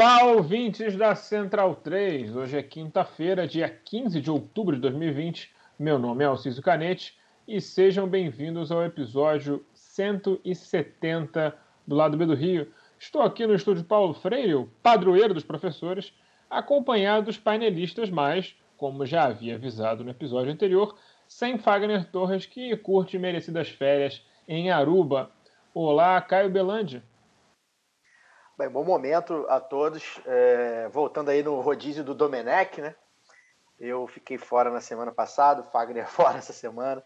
Olá, ouvintes da Central 3. Hoje é quinta-feira, dia 15 de outubro de 2020. Meu nome é Alciso Canete e sejam bem-vindos ao episódio 170 do Lado B do Rio. Estou aqui no estúdio Paulo Freire, o padroeiro dos professores, acompanhado dos painelistas, mas, como já havia avisado no episódio anterior, sem Fagner Torres, que curte merecidas férias em Aruba. Olá, Caio Belandi. Bem, bom momento a todos. É, voltando aí no rodízio do Domenech, né? Eu fiquei fora na semana passada, o Fagner fora essa semana.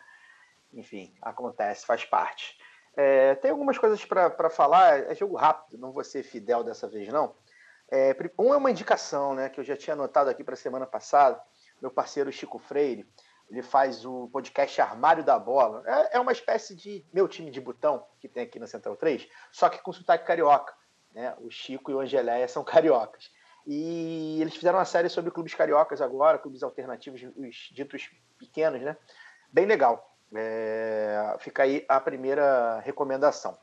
Enfim, acontece, faz parte. É, tem algumas coisas para falar, é jogo rápido, não vou ser fidel dessa vez, não. É, um é uma indicação, né, que eu já tinha anotado aqui para semana passada. Meu parceiro Chico Freire, ele faz o podcast Armário da Bola. É, é uma espécie de meu time de botão que tem aqui na Central 3, só que com sotaque carioca. Né? O Chico e o Angeléia são cariocas. E eles fizeram uma série sobre clubes cariocas agora, clubes alternativos, os ditos pequenos, né? Bem legal. É, fica aí a primeira recomendação.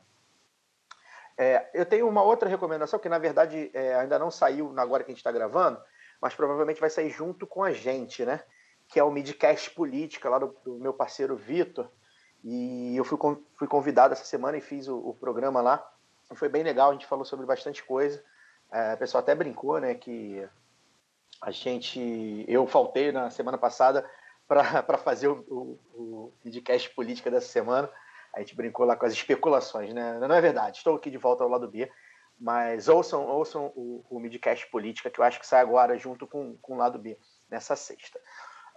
É, eu tenho uma outra recomendação que, na verdade, é, ainda não saiu agora que a gente está gravando, mas provavelmente vai sair junto com a gente, né? Que é o Midcast Política, lá do, do meu parceiro Vitor. E eu fui, fui convidado essa semana e fiz o, o programa lá. Foi bem legal, a gente falou sobre bastante coisa. É, o pessoal até brincou, né? Que a gente. Eu faltei na semana passada para fazer o, midcast política dessa semana. A gente brincou lá com as especulações, né? Não é verdade, estou aqui de volta ao lado B, mas ouçam, ouçam o, o midcast política, que eu acho que sai agora junto com, com o lado B, nessa sexta.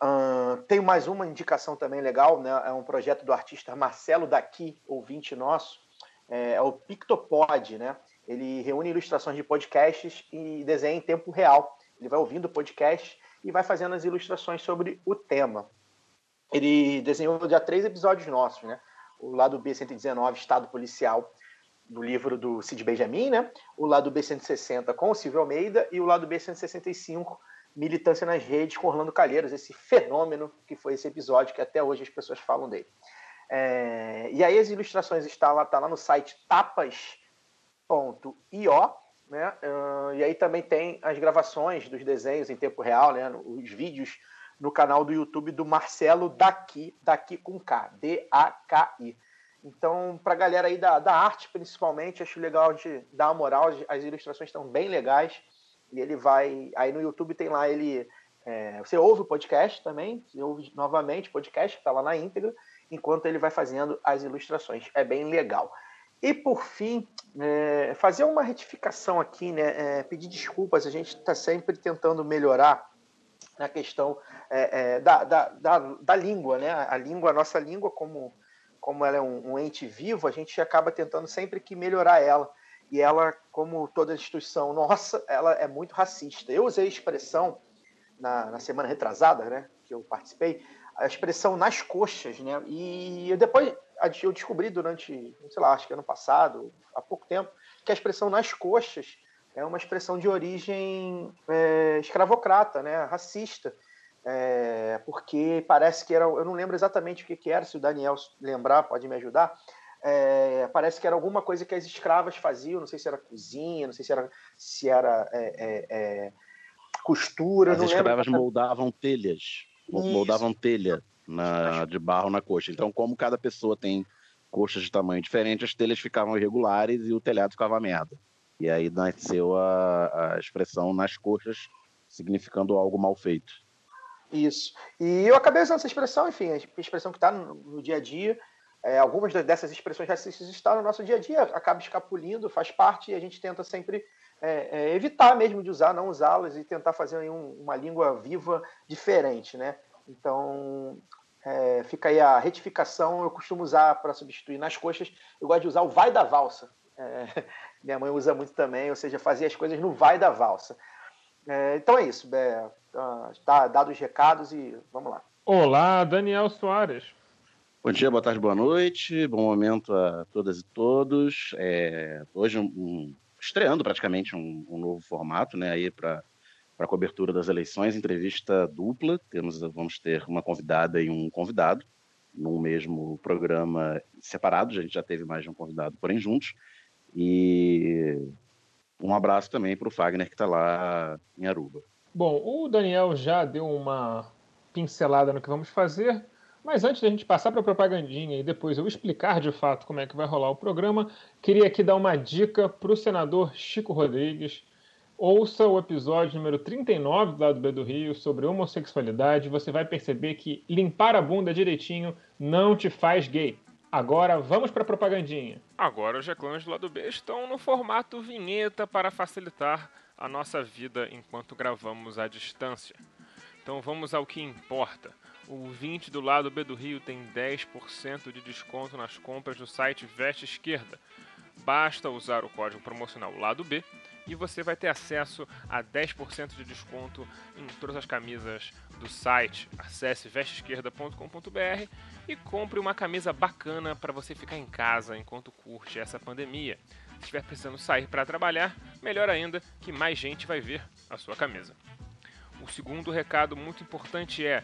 Uh, mais uma indicação também legal, né? É um projeto do artista Marcelo Daqui, ouvinte nosso, é, é o Pictopod, né? Ele reúne ilustrações de podcasts e desenha em tempo real. Ele vai ouvindo o podcast e vai fazendo as ilustrações sobre o tema. Ele desenhou já três episódios nossos, né? O lado B119, Estado Policial, do livro do Cid Benjamin, né? O lado B160 com o Silvio Almeida e o lado B165, Militância nas Redes com Orlando Calheiros, esse fenômeno que foi esse episódio que até hoje as pessoas falam dele. É... e aí as ilustrações estão lá, tá lá no site tapas.io né? Uh, e aí também tem as gravações dos desenhos em tempo real, né? os vídeos no canal do YouTube do Marcelo Daqui, Daqui com K, D-A-K-I. Então, para a galera aí da, da arte, principalmente, acho legal de dar uma moral, as ilustrações estão bem legais. E ele vai. Aí no YouTube tem lá ele. É, você ouve o podcast também, você ouve novamente o podcast, que está lá na íntegra, enquanto ele vai fazendo as ilustrações. É bem legal. E por fim, é, fazer uma retificação aqui, né? É, pedir desculpas, a gente está sempre tentando melhorar na questão é, é, da, da, da, da, língua, né? A língua, a nossa língua, como, como ela é um, um, ente vivo, a gente acaba tentando sempre que melhorar ela. E ela, como toda instituição nossa, ela é muito racista. Eu usei a expressão na, na semana retrasada, né? Que eu participei, a expressão nas coxas, né? E depois eu descobri durante, sei lá, acho que ano passado, há pouco tempo, que a expressão nas coxas é uma expressão de origem é, escravocrata, né, racista, é, porque parece que era, eu não lembro exatamente o que, que era, se o Daniel lembrar pode me ajudar, é, parece que era alguma coisa que as escravas faziam, não sei se era cozinha, não sei se era, se era é, é, é, costura. As escravas moldavam telhas, moldavam telha na, de barro na coxa. Então, como cada pessoa tem coxas de tamanho diferente, as telhas ficavam irregulares e o telhado ficava merda. E aí nasceu a, a expressão nas coxas, significando algo mal feito. Isso. E eu acabei usando essa expressão, enfim, a expressão que está no, no, dia a dia. É, algumas dessas expressões racistas estão no nosso dia a dia, acaba escapulindo, faz parte, e a gente tenta sempre é, é, evitar mesmo de usar, não usá-las e tentar fazer um, uma língua viva diferente, né? Então, é, fica aí a retificação, eu costumo usar para substituir nas coxas, eu gosto de usar o vai da valsa. É, minha mãe usa muito também, ou seja, fazer as coisas no vai da valsa. É, então é isso, é, tá dado os recados e vamos lá. Olá, Daniel Soares. Bom dia, boa tarde, boa noite, bom momento a todas e todos. É, hoje, um, um, estreando praticamente um, um, novo formato, né, aí para para cobertura das eleições, entrevista dupla. Temos, vamos ter uma convidada e um convidado num mesmo programa separado. A gente já teve mais de um convidado, porém juntos. E um abraço também para o Fagner que está lá em Aruba. Bom, o Daniel já deu uma pincelada no que vamos fazer. Mas antes da gente passar para a propagandinha e depois eu explicar de fato como é que vai rolar o programa, queria aqui dar uma dica para o senador Chico Rodrigues, Ouça o episódio número 39 do Lado B do Rio sobre homossexualidade. Você vai perceber que limpar a bunda direitinho não te faz gay. Agora vamos para a propagandinha. Agora os reclames do lado B estão no formato vinheta para facilitar a nossa vida enquanto gravamos à distância. Então vamos ao que importa. O 20 do lado B do Rio tem 10% de desconto nas compras do site Veste Esquerda. Basta usar o código promocional lado B e você vai ter acesso a 10% de desconto em todas as camisas do site. Acesse vesteesquerda.com.br e compre uma camisa bacana para você ficar em casa enquanto curte essa pandemia. Se estiver precisando sair para trabalhar, melhor ainda que mais gente vai ver a sua camisa. O segundo recado muito importante é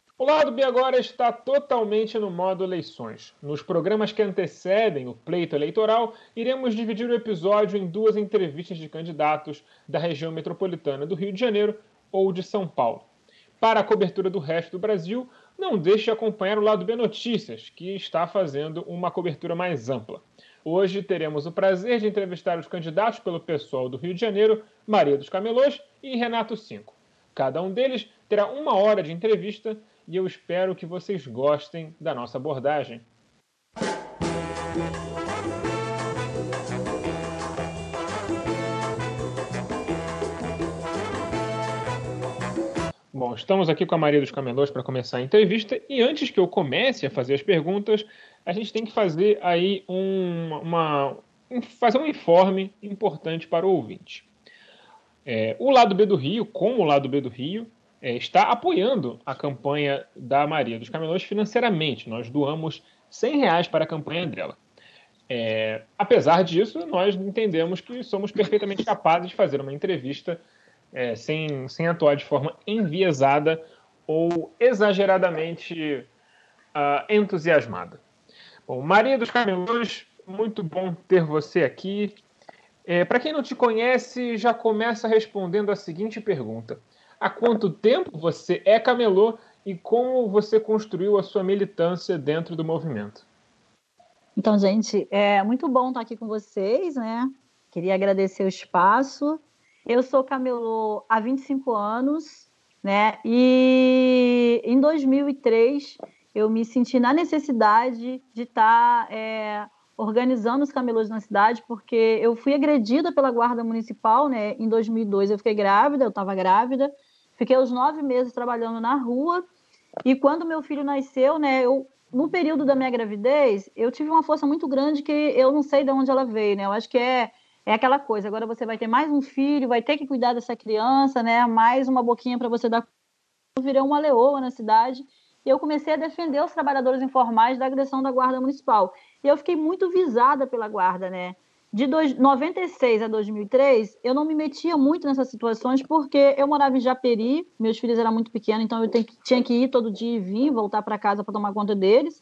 O lado B agora está totalmente no modo eleições. Nos programas que antecedem o pleito eleitoral, iremos dividir o episódio em duas entrevistas de candidatos da região metropolitana do Rio de Janeiro ou de São Paulo. Para a cobertura do resto do Brasil, não deixe de acompanhar o lado B Notícias, que está fazendo uma cobertura mais ampla. Hoje teremos o prazer de entrevistar os candidatos pelo pessoal do Rio de Janeiro, Maria dos Camelôs e Renato Cinco. Cada um deles terá uma hora de entrevista e eu espero que vocês gostem da nossa abordagem. Bom, estamos aqui com a Maria dos Camelôs para começar a entrevista e antes que eu comece a fazer as perguntas, a gente tem que fazer aí um, uma, fazer um informe importante para o ouvinte. É, o lado B do Rio, como o lado B do Rio, é, está apoiando a campanha da Maria dos Camelôs financeiramente. Nós doamos 100 reais para a campanha dela. É, apesar disso, nós entendemos que somos perfeitamente capazes de fazer uma entrevista é, sem, sem atuar de forma enviesada ou exageradamente uh, entusiasmada. Bom, Maria dos Camelôs, muito bom ter você aqui. É, para quem não te conhece, já começa respondendo a seguinte pergunta: há quanto tempo você é camelô e como você construiu a sua militância dentro do movimento. Então, gente, é muito bom estar aqui com vocês, né? Queria agradecer o espaço. Eu sou camelô há 25 anos, né? E em 2003 eu me senti na necessidade de estar é, organizando os camelôs na cidade, porque eu fui agredida pela guarda municipal, né? Em 2002 eu fiquei grávida, eu estava grávida, Fiquei os nove meses trabalhando na rua. E quando meu filho nasceu, né, eu no período da minha gravidez, eu tive uma força muito grande que eu não sei de onde ela veio, né? Eu acho que é, é aquela coisa. Agora você vai ter mais um filho, vai ter que cuidar dessa criança, né? Mais uma boquinha para você dar. Eu virei uma leoa na cidade e eu comecei a defender os trabalhadores informais da agressão da Guarda Municipal. E eu fiquei muito visada pela Guarda, né? De dois, 96 a 2003, eu não me metia muito nessas situações porque eu morava em Japeri, meus filhos eram muito pequenos, então eu tinha que ir todo dia e vir, voltar para casa para tomar conta deles.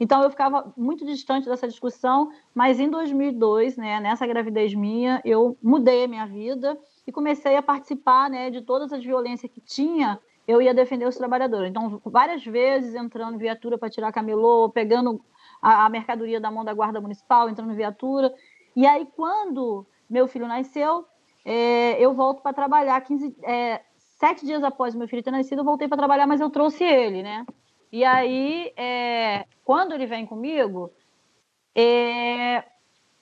Então eu ficava muito distante dessa discussão, mas em 2002, né, nessa gravidez minha, eu mudei a minha vida e comecei a participar, né, de todas as violências que tinha, eu ia defender os trabalhadores. Então, várias vezes entrando em viatura para tirar camelô, pegando a, a mercadoria da mão da guarda municipal, entrando em viatura. E aí, quando meu filho nasceu, é, eu volto para trabalhar. 15, é, sete dias após meu filho ter nascido, eu voltei para trabalhar, mas eu trouxe ele, né? E aí, é, quando ele vem comigo, é,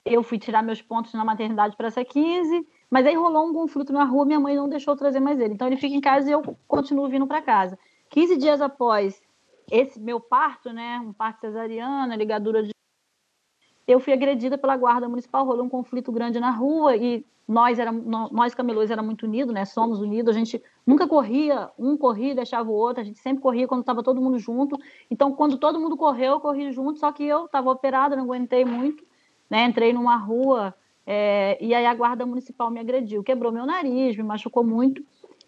eu fui tirar meus pontos na maternidade para essa 15, mas aí rolou um conflito na rua, minha mãe não deixou trazer mais ele. Então ele fica em casa e eu continuo vindo para casa. 15 dias após esse meu parto, né, um parto cesariana, ligadura de eu fui agredida pela guarda municipal, rolou um conflito grande na rua e nós era, nós camelôs era muito unidos, né? Somos unidos, a gente nunca corria, um corria e deixava o outro, a gente sempre corria quando estava todo mundo junto. Então, quando todo mundo correu, eu corri junto, só que eu estava operada, não aguentei muito, né? Entrei numa rua é, e aí a guarda municipal me agrediu, quebrou meu nariz, me machucou muito.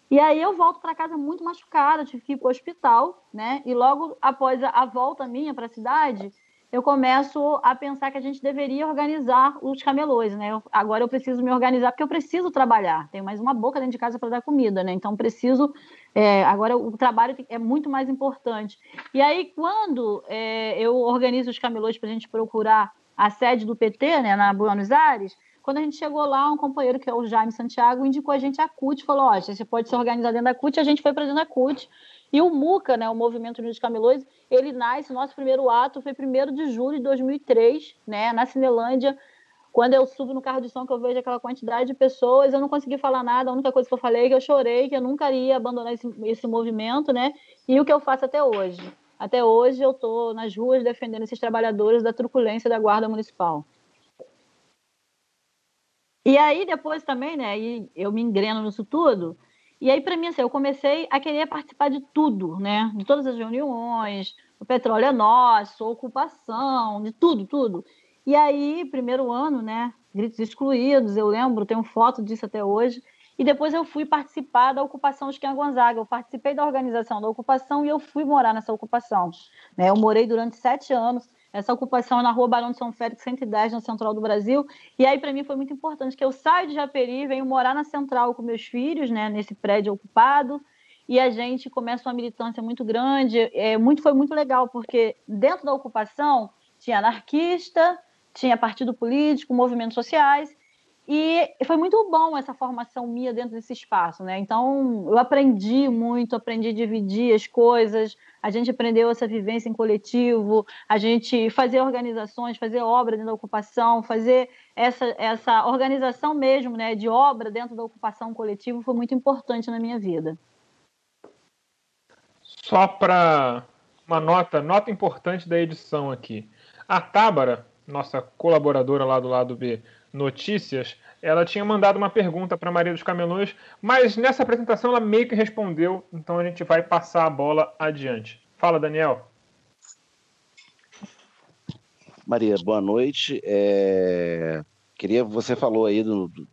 E aí eu volto para casa muito machucada, tive que ir para o hospital, né? E logo após a, a volta minha para a cidade, eu começo a pensar que a gente deveria organizar os camelôs, né? Eu, agora eu preciso me organizar porque eu preciso trabalhar. Tenho mais uma boca dentro de casa para dar comida, né? Então preciso. É, agora o trabalho é muito mais importante. E aí quando é, eu organizo os camelôs para a gente procurar a sede do PT, né, na Buenos Aires, quando a gente chegou lá, um companheiro que é o Jaime Santiago indicou a gente a CUT, falou: ó, você pode se organizar dentro da CUT. A gente foi para dentro da CUT. E o MUCA, né, o Movimento Unidos Camelôs, ele nasce, nosso primeiro ato foi 1 de julho de 2003, né, na Cinelândia, quando eu subo no carro de som que eu vejo aquela quantidade de pessoas, eu não consegui falar nada, a única coisa que eu falei é que eu chorei, que eu nunca iria abandonar esse, esse movimento, né, e o que eu faço até hoje. Até hoje eu estou nas ruas defendendo esses trabalhadores da truculência da Guarda Municipal. E aí depois também, né, aí eu me engreno nisso tudo, e aí, para mim, assim, eu comecei a querer participar de tudo, né? De todas as reuniões, o petróleo é nosso, ocupação, de tudo, tudo. E aí, primeiro ano, né? Gritos excluídos, eu lembro, tenho foto disso até hoje. E depois eu fui participar da ocupação Esquina Gonzaga. Eu participei da organização da ocupação e eu fui morar nessa ocupação. Né? Eu morei durante sete anos essa ocupação na rua Barão de São Félix, 110, na Central do Brasil. E aí, para mim, foi muito importante que eu saio de Japeri, venho morar na Central com meus filhos, né, nesse prédio ocupado, e a gente começa uma militância muito grande. É, muito, foi muito legal, porque dentro da ocupação tinha anarquista, tinha partido político, movimentos sociais, e foi muito bom essa formação minha dentro desse espaço, né? Então, eu aprendi muito, aprendi a dividir as coisas, a gente aprendeu essa vivência em coletivo, a gente fazer organizações, fazer obra dentro da ocupação, fazer essa, essa organização mesmo, né, de obra dentro da ocupação coletiva foi muito importante na minha vida. Só para uma nota, nota importante da edição aqui. A Tábara, nossa colaboradora lá do lado B, Notícias, ela tinha mandado uma pergunta para Maria dos Camelões, mas nessa apresentação ela meio que respondeu, então a gente vai passar a bola adiante. Fala, Daniel. Maria, boa noite. É... Queria, você falou aí do, do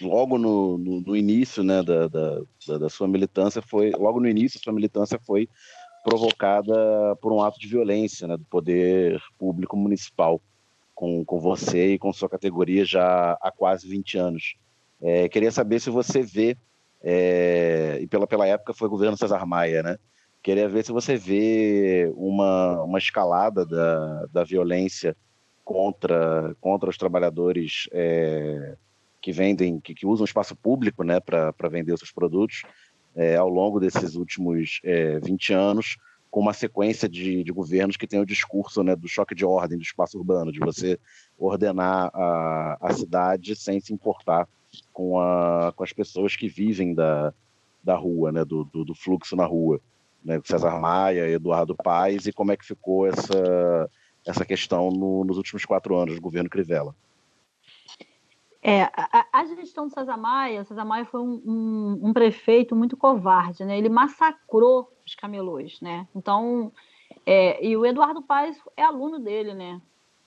logo no, no, no, início, né, da, da, da sua militância foi, logo no início sua militância foi provocada por um ato de violência, né, do poder público municipal com, com você e com sua categoria já há quase 20 anos. É, queria saber se você vê, é, e pela, pela época foi o governo Cesar Maia, né? Queria ver se você vê uma, uma escalada da, da violência contra, contra os trabalhadores é, que vendem, que, que usam espaço público né, para vender os seus produtos é, ao longo desses últimos é, 20 anos, com uma sequência de, de governos que tem o discurso né, do choque de ordem do espaço urbano, de você ordenar a, a cidade sem se importar com, a, com as pessoas que vivem da, da rua, né, do, do, do fluxo na rua. né, César Maia, Eduardo Paes, e como é que ficou essa, essa questão no, nos últimos quatro anos do governo Crivella. É, a, a, gestão do César Maia, foi um, um, um, prefeito muito covarde, né? Ele massacrou os camelôs, né? Então, é, e o Eduardo Paes é aluno dele, né?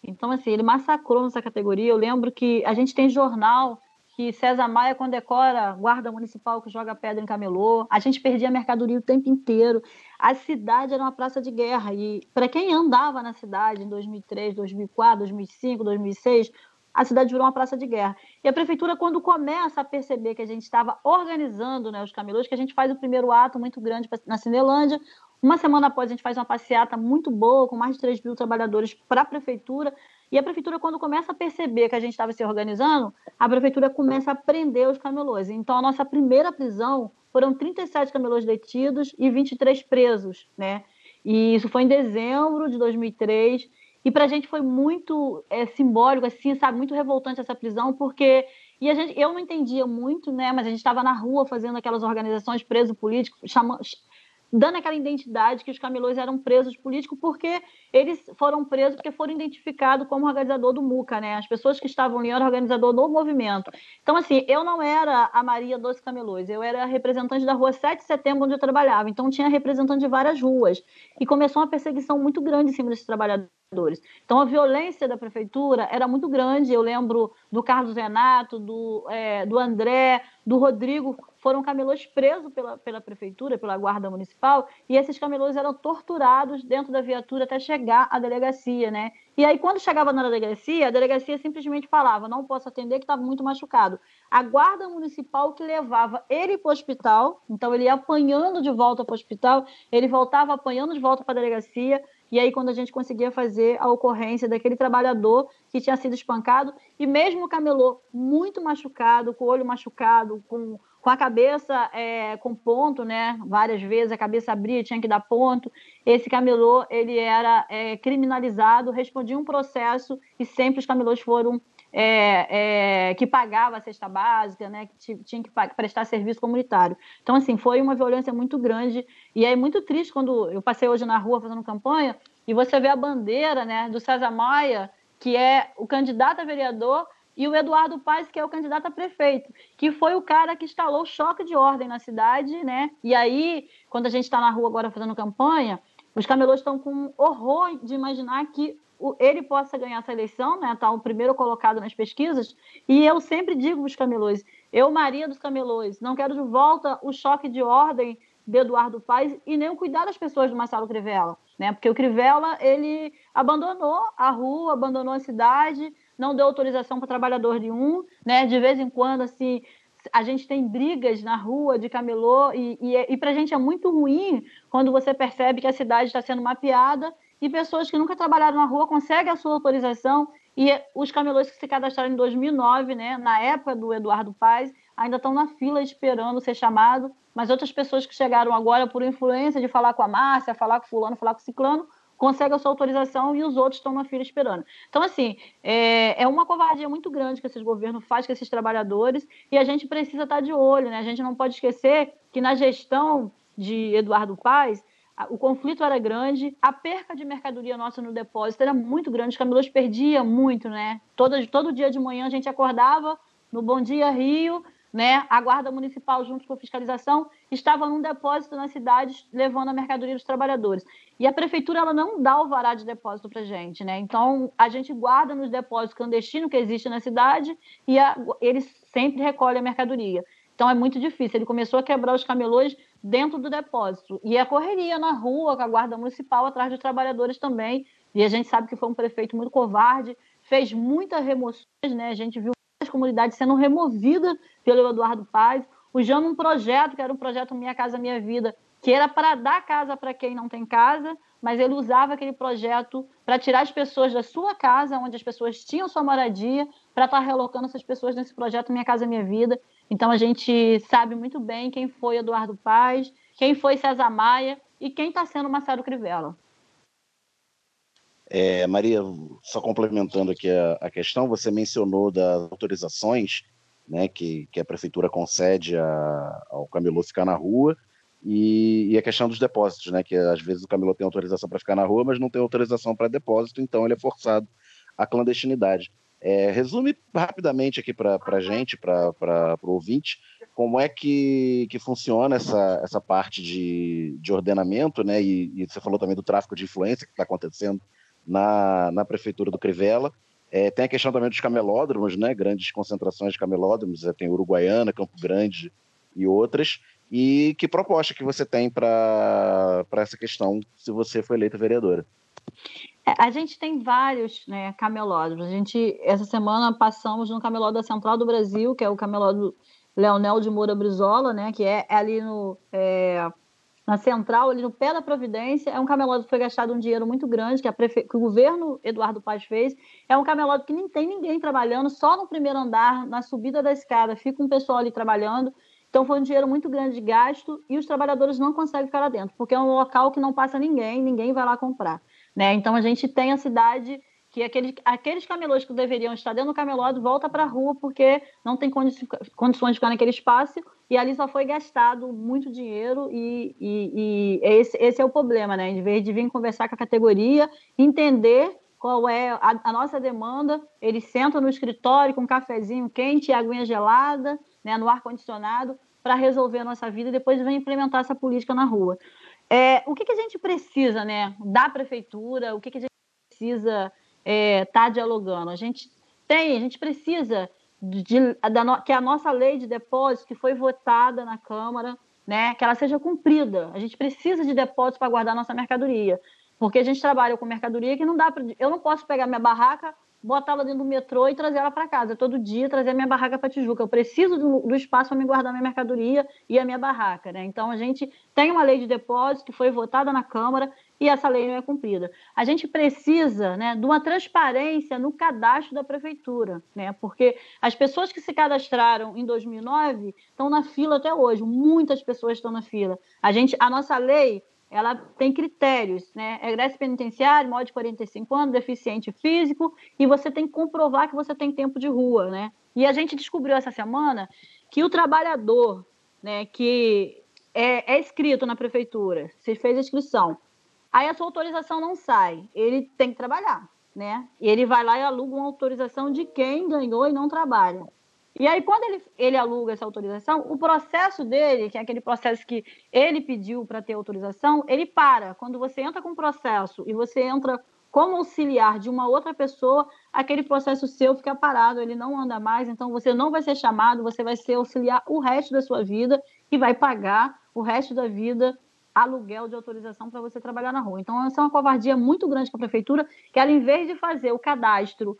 Então, assim, ele massacrou nessa categoria. Eu lembro que a gente tem jornal que César Maia condecora guarda municipal que joga pedra em camelô. A gente perdia mercadoria o tempo inteiro. A cidade era uma praça de guerra. E para quem andava na cidade em 2003, 2004, 2005, 2006, a cidade virou uma praça de guerra. E a prefeitura, quando começa a perceber que a gente estava organizando né, os camelôs, que a gente faz o primeiro ato muito grande na Cinelândia, uma semana após a gente faz uma passeata muito boa, com mais de 3 mil trabalhadores para a prefeitura, e a prefeitura, quando começa a perceber que a gente estava se organizando, a prefeitura começa a prender os camelôs. Então, a nossa primeira prisão foram 37 camelôs detidos e 23 presos, né? E isso foi em dezembro de 2003. E para a gente foi muito é, simbólico, assim, sabe? Muito revoltante essa prisão, porque e a gente, eu não entendia muito, né? Mas a gente estava na rua fazendo aquelas organizações preso político, chamando, dando aquela identidade que os camelôs eram presos políticos porque eles foram presos porque foram identificados como organizador do MUCA, né? As pessoas que estavam ali eram organizador do movimento. Então, assim, eu não era a Maria dos Camelôs, eu era representante da rua 7 de setembro, onde eu trabalhava. Então, tinha representante de várias ruas. E começou uma perseguição muito grande em cima desses trabalhadores. Então, a violência da prefeitura era muito grande. Eu lembro do Carlos Renato, do, é, do André, do Rodrigo, foram camelôs presos pela, pela prefeitura, pela guarda municipal, e esses camelôs eram torturados dentro da viatura até chegar à delegacia, né? E aí, quando chegava na delegacia, a delegacia simplesmente falava: não posso atender, que estava muito machucado. A guarda municipal que levava ele para o hospital, então ele ia apanhando de volta para o hospital, ele voltava apanhando de volta para a delegacia, e aí, quando a gente conseguia fazer a ocorrência daquele trabalhador que tinha sido espancado, e mesmo o camelô muito machucado, com o olho machucado, com com a cabeça é, com ponto, né? Várias vezes a cabeça abria, tinha que dar ponto. Esse camelô ele era é, criminalizado, respondia um processo e sempre os camelôs foram é, é, que pagava a cesta básica, né, que tinha que prestar serviço comunitário. Então, assim, foi uma violência muito grande e é muito triste quando eu passei hoje na rua fazendo campanha e você vê a bandeira, né, do César Maia, que é o candidato a vereador e o Eduardo Paes, que é o candidato a prefeito, que foi o cara que instalou o choque de ordem na cidade, né? E aí, quando a gente está na rua agora fazendo campanha, os camelôs estão com horror de imaginar que ele possa ganhar essa eleição, né? Tá o primeiro colocado nas pesquisas. E eu sempre digo para os camelôs, eu, Maria dos Camelôs, não quero de volta o choque de ordem de Eduardo Paes e nem o cuidar das pessoas do Marcelo Crivella, né? Porque o Crivella, ele abandonou a rua, abandonou a cidade, não deu autorização para trabalhador de um, né? De vez em quando, assim, a gente tem brigas na rua de camelô e, e, e para a gente é muito ruim quando você percebe que a cidade está sendo mapeada e pessoas que nunca trabalharam na rua conseguem a sua autorização e os camelôs que se cadastraram em 2009, né, na época do Eduardo Paz, ainda estão na fila esperando ser chamado, mas outras pessoas que chegaram agora por influência de falar com a Márcia, falar com fulano, falar com ciclano, consegue a sua autorização e os outros estão na fila esperando. Então, assim, é, é uma covardia muito grande que esses governos fazem com esses trabalhadores e a gente precisa estar de olho, né? A gente não pode esquecer que na gestão de Eduardo Paes, o conflito era grande, a perca de mercadoria nossa no depósito era muito grande, os camelôs perdiam muito, né? Todo, todo dia de manhã a gente acordava no Bom Dia Rio, né? A Guarda Municipal, junto com a fiscalização, estava num depósito nas cidades levando a mercadoria dos trabalhadores. E a prefeitura ela não dá o vará de depósito para gente, né? Então a gente guarda nos depósitos clandestinos que existem na cidade e a, eles sempre recolhem a mercadoria. Então é muito difícil. Ele começou a quebrar os camelôs dentro do depósito. E a correria na rua com a guarda municipal atrás dos trabalhadores também. E a gente sabe que foi um prefeito muito covarde, fez muitas remoções, né? A gente viu muitas comunidades sendo removidas pelo Eduardo Paz, usando um projeto, que era um projeto Minha Casa Minha Vida, que era para dar casa para quem não tem casa, mas ele usava aquele projeto para tirar as pessoas da sua casa, onde as pessoas tinham sua moradia, para estar tá relocando essas pessoas nesse projeto Minha Casa Minha Vida. Então a gente sabe muito bem quem foi Eduardo Paz, quem foi César Maia e quem está sendo Marcelo Crivella. É, Maria, só complementando aqui a, a, questão, você mencionou das autorizações né, que, que a prefeitura concede a, ao camelô ficar na rua, e, e, a questão dos depósitos, né? Que às vezes o camelô tem autorização para ficar na rua, mas não tem autorização para depósito, então ele é forçado à clandestinidade. É, resume rapidamente aqui para a gente, para o ouvinte, como é que, que funciona essa, essa parte de, de ordenamento, né? E, e você falou também do tráfico de influência que está acontecendo na, na prefeitura do Crivella. É, tem a questão também dos camelódromos, né? Grandes concentrações de camelódromos, é, tem Uruguaiana, Campo Grande e outras. E que proposta que você tem para essa questão se você foi eleita vereadora? É, a gente tem vários né, camelódromos. A gente, essa semana, passamos no camelódromo da Central do Brasil, que é o camelódromo Leonel de Moura Brizola, né, que é, ali no, é, na Central, ali no pé da Providência. É um camelódromo que foi gastado um dinheiro muito grande, que, prefe... que o governo Eduardo Paz fez. É um camelódromo que nem tem ninguém trabalhando, só no primeiro andar, na subida da escada, fica um pessoal ali trabalhando. Então foi um dinheiro muito grande de gasto e os trabalhadores não conseguem ficar lá dentro, porque é um local que não passa ninguém, ninguém vai lá comprar. Né? Então a gente tem a cidade que aqueles, camelôs que deveriam estar dentro do camelódromo volta para a rua porque não tem condi condições de ficar naquele espaço e ali só foi gastado muito dinheiro e, e, e esse, esse, é o problema, né? Em vez de vir conversar com a categoria, entender qual é a, a nossa demanda, eles sentam no escritório com um cafezinho quente e aguinha gelada, né, no ar-condicionado, para resolver a nossa vida e depois vem implementar essa política na rua. É, o que, que, a gente precisa, né, da prefeitura? O que, que a gente precisa estar é, tá dialogando? A gente tem, a gente precisa de, de, da, que a nossa lei de depósito, que foi votada na Câmara, né, que ela seja cumprida. A gente precisa de depósitos para guardar nossa mercadoria, porque a gente trabalha com mercadoria que não dá para. Eu não posso pegar minha barraca botá-la dentro do metrô e trazer ela para casa. Todo dia trazer a minha barraca para Tijuca. Eu preciso do, do espaço para me guardar minha mercadoria e a minha barraca. Né? Então, a gente tem uma lei de depósito que foi votada na Câmara e essa lei não é cumprida. A gente precisa né, de uma transparência no cadastro da prefeitura, né? porque as pessoas que se cadastraram em 2009 estão na fila até hoje. Muitas pessoas estão na fila. A, gente, a nossa lei ela tem critérios, né? Egresso penitenciário, maior de 45 anos, deficiente físico, e você tem que comprovar que você tem tempo de rua, né? E a gente descobriu essa semana que o trabalhador, né, que é, é inscrito na prefeitura, se fez a inscrição, aí a sua autorização não sai, ele tem que trabalhar, né? E ele vai lá e aluga uma autorização de quem ganhou e não trabalha. E aí, quando ele, ele aluga essa autorização, o processo dele, que é aquele processo que ele pediu para ter autorização, ele para. Quando você entra com o processo e você entra como auxiliar de uma outra pessoa, aquele processo seu fica parado, ele não anda mais, então você não vai ser chamado, você vai ser auxiliar o resto da sua vida e vai pagar o resto da vida aluguel de autorização para você trabalhar na rua. Então, essa é uma covardia muito grande com a prefeitura, que ela, em vez de fazer o cadastro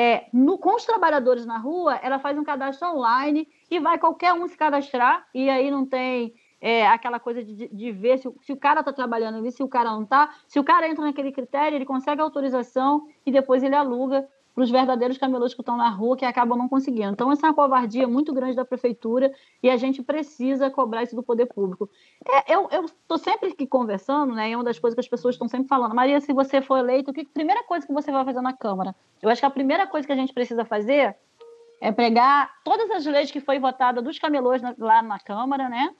é, no, com os trabalhadores na rua, ela faz um cadastro online e vai qualquer um se cadastrar, e aí não tem é, aquela coisa de, de ver se, se, o cara está trabalhando ali, se o cara não está. Se o cara entra naquele critério, ele consegue autorização e depois ele aluga para os verdadeiros camelôs que estão na rua que acabam não conseguindo. Então, essa é uma covardia muito grande da prefeitura e a gente precisa cobrar isso do poder público. É, eu estou sempre aqui conversando, né? É uma das coisas que as pessoas estão sempre falando. Maria, se você for eleito, que primeira coisa que você vai fazer na Câmara? Eu acho que a primeira coisa que a gente precisa fazer é pregar todas as leis que foi votada dos camelôs lá na Câmara, né?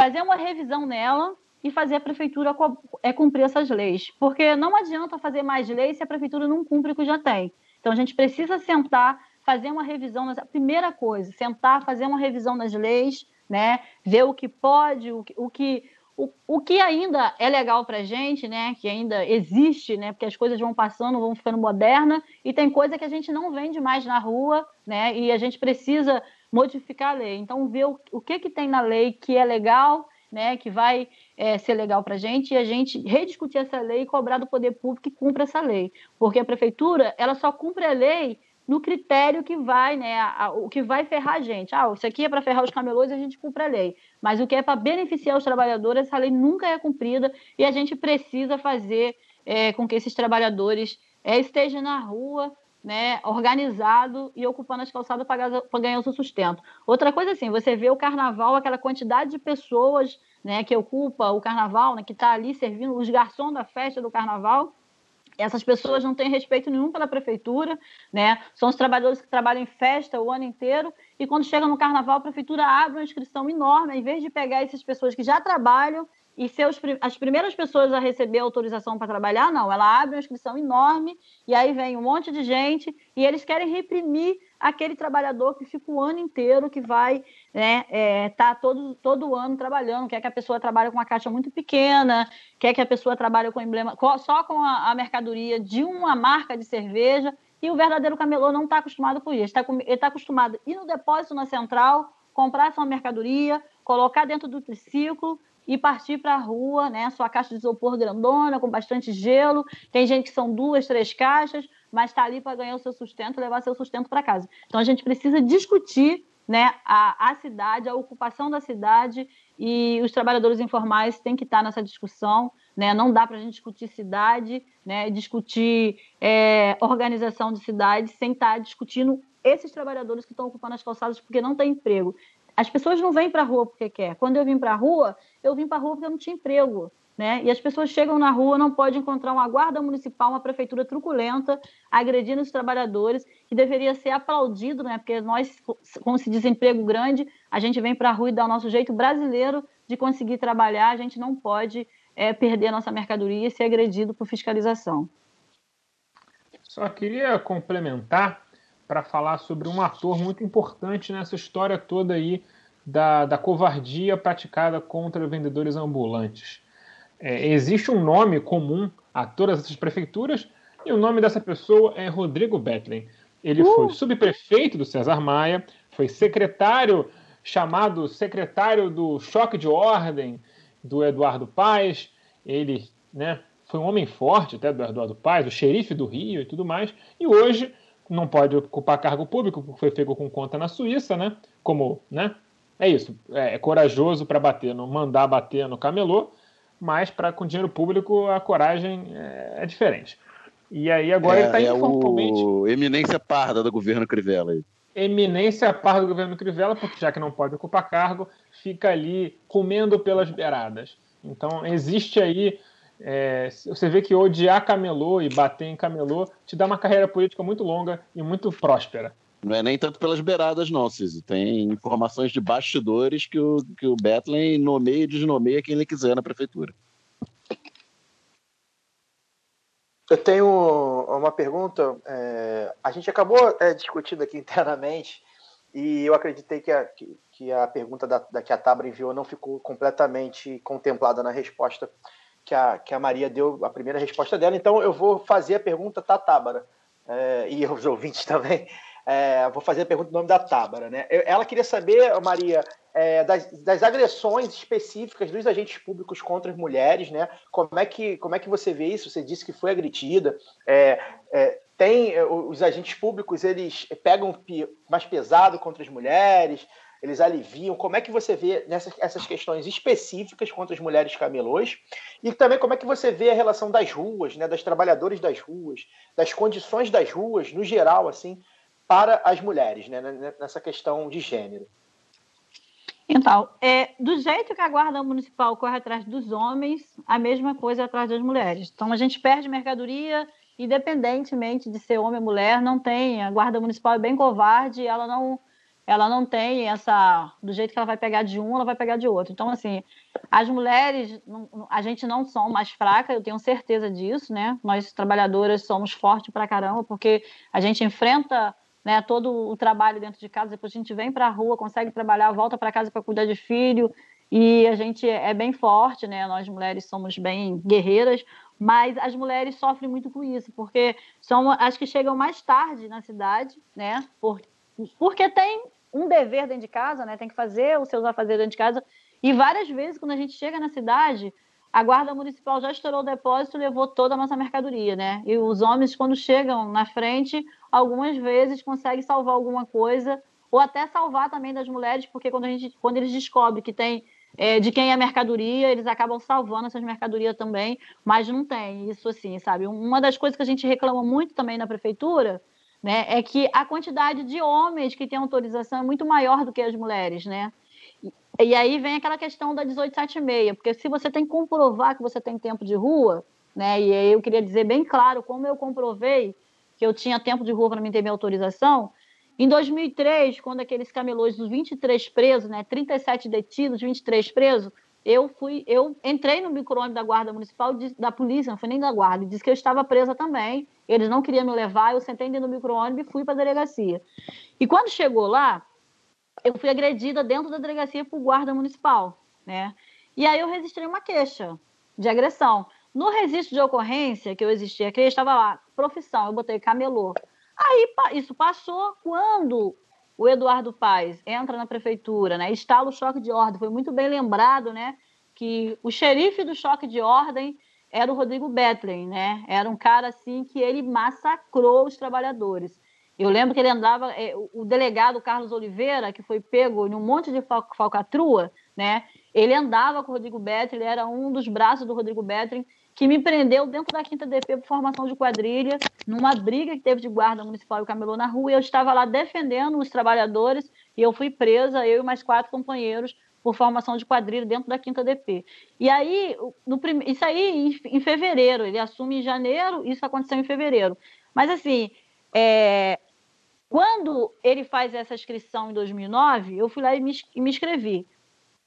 Fazer uma revisão nela e fazer a prefeitura é cumprir essas leis. Porque não adianta fazer mais leis se a prefeitura não cumpre o que já tem. Então a gente precisa sentar, fazer uma revisão. A primeira coisa, sentar, fazer uma revisão das leis, né? ver o que pode, o que, o que, o, o que ainda é legal para a gente, né? que ainda existe, né? porque as coisas vão passando, vão ficando modernas, e tem coisa que a gente não vende mais na rua, né? e a gente precisa modificar a lei. Então, ver o, o que, que tem na lei que é legal né, que vai é, ser legal para a gente, e a gente rediscutir essa lei e cobrar do poder público que cumpra essa lei. Porque a prefeitura, ela só cumpre a lei no critério que vai, né, a, a, o que vai ferrar a gente. Ah, isso aqui é para ferrar os camelôs e a gente cumpre a lei. Mas o que é para beneficiar os trabalhadores, essa lei nunca é cumprida e a gente precisa fazer é, com que esses trabalhadores é, estejam na rua né, organizado e ocupando as calçadas para ganhar o seu sustento. Outra coisa assim, você vê o carnaval, aquela quantidade de pessoas né, que ocupa o carnaval, né, que está ali servindo os garçons da festa do carnaval, Essas pessoas não têm respeito nenhum pela prefeitura, né? São os trabalhadores que trabalham em festa o ano inteiro e quando chega no carnaval a prefeitura abre uma inscrição enorme, em vez de pegar essas pessoas que já trabalham e ser as primeiras pessoas a receber autorização para trabalhar, não. Ela abre uma inscrição enorme e aí vem um monte de gente e eles querem reprimir aquele trabalhador que fica o ano inteiro, que vai né, é, tá todo, todo ano trabalhando, quer que a pessoa trabalhe com uma caixa muito pequena, quer que a pessoa trabalhe com emblema, só com a, a mercadoria de uma marca de cerveja, e o verdadeiro camelô não está acostumado com isso. Ele está tá acostumado a ir no depósito na central, comprar sua mercadoria, colocar dentro do triciclo e partir para a rua, né? Sua caixa de isopor grandona, com bastante gelo. Tem gente que são duas, três caixas, mas está ali para ganhar o seu sustento, levar seu sustento para casa. Então a gente precisa discutir né, a, a cidade, a ocupação da cidade e os trabalhadores informais têm que estar nessa discussão. Né? Não dá para a gente discutir cidade, né, discutir é, organização de cidade sem estar discutindo esses trabalhadores que estão ocupando as calçadas porque não tem emprego. As pessoas não vêm para a rua porque quer. Quando eu vim para a rua, eu vim para a rua porque eu não tinha emprego. Né? E as pessoas chegam na rua, não pode encontrar uma guarda municipal, uma prefeitura truculenta, agredindo os trabalhadores, que deveria ser aplaudido, né? porque nós, com esse desemprego grande, a gente vem para a rua e dá o nosso jeito brasileiro de conseguir trabalhar, a gente não pode é, perder a nossa mercadoria e ser agredido por fiscalização. Só queria complementar para falar sobre um ator muito importante nessa história toda aí da, da covardia praticada contra vendedores ambulantes é, existe um nome comum a todas essas prefeituras e o nome dessa pessoa é Rodrigo Betlen. Ele uh! foi subprefeito do César Maia, foi secretário, chamado secretário do choque de ordem do Eduardo Paes. Ele né, foi um homem forte até do Eduardo Paes, o xerife do Rio e tudo mais. E hoje não pode ocupar cargo público, porque foi feito com conta na Suíça, né? Como, né? É isso, é, é corajoso para bater, no, mandar bater no camelô, mas para com dinheiro público a coragem é, é diferente. E aí agora é, ele está é informalmente. O eminência parda do governo Crivella. Aí. Eminência parda do governo Crivella, porque já que não pode ocupar cargo, fica ali comendo pelas beiradas. Então existe aí. É, você vê que odiar camelô e bater em camelô te dá uma carreira política muito longa e muito próspera. Não é nem tanto pelas beiradas, não, Ciso. Tem informações de bastidores que o, que o Bethlen nomeia e desnomeia quem ele quiser na prefeitura. Eu tenho uma pergunta. É, a gente acabou é, discutindo aqui internamente e eu acreditei que a, que, que a pergunta da, da, que a Tabra enviou não ficou completamente contemplada na resposta que a, que a Maria deu, a primeira resposta dela. Então eu vou fazer a pergunta da Tábara é, e os ouvintes também. É, vou fazer a pergunta no nome da Tábara. Né? Ela queria saber, Maria, é, das, das, agressões específicas dos agentes públicos contra as mulheres, né? Como é que, como é que você vê isso? Você disse que foi agredida. É, é, tem os agentes públicos, eles pegam mais pesado contra as mulheres, eles aliviam. Como é que você vê nessas essas questões específicas contra as mulheres camelôs? E também como é que você vê a relação das ruas, né, das trabalhadoras das ruas, das condições das ruas, no geral, assim, para as mulheres, né, nessa questão de gênero. Então, é, do jeito que a Guarda Municipal corre atrás dos homens, a mesma coisa é atrás das mulheres. Então, a gente perde mercadoria, independentemente de ser homem ou mulher, não tem. A Guarda Municipal é bem covarde, ela não, ela não tem essa. Do jeito que ela vai pegar de um, ela vai pegar de outro. Então, assim, as mulheres, a gente não são mais fracas, eu tenho certeza disso, né? Nós, trabalhadoras, somos fortes pra caramba, porque a gente enfrenta né, todo o trabalho dentro de casa, depois a gente vem para a rua, consegue trabalhar, volta para casa para cuidar de filho, e a gente é bem forte, né? Nós mulheres somos bem guerreiras, mas as mulheres sofrem muito com isso, porque são as que chegam mais tarde na cidade, né? Por, porque tem um dever dentro de casa, né? Tem que fazer os seus afazeres dentro de casa. E várias vezes, quando a gente chega na cidade, a guarda municipal já estourou o depósito e levou toda a nossa mercadoria, né? E os homens, quando chegam na frente, algumas vezes conseguem salvar alguma coisa, ou até salvar também das mulheres, porque quando, a gente, quando eles descobrem que tem é, de quem é a mercadoria, eles acabam salvando essas mercadorias também, mas não tem isso assim, sabe? Uma das coisas que a gente reclama muito também na prefeitura, né, é que a quantidade de homens que têm autorização é muito maior do que as mulheres, né? E aí vem aquela questão da 1876, porque se você tem que comprovar que você tem tempo de rua, né? E aí eu queria dizer bem claro como eu comprovei que eu tinha tempo de rua para mim ter minha autorização. Em 2003, quando aqueles camelôs dos 23 presos, né, 37 detidos, 23 presos, eu fui, eu entrei no micro da guarda municipal, da polícia, não foi nem da guarda, disse que eu estava presa também. Eles não queriam me levar, eu sentei dentro do micro-ônibus e fui para a delegacia. E quando chegou lá, eu fui agredida dentro da delegacia por guarda municipal, né? E aí eu registrei uma queixa de agressão. No registro de ocorrência que eu existia, que estava lá, profissão, eu botei camelô. Aí isso passou quando o Eduardo Paes entra na prefeitura, né? Instala o choque de ordem. Foi muito bem lembrado, né? Que o xerife do choque de ordem era o Rodrigo Betlen, né? Era um cara assim que ele massacrou os trabalhadores. Eu lembro que ele andava, é, o delegado Carlos Oliveira, que foi pego em um monte de falcatrua, né? Ele andava com o Rodrigo Betlen, ele era um dos braços do Rodrigo Betlen, que me prendeu dentro da quinta DP por formação de quadrilha, numa briga que teve de guarda municipal e camelô na rua, e eu estava lá defendendo os trabalhadores, e eu fui presa, eu e mais quatro companheiros, por formação de quadrilha dentro da quinta DP. E aí, no, isso aí em, fevereiro, ele assume em janeiro, isso aconteceu em fevereiro. Mas assim, é, quando ele faz essa inscrição em 2009, eu fui lá e me, e me inscrevi.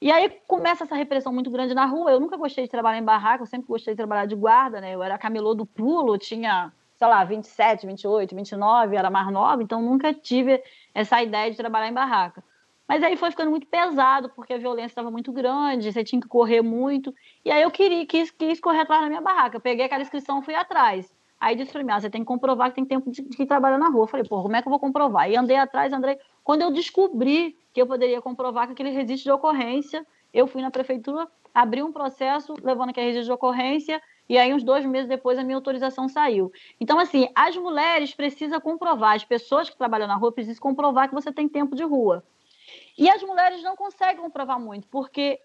E aí começa essa repressão muito grande na rua. Eu nunca gostei de trabalhar em barraca, eu sempre gostei de trabalhar de guarda, né? Eu era camelô do pulo, tinha, sei lá, 27, 28, 29, era mais nova, então nunca tive essa ideia de trabalhar em barraca. Mas aí foi ficando muito pesado, porque a violência estava muito grande, você tinha que correr muito. E aí eu queria, quis, quis correr atrás da minha barraca. Eu peguei aquela inscrição e fui atrás. Aí disse para mim, ah, você tem que comprovar que tem tempo de, de trabalhar na rua. Eu falei, pô, como é que eu vou comprovar? E andei atrás, andei. Quando eu descobri que eu poderia comprovar que aquele registro de ocorrência, eu fui na prefeitura, abri um processo levando aquele registro de ocorrência, e aí uns dois meses depois a minha autorização saiu. Então, assim, as mulheres precisam comprovar, as pessoas que trabalham na rua precisam comprovar que você tem tempo de rua. E as mulheres não conseguem comprovar muito, porque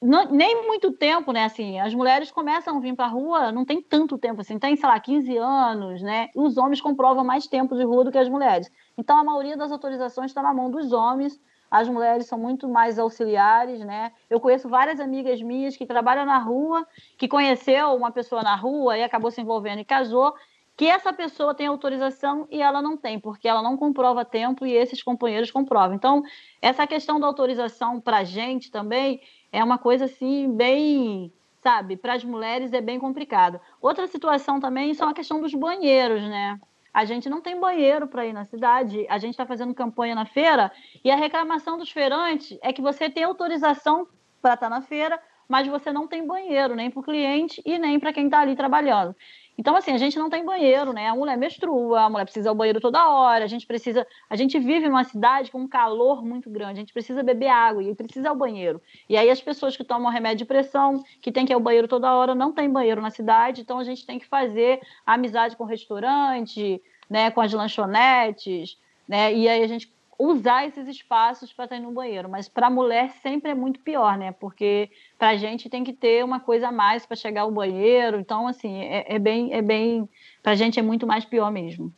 não, nem muito tempo, né? Assim, as mulheres começam a vir para a rua, não tem tanto tempo assim, tem, sei lá, 15 anos, né? E os homens comprovam mais tempo de rua do que as mulheres. Então, a maioria das autorizações está na mão dos homens, as mulheres são muito mais auxiliares, né? Eu conheço várias amigas minhas que trabalham na rua, que conheceu uma pessoa na rua e acabou se envolvendo e casou, que essa pessoa tem autorização e ela não tem, porque ela não comprova tempo e esses companheiros comprovam. Então, essa questão da autorização para a gente também é uma coisa assim bem, sabe, para as mulheres é bem complicado. Outra situação também são a questão dos banheiros, né? A gente não tem banheiro para ir na cidade. A gente está fazendo campanha na feira e a reclamação dos feirantes é que você tem autorização para estar tá na feira, mas você não tem banheiro nem para o cliente e nem para quem está ali trabalhando. Então, assim, a gente não tem banheiro, né? A mulher menstrua, a mulher precisa ao banheiro toda hora, a gente precisa. A gente vive numa cidade com um calor muito grande, a gente precisa beber água e precisa ao banheiro. E aí as pessoas que tomam remédio de pressão, que tem que ir ao banheiro toda hora, não tem banheiro na cidade, então a gente tem que fazer amizade com o restaurante, né, com as lanchonetes, né? E aí a gente usar esses espaços para estar no banheiro. Mas para mulher sempre é muito pior, né? Porque para a gente tem que ter uma coisa a mais para chegar ao banheiro. Então, assim, é, é bem, é bem, para a gente é muito mais pior mesmo.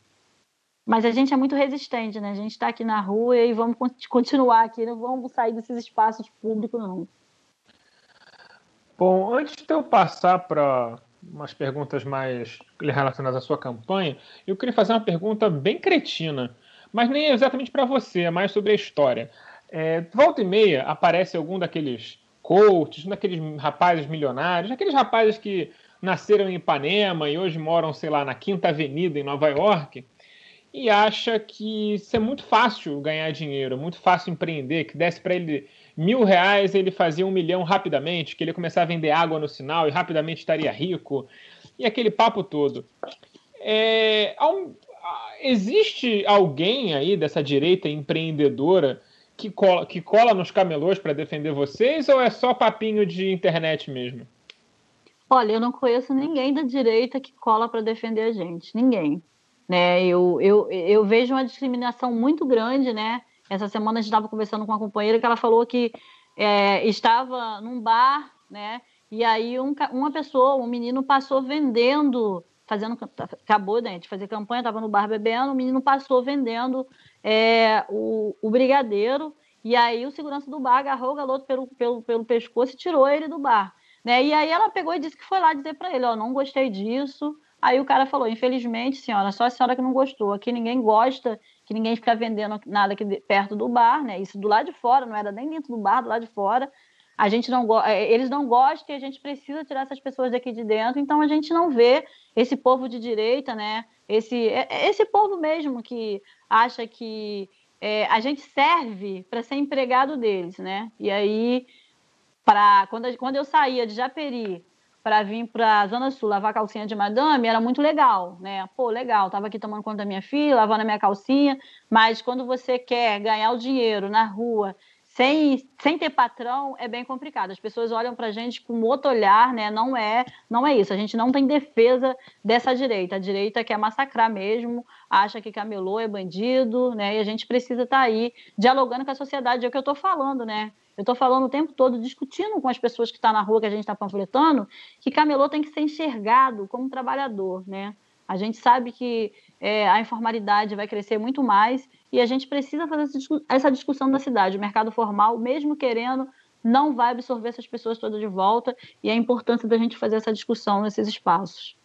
Mas a gente é muito resistente, né? A gente está aqui na rua e vamos continuar aqui, não vamos sair desses espaços públicos, não. Bom, antes de eu passar para umas perguntas mais relacionadas à sua campanha, eu queria fazer uma pergunta bem cretina mas nem exatamente para você, é mais sobre a história. É, volta e meia aparece algum daqueles coaches, daqueles rapazes milionários, aqueles rapazes que nasceram em Ipanema e hoje moram, sei lá, na Quinta Avenida em Nova York, e acha que isso é muito fácil ganhar dinheiro, muito fácil empreender, que desse para ele mil reais ele fazia um milhão rapidamente, que ele ia começar a vender água no sinal e rapidamente estaria rico, e aquele papo todo. É, existe alguém aí dessa direita empreendedora que cola, que cola nos camelôs para defender vocês ou é só papinho de internet mesmo? Olha, eu não conheço ninguém da direita que cola para defender a gente, ninguém. Né? Eu, eu, eu vejo uma discriminação muito grande, né? Essa semana a gente estava conversando com uma companheira que ela falou que é, estava num bar, né? E aí um, uma pessoa, um menino, passou vendendo fazendo, acabou né, de fazer campanha, estava no bar bebendo, o menino passou vendendo é, o, o brigadeiro, e aí o segurança do bar agarrou o galoto pelo, pelo, pelo pescoço e tirou ele do bar. Né? E aí ela pegou e disse que foi lá dizer para ele, ó, não gostei disso. Aí o cara falou, infelizmente, senhora, só a senhora que não gostou. Aqui ninguém gosta, que ninguém fica vendendo nada aqui perto do bar, né? Isso do lado de fora, não era nem dentro do bar, do lado de fora. A gente não é, eles não gostam e a gente precisa tirar essas pessoas daqui de dentro. Então a gente não vê esse povo de direita, né? Esse é, é esse povo mesmo que acha que é, a gente serve para ser empregado deles, né? E aí, para quando, quando eu saía de Japeri para vir para a Zona Sul lavar calcinha de madame, era muito legal, né? Pô, legal, tava aqui tomando conta da minha filha, lavando a minha calcinha, mas quando você quer ganhar o dinheiro na rua sem, sem ter patrão é bem complicado. As pessoas olham para a gente com outro olhar, né? Não é, não é isso. A gente não tem defesa dessa direita. A direita quer massacrar mesmo, acha que camelô é bandido, né? E a gente precisa estar tá aí dialogando com a sociedade. É o que eu estou falando, né? Eu estou falando o tempo todo, discutindo com as pessoas que estão tá na rua, que a gente está panfletando, que camelô tem que ser enxergado como trabalhador, né? A gente sabe que é, a informalidade vai crescer muito mais e a gente precisa fazer essa discussão da cidade. O mercado formal, mesmo querendo, não vai absorver essas pessoas todas de volta e a importância da gente fazer essa discussão nesses espaços.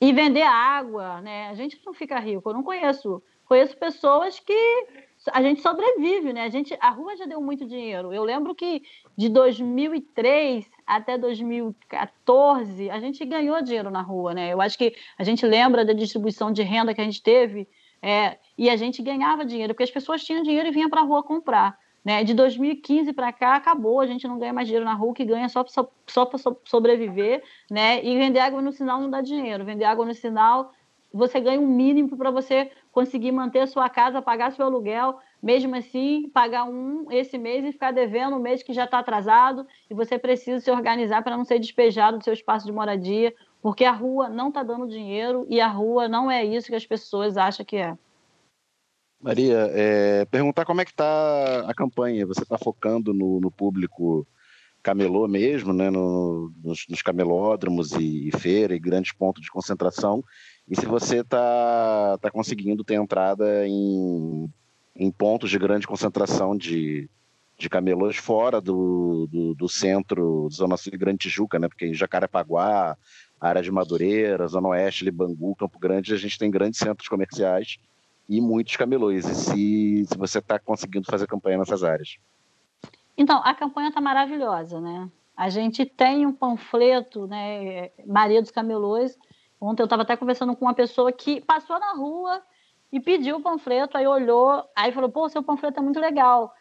E vender água, né? A gente não fica rico. Eu não conheço. Conheço pessoas que a gente sobrevive, né? A, gente, a rua já deu muito dinheiro. Eu lembro que de 2003 até 2014 a gente ganhou dinheiro na rua, né? Eu acho que a gente lembra da distribuição de renda que a gente teve é, e a gente ganhava dinheiro porque as pessoas tinham dinheiro e vinham para a rua comprar. Né? De 2015 para cá acabou, a gente não ganha mais dinheiro na rua, que ganha só, só, só para sobreviver, né? E vender água no sinal não dá dinheiro. Vender água no sinal você ganha um mínimo para você conseguir manter a sua casa, pagar seu aluguel, mesmo assim, pagar um esse mês e ficar devendo um mês que já está atrasado, e você precisa se organizar para não ser despejado do seu espaço de moradia, porque a rua não está dando dinheiro e a rua não é isso que as pessoas acham que é. Maria, é, perguntar como é que está a campanha. Você está focando no, no, público camelô mesmo, né, no, nos, nos, camelódromos e, e feira e grandes pontos de concentração, e se você está tá conseguindo ter entrada em, em pontos de grande concentração de, de camelôs fora do, do, do centro, Zona Sul de Grande Tijuca, né? Porque em Jacarepaguá, área de Madureira, Zona Oeste, Libangu, Campo Grande, a gente tem grandes centros comerciais e muitos camelôs. E se, se você está conseguindo fazer campanha nessas áreas? Então, a campanha está maravilhosa, né? A gente tem um panfleto, né? Maria dos Camelôs, Ontem eu estava até conversando com uma pessoa que passou na rua e pediu o panfleto, aí olhou, aí falou: pô, seu panfleto é muito legal.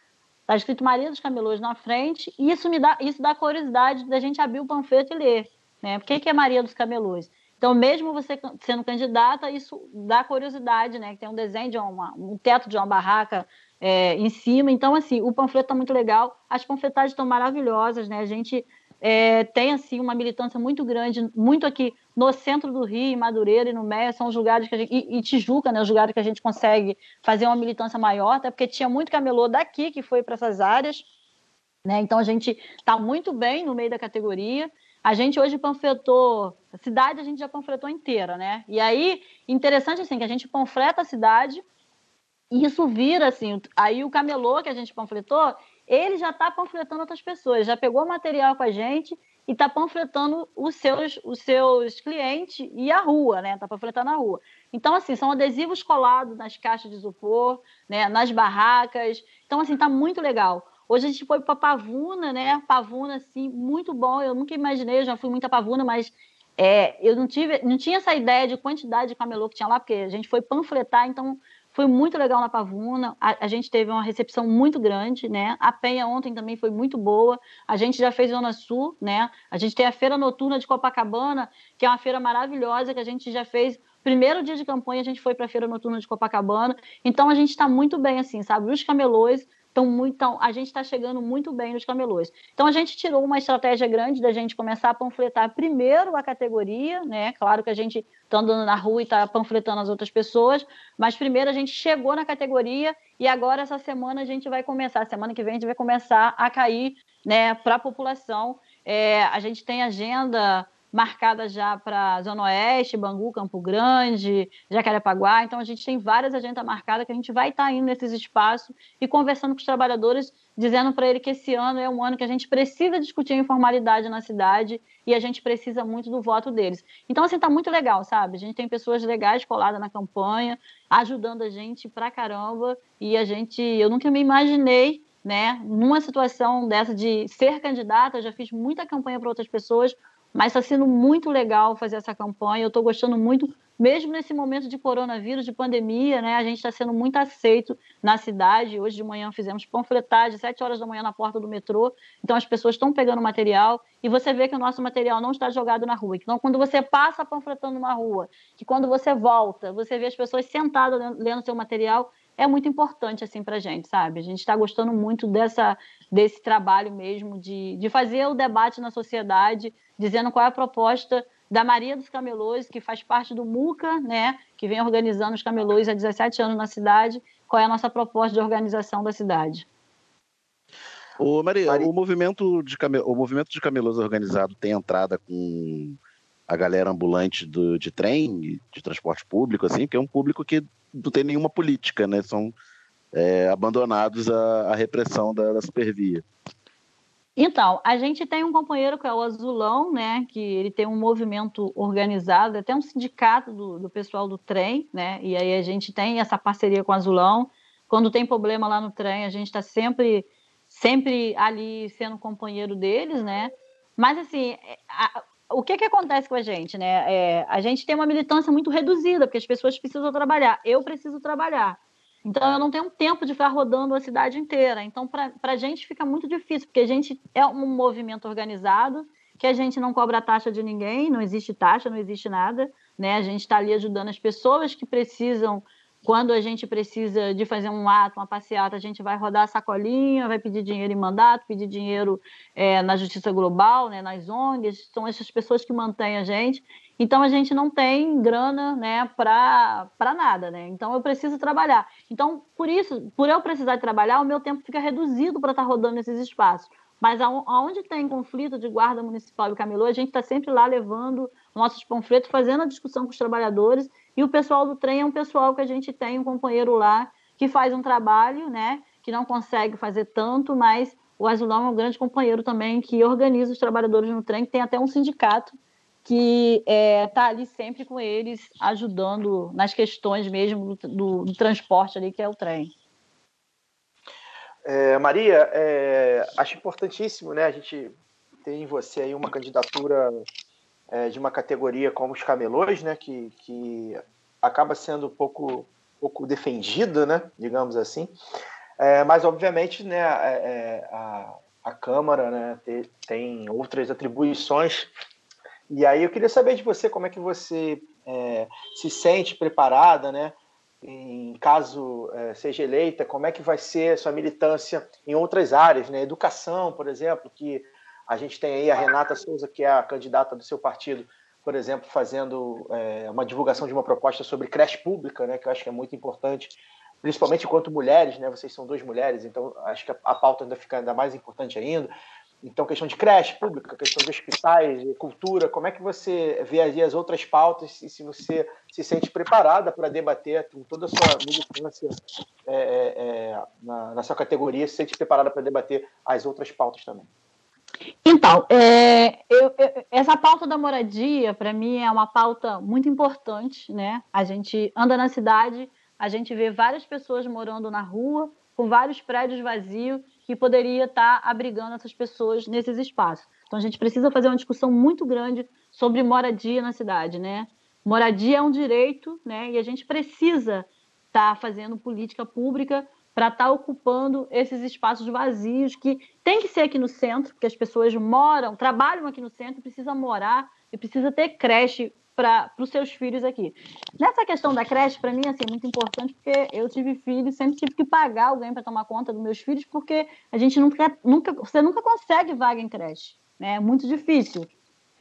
Tá escrito Maria dos Camelôs na frente, e isso me dá, isso dá curiosidade da gente abrir o panfleto e ler. Né? Por que, que é Maria dos Camelôs? Então, mesmo você sendo candidata, isso dá curiosidade, né? Tem um desenho de uma, um teto de uma barraca é, em cima. Então, assim, o panfleto está muito legal. As panfletagens estão maravilhosas, né? A gente é, tem assim uma militância muito grande, muito aqui no centro do Rio, em Madureira e no Meia, são os lugares que a gente, e, e Tijuca, né, os lugares que a gente consegue fazer uma militância maior, até porque tinha muito camelô daqui que foi para essas áreas, né? Então a gente está muito bem no meio da categoria. A gente hoje panfletou, a cidade a gente já panfletou inteira, né? E aí, interessante assim, que a gente panfleta a cidade, e isso vira assim, aí o camelô que a gente panfletou, ele já está panfletando outras pessoas, já pegou material com a gente e está panfletando os seus, os seus clientes e a rua, né? Está panfletando a rua. Então, assim, são adesivos colados nas caixas de isopor, né? nas barracas. Então, assim, está muito legal. Hoje a gente foi para Pavuna, né? Pavuna, assim, muito bom. Eu nunca imaginei, eu já fui muito a Pavuna, mas é, eu não, tive, não tinha essa ideia de quantidade de camelô que tinha lá, porque a gente foi panfletar, então foi muito legal na Pavuna. A, a, gente teve uma recepção muito grande, né? A Penha ontem também foi muito boa. A gente já fez Zona Sul, né? A gente tem a Feira Noturna de Copacabana, que é uma feira maravilhosa que a gente já fez. Primeiro dia de campanha a gente foi para a Feira Noturna de Copacabana. Então a gente está muito bem assim, sabe? Os camelôs então, então a gente está chegando muito bem nos camelôs. Então, a gente tirou uma estratégia grande da gente começar a panfletar primeiro a categoria, né? Claro que a gente está andando na rua e está panfletando as outras pessoas, mas primeiro a gente chegou na categoria e agora, essa semana, a gente vai começar, semana que vem, a gente vai começar a cair né, para a população. É, a gente tem agenda marcada já para Zona Oeste, Bangu, Campo Grande, Jacarepaguá. Então, a gente tem várias agendas marcadas que a gente vai estar tá indo nesses espaços e conversando com os trabalhadores, dizendo para ele que esse ano é um ano que a gente precisa discutir a informalidade na cidade e a gente precisa muito do voto deles. Então, assim, tá muito legal, sabe? A gente tem pessoas legais coladas na campanha, ajudando a gente pra caramba e a gente, eu nunca me imaginei né? Numa situação dessa de ser candidata, eu já fiz muita campanha para outras pessoas, mas está sendo muito legal fazer essa campanha. Eu estou gostando muito, mesmo nesse momento de coronavírus, de pandemia, né? A gente está sendo muito aceito na cidade. Hoje de manhã fizemos panfletagem, sete horas da manhã na porta do metrô. Então as pessoas estão pegando material e você vê que o nosso material não está jogado na rua. Então quando você passa panfletando uma rua, que quando você volta, você vê as pessoas sentadas lendo seu material, é muito importante assim para a gente, sabe? A gente está gostando muito dessa, desse trabalho mesmo de, de fazer o debate na sociedade, dizendo qual é a proposta da Maria dos Camelôs, que faz parte do MUCA, né, que vem organizando os camelôs há 17 anos na cidade, qual é a nossa proposta de organização da cidade. Ô Maria, Maria. O, movimento de camel... o movimento de camelôs organizado tem entrada com a galera ambulante do, de trem, de transporte público, assim, que é um público que não tem nenhuma política, né? São é, abandonados à, à repressão da, da, supervia. Então, a gente tem um companheiro que é o Azulão, né? Que ele tem um movimento organizado, até um sindicato do, do pessoal do trem, né? E aí a gente tem essa parceria com o Azulão. Quando tem problema lá no trem, a gente está sempre, sempre ali sendo companheiro deles, né? Mas assim, a, o que, que acontece com a gente, né? É, a gente tem uma militância muito reduzida, porque as pessoas precisam trabalhar. Eu preciso trabalhar. Então, eu não tenho tempo de ficar rodando a cidade inteira. Então, para a gente fica muito difícil, porque a gente é um movimento organizado, que a gente não cobra taxa de ninguém, não existe taxa, não existe nada. Né? A gente está ali ajudando as pessoas que precisam quando a gente precisa de fazer um ato, uma passeata, a gente vai rodar a sacolinha, vai pedir dinheiro em mandato, pedir dinheiro é, na Justiça Global, né, nas ONGs, são essas pessoas que mantêm a gente. Então a gente não tem grana né, para nada, né? Então eu preciso trabalhar. Então, por isso, por eu precisar trabalhar, o meu tempo fica reduzido para estar tá rodando nesses espaços. Mas aonde tem conflito de guarda municipal e camelô, a gente está sempre lá levando nossos panfletos, fazendo a discussão com os trabalhadores e o pessoal do trem é um pessoal que a gente tem um companheiro lá que faz um trabalho, né? Que não consegue fazer tanto, mas o Azulão é um grande companheiro também que organiza os trabalhadores no trem, que tem até um sindicato que está é, tá ali sempre com eles, ajudando nas questões mesmo do, do, do transporte ali, que é o trem. É, Maria, é, acho importantíssimo, né? A gente tem em você aí uma candidatura é, de uma categoria como os camelôs, né, que, que acaba sendo pouco, pouco defendida, né, digamos assim. É, mas, obviamente, né, é, é a, a Câmara né, tem, tem outras atribuições. E aí eu queria saber de você como é que você é, se sente preparada, né, em caso é, seja eleita, como é que vai ser a sua militância em outras áreas, né? Educação, por exemplo, que a gente tem aí a Renata Souza, que é a candidata do seu partido, por exemplo, fazendo é, uma divulgação de uma proposta sobre creche pública, né, que eu acho que é muito importante, principalmente enquanto mulheres, né, vocês são duas mulheres, então acho que a, a pauta ainda fica ainda mais importante ainda. Então, questão de creche pública, questão de hospitais, cultura, como é que você vê aí as outras pautas e se você se sente preparada para debater com toda a sua militância é, é, é, na, na, sua categoria, se sente preparada para debater as outras pautas também? Então, é, eu, eu, essa pauta da moradia, para mim, é uma pauta muito importante, né? A gente anda na cidade, a gente vê várias pessoas morando na rua, com vários prédios vazios, que poderia estar tá abrigando essas pessoas nesses espaços. Então, a gente precisa fazer uma discussão muito grande sobre moradia na cidade, né? Moradia é um direito, né? E a gente precisa estar tá fazendo política pública para estar tá ocupando esses espaços vazios que tem que ser aqui no centro, porque as pessoas moram, trabalham aqui no centro, precisa morar e precisa ter creche para os seus filhos aqui. Nessa questão da creche, para mim, assim, é muito importante, porque eu tive filhos, sempre tive que pagar alguém para tomar conta dos meus filhos, porque a gente nunca, nunca, você nunca consegue vaga em creche, né? É muito difícil.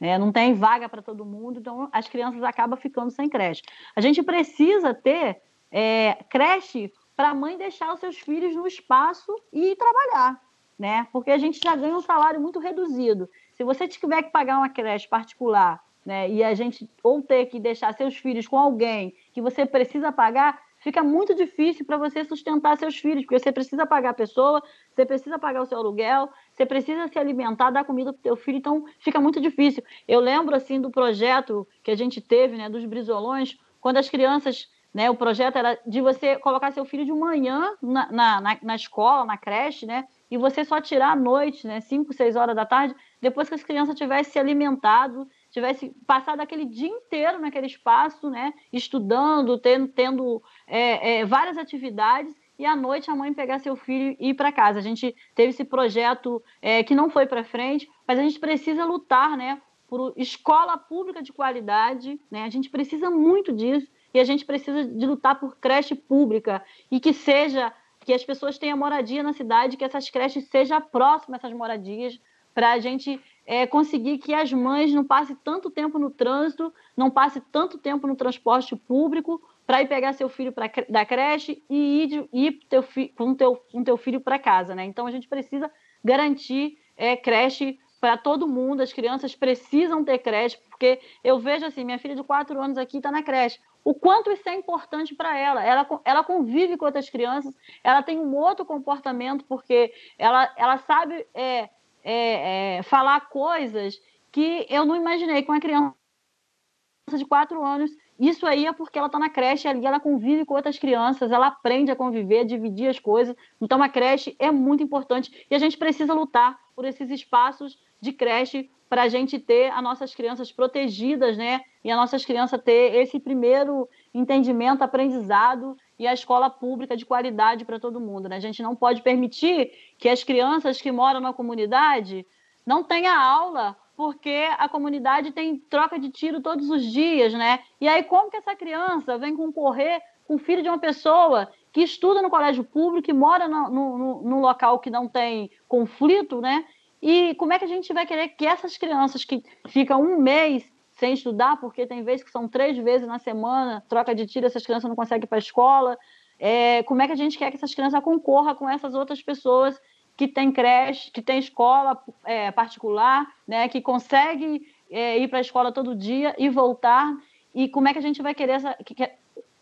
Né? Não tem vaga para todo mundo, então as crianças acabam ficando sem creche. A gente precisa ter é, creche para a mãe deixar os seus filhos no espaço e trabalhar, né? Porque a gente já ganha um salário muito reduzido. Se você tiver que pagar uma creche particular, né, e a gente ou ter que deixar seus filhos com alguém que você precisa pagar, fica muito difícil para você sustentar seus filhos, porque você precisa pagar a pessoa, você precisa pagar o seu aluguel, você precisa se alimentar, dar comida para o teu filho, então fica muito difícil. Eu lembro assim do projeto que a gente teve, né, dos brizolões, quando as crianças, né, o projeto era de você colocar seu filho de manhã na, na, na escola, na creche, né, e você só tirar à noite, né, 5, 6 horas da tarde, depois que as crianças tivessem se alimentado, tivesse passado aquele dia inteiro naquele espaço, né, estudando, tendo, tendo é, é, várias atividades, e à noite a mãe pegar seu filho e ir para casa. A gente teve esse projeto é, que não foi para frente, mas a gente precisa lutar, né, por escola pública de qualidade, né? A gente precisa muito disso e a gente precisa de lutar por creche pública e que seja que as pessoas tenham moradia na cidade, que essas creches sejam próximas essas moradias, para a gente é, conseguir que as mães não passem tanto tempo no trânsito, não passem tanto tempo no transporte público para ir pegar seu filho pra, da creche e ir, ir teu com, teu, com teu filho para casa. Né? Então a gente precisa garantir é, creche para todo mundo, as crianças precisam ter creche, porque eu vejo assim, minha filha de quatro anos aqui está na creche. O quanto isso é importante para ela. ela. Ela convive com outras crianças, ela tem um outro comportamento, porque ela, ela sabe é, é, é, falar coisas que eu não imaginei com uma criança de quatro anos. Isso aí é porque ela está na creche ali, ela convive com outras crianças, ela aprende a conviver, a dividir as coisas. Então, a creche é muito importante e a gente precisa lutar por esses espaços de creche para a gente ter as nossas crianças protegidas, né? E as nossas crianças ter esse primeiro entendimento, aprendizado e a escola pública de qualidade para todo mundo. Né? A gente não pode permitir que as crianças que moram na comunidade não tenham aula porque a comunidade tem troca de tiro todos os dias, né? E aí como que essa criança vem concorrer com o filho de uma pessoa que estuda no colégio público, e mora no, no local que não tem conflito, né? E como é que a gente vai querer que essas crianças que ficam um mês sem estudar, porque tem vezes que são três vezes na semana, troca de tiro, essas crianças não conseguem ir para a escola. É, como é que a gente quer que essas crianças concorram com essas outras pessoas que têm creche, que têm escola é, particular, né, que consegue é, ir para a escola todo dia e voltar? E como é que a gente vai querer essa,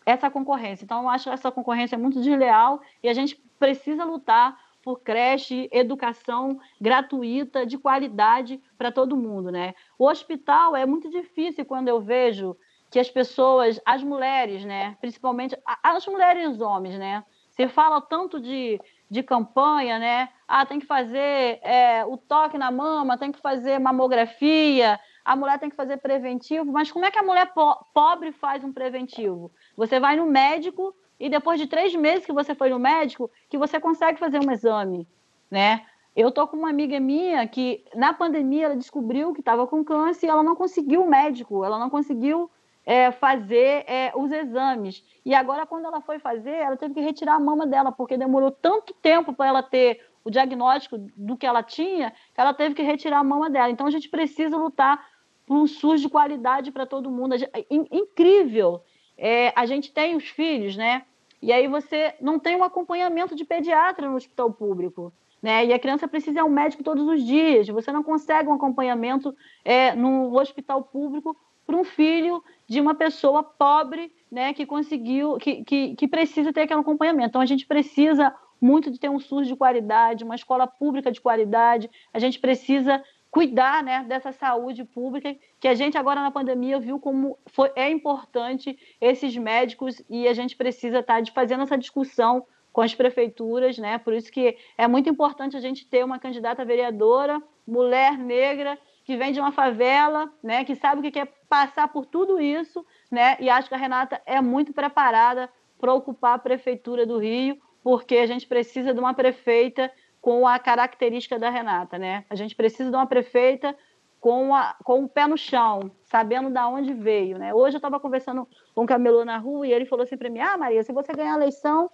essa concorrência? Então, eu acho que essa concorrência é muito desleal e a gente precisa lutar por creche, educação gratuita, de qualidade para todo mundo, né? O hospital é muito difícil quando eu vejo que as pessoas, as mulheres, né, principalmente as mulheres e os homens, né, se fala tanto de, de campanha, né, ah, tem que fazer é, o toque na mama, tem que fazer mamografia, a mulher tem que fazer preventivo, mas como é que a mulher po pobre faz um preventivo? Você vai no médico, e depois de três meses que você foi no médico, que você consegue fazer um exame, né? Eu tô com uma amiga minha que na pandemia ela descobriu que estava com câncer e ela não conseguiu o médico, ela não conseguiu é, fazer é, os exames. E agora, quando ela foi fazer, ela teve que retirar a mama dela, porque demorou tanto tempo para ela ter o diagnóstico do que ela tinha, que ela teve que retirar a mama dela. Então, a gente precisa lutar por um SUS de qualidade para todo mundo. Incrível! É, a gente tem os filhos, né? E aí você não tem um acompanhamento de pediatra no hospital público. Né? E a criança precisa ir ao médico todos os dias. Você não consegue um acompanhamento é, no hospital público para um filho de uma pessoa pobre, né, que conseguiu, que, que, que precisa ter aquele acompanhamento. Então a gente precisa muito de ter um SUS de qualidade, uma escola pública de qualidade. A gente precisa cuidar né, dessa saúde pública, que a gente agora na pandemia viu como foi, é importante esses médicos e a gente precisa estar tá, fazendo essa discussão com as prefeituras, né? Por isso que é muito importante a gente ter uma candidata vereadora, mulher negra, que vem de uma favela, né? Que sabe o que quer passar por tudo isso, né? E acho que a Renata é muito preparada para ocupar a prefeitura do Rio, porque a gente precisa de uma prefeita com a característica da Renata, né? A gente precisa de uma prefeita com, a, com o pé no chão, sabendo de onde veio, né? Hoje eu estava conversando com o Camelo na rua e ele falou assim para mim: Ah, Maria, se você ganhar a eleição,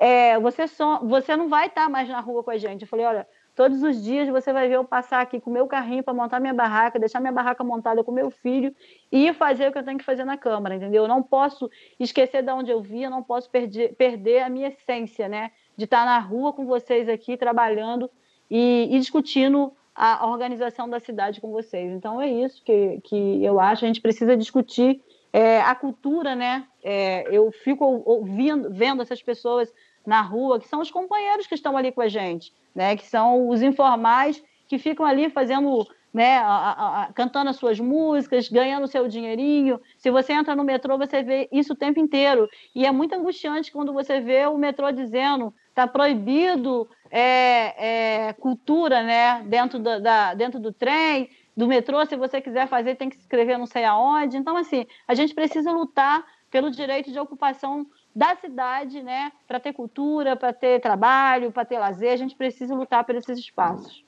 é, você, só, você não vai estar tá mais na rua com a gente. Eu falei: Olha, todos os dias você vai ver eu passar aqui com o meu carrinho para montar minha barraca, deixar minha barraca montada com meu filho e fazer o que eu tenho que fazer na Câmara, entendeu? Eu não posso esquecer de onde eu vi, eu não posso perder, perder a minha essência, né? De estar na rua com vocês aqui trabalhando e, e discutindo a organização da cidade com vocês. Então é isso que, que eu acho. A gente precisa discutir é, a cultura, né? É, eu fico ouvindo, vendo essas pessoas na rua, que são os companheiros que estão ali com a gente, né? Que são os informais que ficam ali fazendo, né? A, a, a, cantando as suas músicas, ganhando seu dinheirinho. Se você entra no metrô, você vê isso o tempo inteiro. E é muito angustiante quando você vê o metrô dizendo está proibido é, é, cultura né, dentro, do, da, dentro do trem, do metrô, se você quiser fazer, tem que se inscrever não sei aonde. Então, assim, a gente precisa lutar pelo direito de ocupação da cidade, né, para ter cultura, para ter trabalho, para ter lazer, a gente precisa lutar por esses espaços.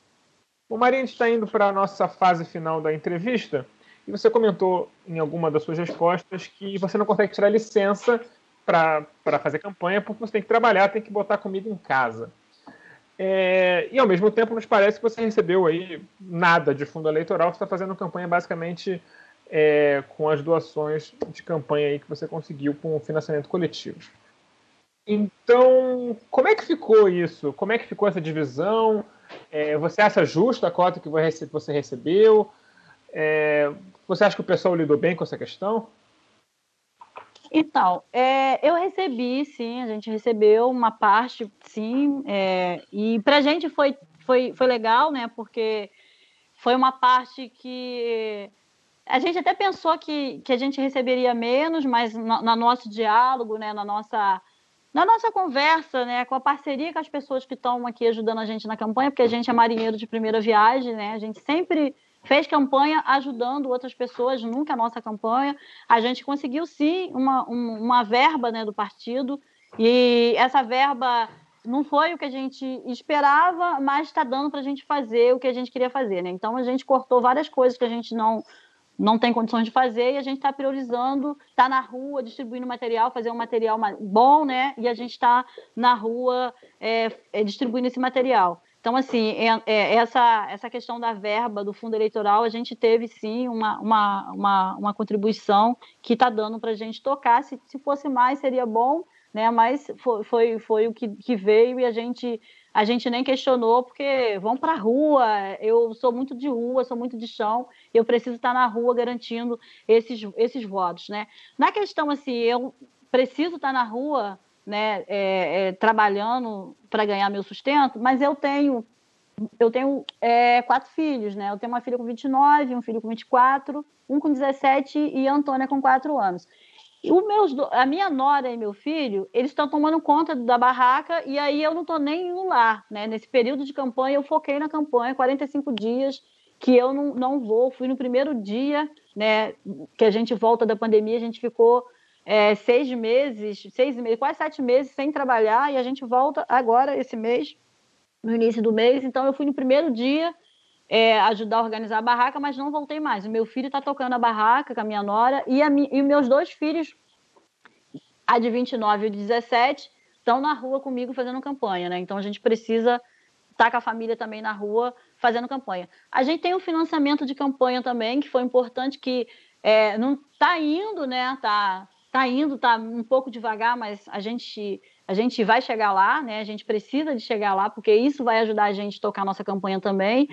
O Marinho está indo para a nossa fase final da entrevista e você comentou em alguma das suas respostas que você não consegue tirar licença para fazer campanha, porque você tem que trabalhar, tem que botar comida em casa. É, e ao mesmo tempo nos parece que você recebeu aí nada de fundo eleitoral, você está fazendo campanha basicamente é, com as doações de campanha aí que você conseguiu com o financiamento coletivo. Então, como é que ficou isso? Como é que ficou essa divisão? É, você acha justa a cota que você recebeu? É, você acha que o pessoal lidou bem com essa questão? Então, é, eu recebi, sim, a gente recebeu uma parte, sim, é, e para a gente foi, foi, foi legal, né? Porque foi uma parte que a gente até pensou que, que a gente receberia menos, mas no, no nosso diálogo, né, na nossa na nossa conversa, né, com a parceria com as pessoas que estão aqui ajudando a gente na campanha, porque a gente é marinheiro de primeira viagem, né? A gente sempre fez campanha ajudando outras pessoas, nunca a nossa campanha. A gente conseguiu sim uma, uma verba né, do partido, e essa verba não foi o que a gente esperava, mas está dando para a gente fazer o que a gente queria fazer. Né? Então a gente cortou várias coisas que a gente não não tem condições de fazer e a gente está priorizando, está na rua distribuindo material, fazer um material bom, né? E a gente está na rua é, é, distribuindo esse material. Então, assim, é, é, essa, essa questão da verba do fundo eleitoral, a gente teve sim uma, uma, uma, uma contribuição que está dando para a gente tocar. Se, se fosse mais, seria bom, né? Mas foi, foi, foi o que, que veio e a gente, a gente nem questionou, porque vão para a rua. Eu sou muito de rua, sou muito de chão, eu preciso estar na rua garantindo esses, esses votos, né? Na questão, assim, eu preciso estar na rua né, é, é, trabalhando para ganhar meu sustento, mas eu tenho eu tenho é, quatro filhos, né? Eu tenho uma filha com 29, um filho com 24, um com 17 e a Antônia com 4 anos. Meus, a minha nora e meu filho, eles estão tomando conta da barraca e aí eu não estou nem indo lá, né? Nesse período de campanha, eu foquei na campanha, 45 dias que eu não, não vou. Fui no primeiro dia, né? Que a gente volta da pandemia, a gente ficou é, seis meses, seis meses, quase sete meses sem trabalhar e a gente volta agora esse mês, no início do mês. Então eu fui no primeiro dia é, ajudar a organizar a barraca, mas não voltei mais. O meu filho está tocando a barraca com a minha nora e, a e meus dois filhos, a de 29 e o de 17, estão na rua comigo fazendo campanha, né? Então a gente precisa estar tá com a família também na rua fazendo campanha. A gente tem um financiamento de campanha também, que foi importante, que é, não está indo, né? Tá, está indo, está um pouco devagar, mas a gente a gente vai chegar lá, né? A gente precisa de chegar lá, porque isso vai ajudar a gente a tocar a nossa campanha também.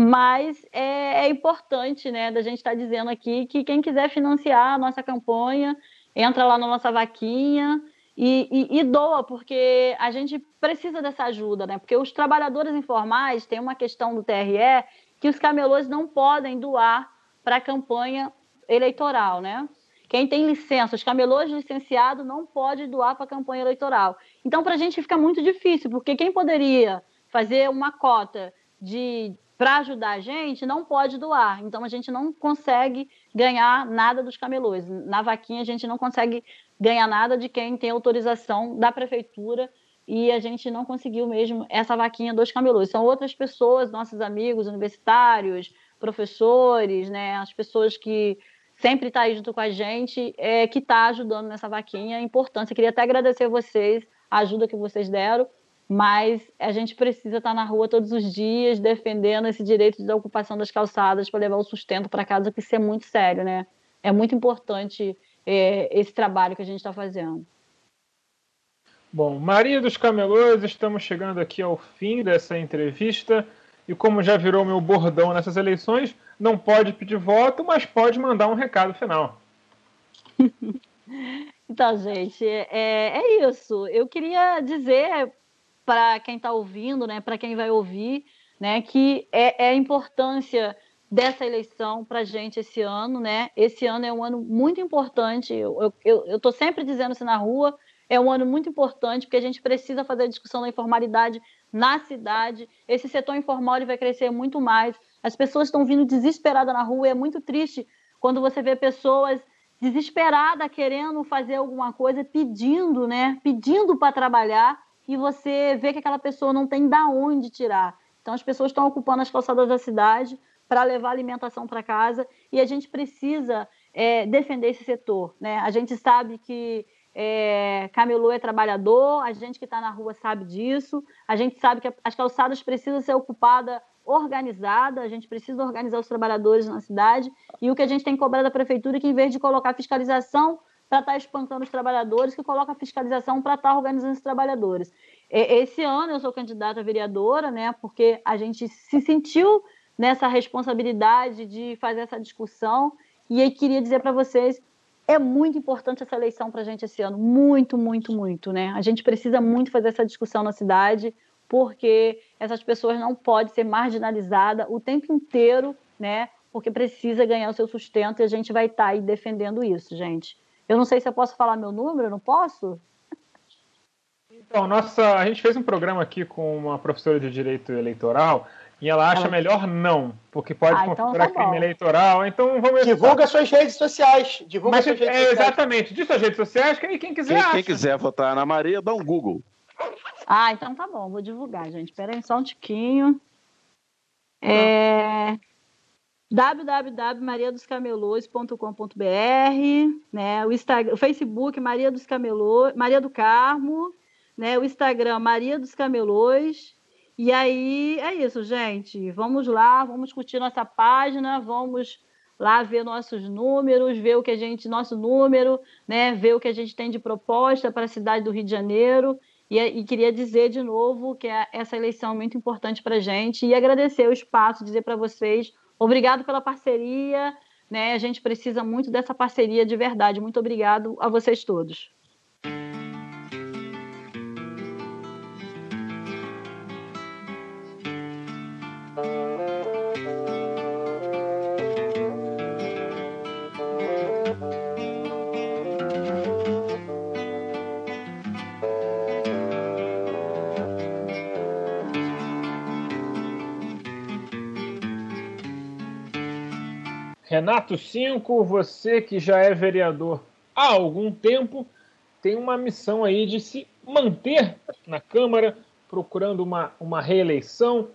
Mas é, é importante, né, da gente estar tá dizendo aqui que quem quiser financiar a nossa campanha, entra lá na nossa vaquinha e, e, e, doa, porque a gente precisa dessa ajuda, né? Porque os trabalhadores informais têm uma questão do TRE que os camelôs não podem doar para a campanha eleitoral, né? Quem tem licença, os camelôs licenciados não pode doar para a campanha eleitoral. Então, para a gente fica muito difícil, porque quem poderia fazer uma cota de para ajudar a gente não pode doar. Então, a gente não consegue ganhar nada dos camelôs. Na vaquinha, a gente não consegue ganhar nada de quem tem autorização da prefeitura e a gente não conseguiu mesmo essa vaquinha dos camelôs. São outras pessoas, nossos amigos universitários, professores, né, as pessoas que sempre está aí junto com a gente, é, que está ajudando nessa vaquinha. É importante. Eu queria até agradecer vocês, a ajuda que vocês deram, mas a gente precisa estar na rua todos os dias defendendo esse direito da ocupação das calçadas para levar o sustento para casa, que isso é muito sério, né? É muito importante é, esse trabalho que a gente está fazendo. Bom, Maria dos Camelôs, estamos chegando aqui ao fim dessa entrevista. e como já virou meu bordão nessas eleições, não pode pedir voto, mas pode mandar um recado final. Então, gente, é, é isso. Eu queria dizer para quem está ouvindo, né, para quem vai ouvir, né, que é, é a importância dessa eleição para a gente esse ano, né? Esse ano é um ano muito importante. Eu estou sempre dizendo isso na rua. É um ano muito importante porque a gente precisa fazer a discussão da informalidade na cidade. Esse setor informal ele vai crescer muito mais. As pessoas estão vindo desesperadas na rua. E é muito triste quando você vê pessoas desesperadas querendo fazer alguma coisa, pedindo, né? Pedindo para trabalhar e você vê que aquela pessoa não tem da onde tirar. Então as pessoas estão ocupando as calçadas da cidade para levar alimentação para casa e a gente precisa é, defender esse setor. Né? A gente sabe que é, camelô é trabalhador, a gente que está na rua sabe disso, a gente sabe que as calçadas precisam ser ocupadas organizada, a gente precisa organizar os trabalhadores na cidade, e o que a gente tem cobrado da prefeitura é que, em vez de colocar fiscalização para estar tá espancando os trabalhadores, que coloca fiscalização para estar tá organizando os trabalhadores. Esse ano eu sou candidata a vereadora, né, porque a gente se sentiu nessa responsabilidade de fazer essa discussão. E aí queria dizer para vocês, é muito importante essa eleição para a gente esse ano, muito, muito, muito, né? A gente precisa muito fazer essa discussão na cidade, porque essas pessoas não podem ser marginalizadas o tempo inteiro, né? Porque precisa ganhar o seu sustento e a gente vai estar tá aí defendendo isso, gente. Eu não sei se eu posso falar meu número, não posso? Então, nossa, a gente fez um programa aqui com uma professora de direito eleitoral e ela acha ela... melhor não, porque pode ah, então configurar tá crime eleitoral. Então vamos Divulga suas redes sociais. Divulga Mas, suas redes é, sociais. Exatamente. De suas redes sociais, quem, quem quiser. Quem, quem, quiser votar na Maria, dá um Google. Ah, então tá bom, vou divulgar, gente. Espera aí só um tiquinho. É www.mariadoscamelôs.com.br, né? O, Instagram, o Facebook Maria dos Camelôs, Maria do Carmo, né? O Instagram Maria dos Camelôs e aí é isso, gente. Vamos lá, vamos curtir nossa página, vamos lá ver nossos números, ver o que a gente, nosso número, né? Ver o que a gente tem de proposta para a cidade do Rio de Janeiro. E, e queria dizer de novo que é, essa eleição é muito importante para a gente e agradecer o espaço, dizer para vocês obrigado pela parceria, né? A gente precisa muito dessa parceria de verdade. Muito obrigado a vocês todos. Renato 5, você que já é vereador há algum tempo, tem uma missão aí de se manter na Câmara, procurando uma, uma reeleição.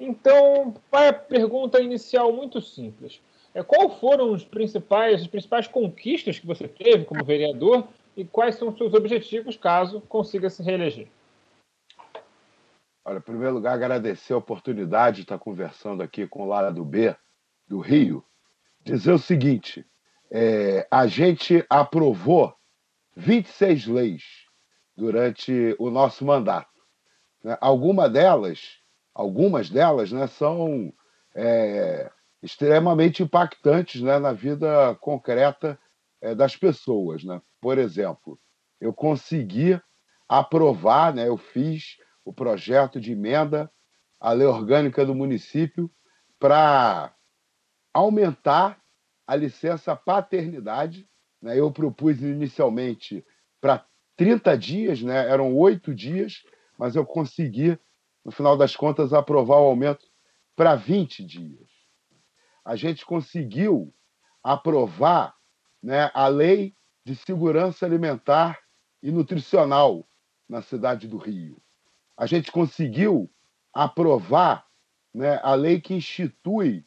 Então, a pergunta inicial muito simples. É, qual foram os principais, as principais conquistas que você teve como vereador e quais são os seus objetivos caso consiga se reeleger? Olha, em primeiro lugar, agradecer a oportunidade de estar conversando aqui com o lado B do Rio, dizer o seguinte: é, a gente aprovou 26 leis durante o nosso mandato. Né? Alguma delas, algumas delas, né, são é, extremamente impactantes né, na vida concreta é, das pessoas. Né? Por exemplo, eu consegui aprovar, né, eu fiz o projeto de emenda à lei orgânica do município para aumentar a licença paternidade. Né? Eu propus inicialmente para 30 dias, né? eram oito dias, mas eu consegui, no final das contas, aprovar o aumento para 20 dias. A gente conseguiu aprovar né, a lei de segurança alimentar e nutricional na cidade do Rio. A gente conseguiu aprovar né, a lei que institui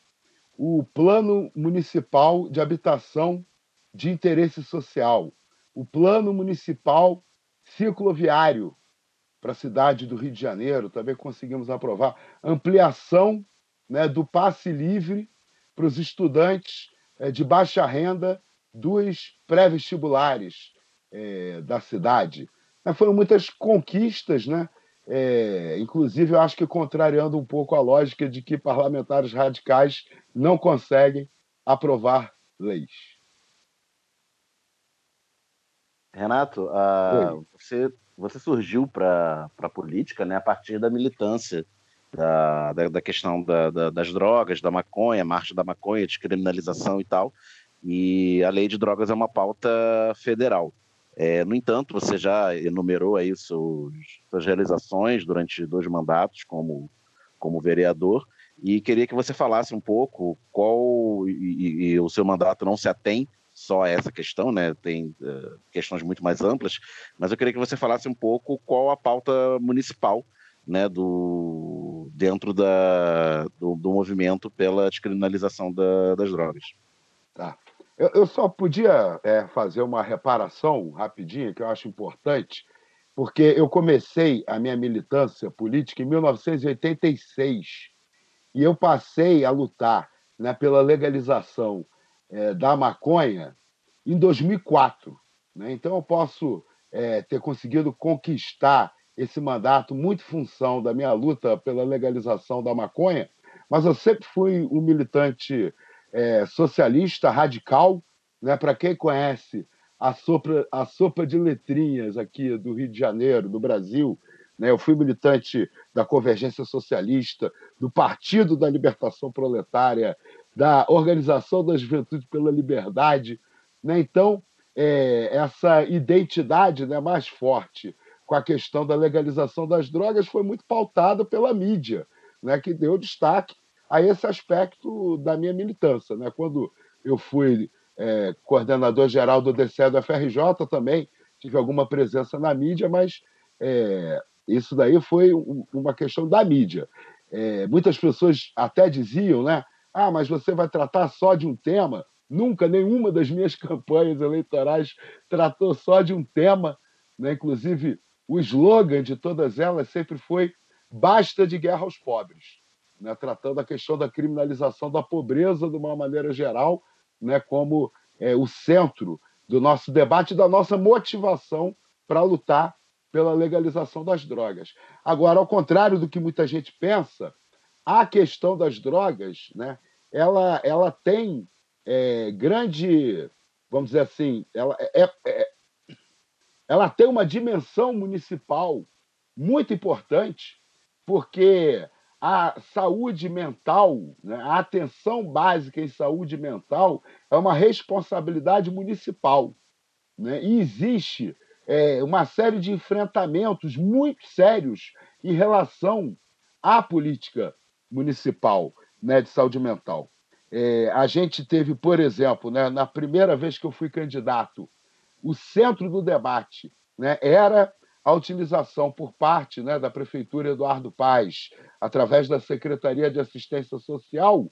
o Plano Municipal de Habitação de Interesse Social, o Plano Municipal Cicloviário para a cidade do Rio de Janeiro, também conseguimos aprovar ampliação né, do passe livre para os estudantes é, de baixa renda dos pré-vestibulares é, da cidade. Foram muitas conquistas né, é, inclusive eu acho que contrariando um pouco a lógica de que parlamentares radicais não conseguem aprovar leis. Renato, você, você surgiu para a política né, a partir da militância da, da, da questão da, da, das drogas, da maconha, marcha da maconha, descriminalização e tal. E a lei de drogas é uma pauta federal. É, no entanto, você já enumerou aí seus, suas realizações durante dois mandatos como, como vereador e queria que você falasse um pouco qual e, e o seu mandato não se atém só a essa questão, né? Tem uh, questões muito mais amplas, mas eu queria que você falasse um pouco qual a pauta municipal, né, do dentro da, do, do movimento pela descriminalização da, das drogas. Tá. Eu, eu só podia é, fazer uma reparação rapidinha que eu acho importante, porque eu comecei a minha militância política em 1986 e eu passei a lutar né, pela legalização é, da maconha em 2004. Né? Então, eu posso é, ter conseguido conquistar esse mandato muito função da minha luta pela legalização da maconha, mas eu sempre fui um militante é, socialista radical. Né? Para quem conhece a sopa, a sopa de letrinhas aqui do Rio de Janeiro, do Brasil, né? eu fui militante da Convergência Socialista, do Partido da Libertação Proletária, da Organização da Juventude pela Liberdade. Né? Então, é, essa identidade né, mais forte com a questão da legalização das drogas foi muito pautada pela mídia, né, que deu destaque a esse aspecto da minha militância. Né? Quando eu fui é, coordenador geral do DCE do FRJ também, tive alguma presença na mídia, mas é, isso daí foi uma questão da mídia. É, muitas pessoas até diziam, né? Ah, mas você vai tratar só de um tema. Nunca, nenhuma das minhas campanhas eleitorais tratou só de um tema. Né? Inclusive, o slogan de todas elas sempre foi basta de guerra aos pobres, né? tratando a questão da criminalização da pobreza de uma maneira geral, né? como é, o centro do nosso debate, da nossa motivação para lutar pela legalização das drogas. Agora, ao contrário do que muita gente pensa, a questão das drogas, né, ela, ela tem é, grande, vamos dizer assim, ela, é, é, é, ela tem uma dimensão municipal muito importante, porque a saúde mental, né, a atenção básica em saúde mental é uma responsabilidade municipal. Né? E existe é, uma série de enfrentamentos muito sérios em relação à política municipal né, de saúde mental. É, a gente teve, por exemplo, né, na primeira vez que eu fui candidato, o centro do debate né, era a utilização por parte né, da Prefeitura Eduardo Paz, através da Secretaria de Assistência Social,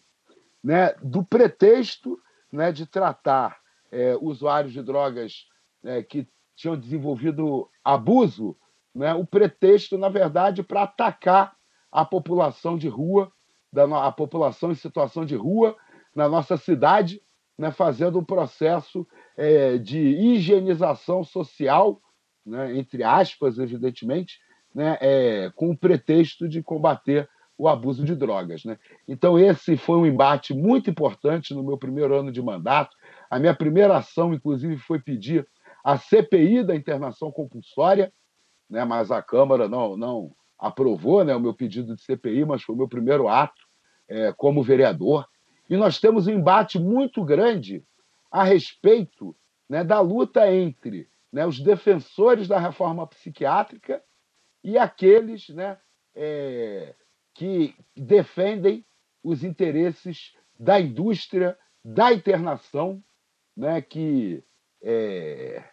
né, do pretexto né, de tratar é, usuários de drogas é, que tinham desenvolvido abuso, né, o pretexto, na verdade, para atacar a população de rua, da, a população em situação de rua na nossa cidade, né, fazendo um processo é, de higienização social, né, entre aspas, evidentemente, né, é, com o pretexto de combater o abuso de drogas. Né? Então, esse foi um embate muito importante no meu primeiro ano de mandato. A minha primeira ação, inclusive, foi pedir a CPI da internação compulsória, né, mas a Câmara não, não aprovou né, o meu pedido de CPI, mas foi o meu primeiro ato é, como vereador. E nós temos um embate muito grande a respeito né, da luta entre né, os defensores da reforma psiquiátrica e aqueles né, é, que defendem os interesses da indústria da internação, né, que é,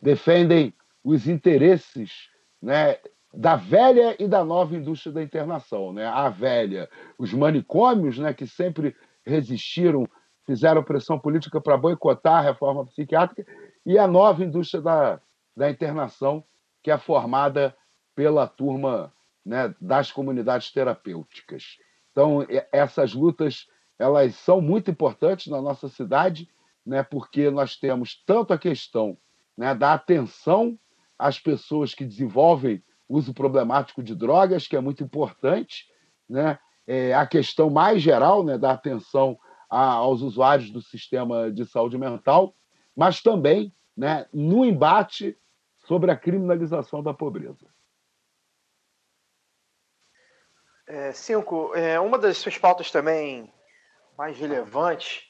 defendem os interesses né, da velha e da nova indústria da internação. Né? A velha, os manicômios, né, que sempre resistiram, fizeram pressão política para boicotar a reforma psiquiátrica, e a nova indústria da, da internação, que é formada pela turma né, das comunidades terapêuticas. Então, essas lutas elas são muito importantes na nossa cidade, né, porque nós temos tanto a questão né, da atenção às pessoas que desenvolvem uso problemático de drogas, que é muito importante, né? É, a questão mais geral né, da atenção a, aos usuários do sistema de saúde mental, mas também né, no embate sobre a criminalização da pobreza. É, cinco, é, uma das suas pautas também mais relevantes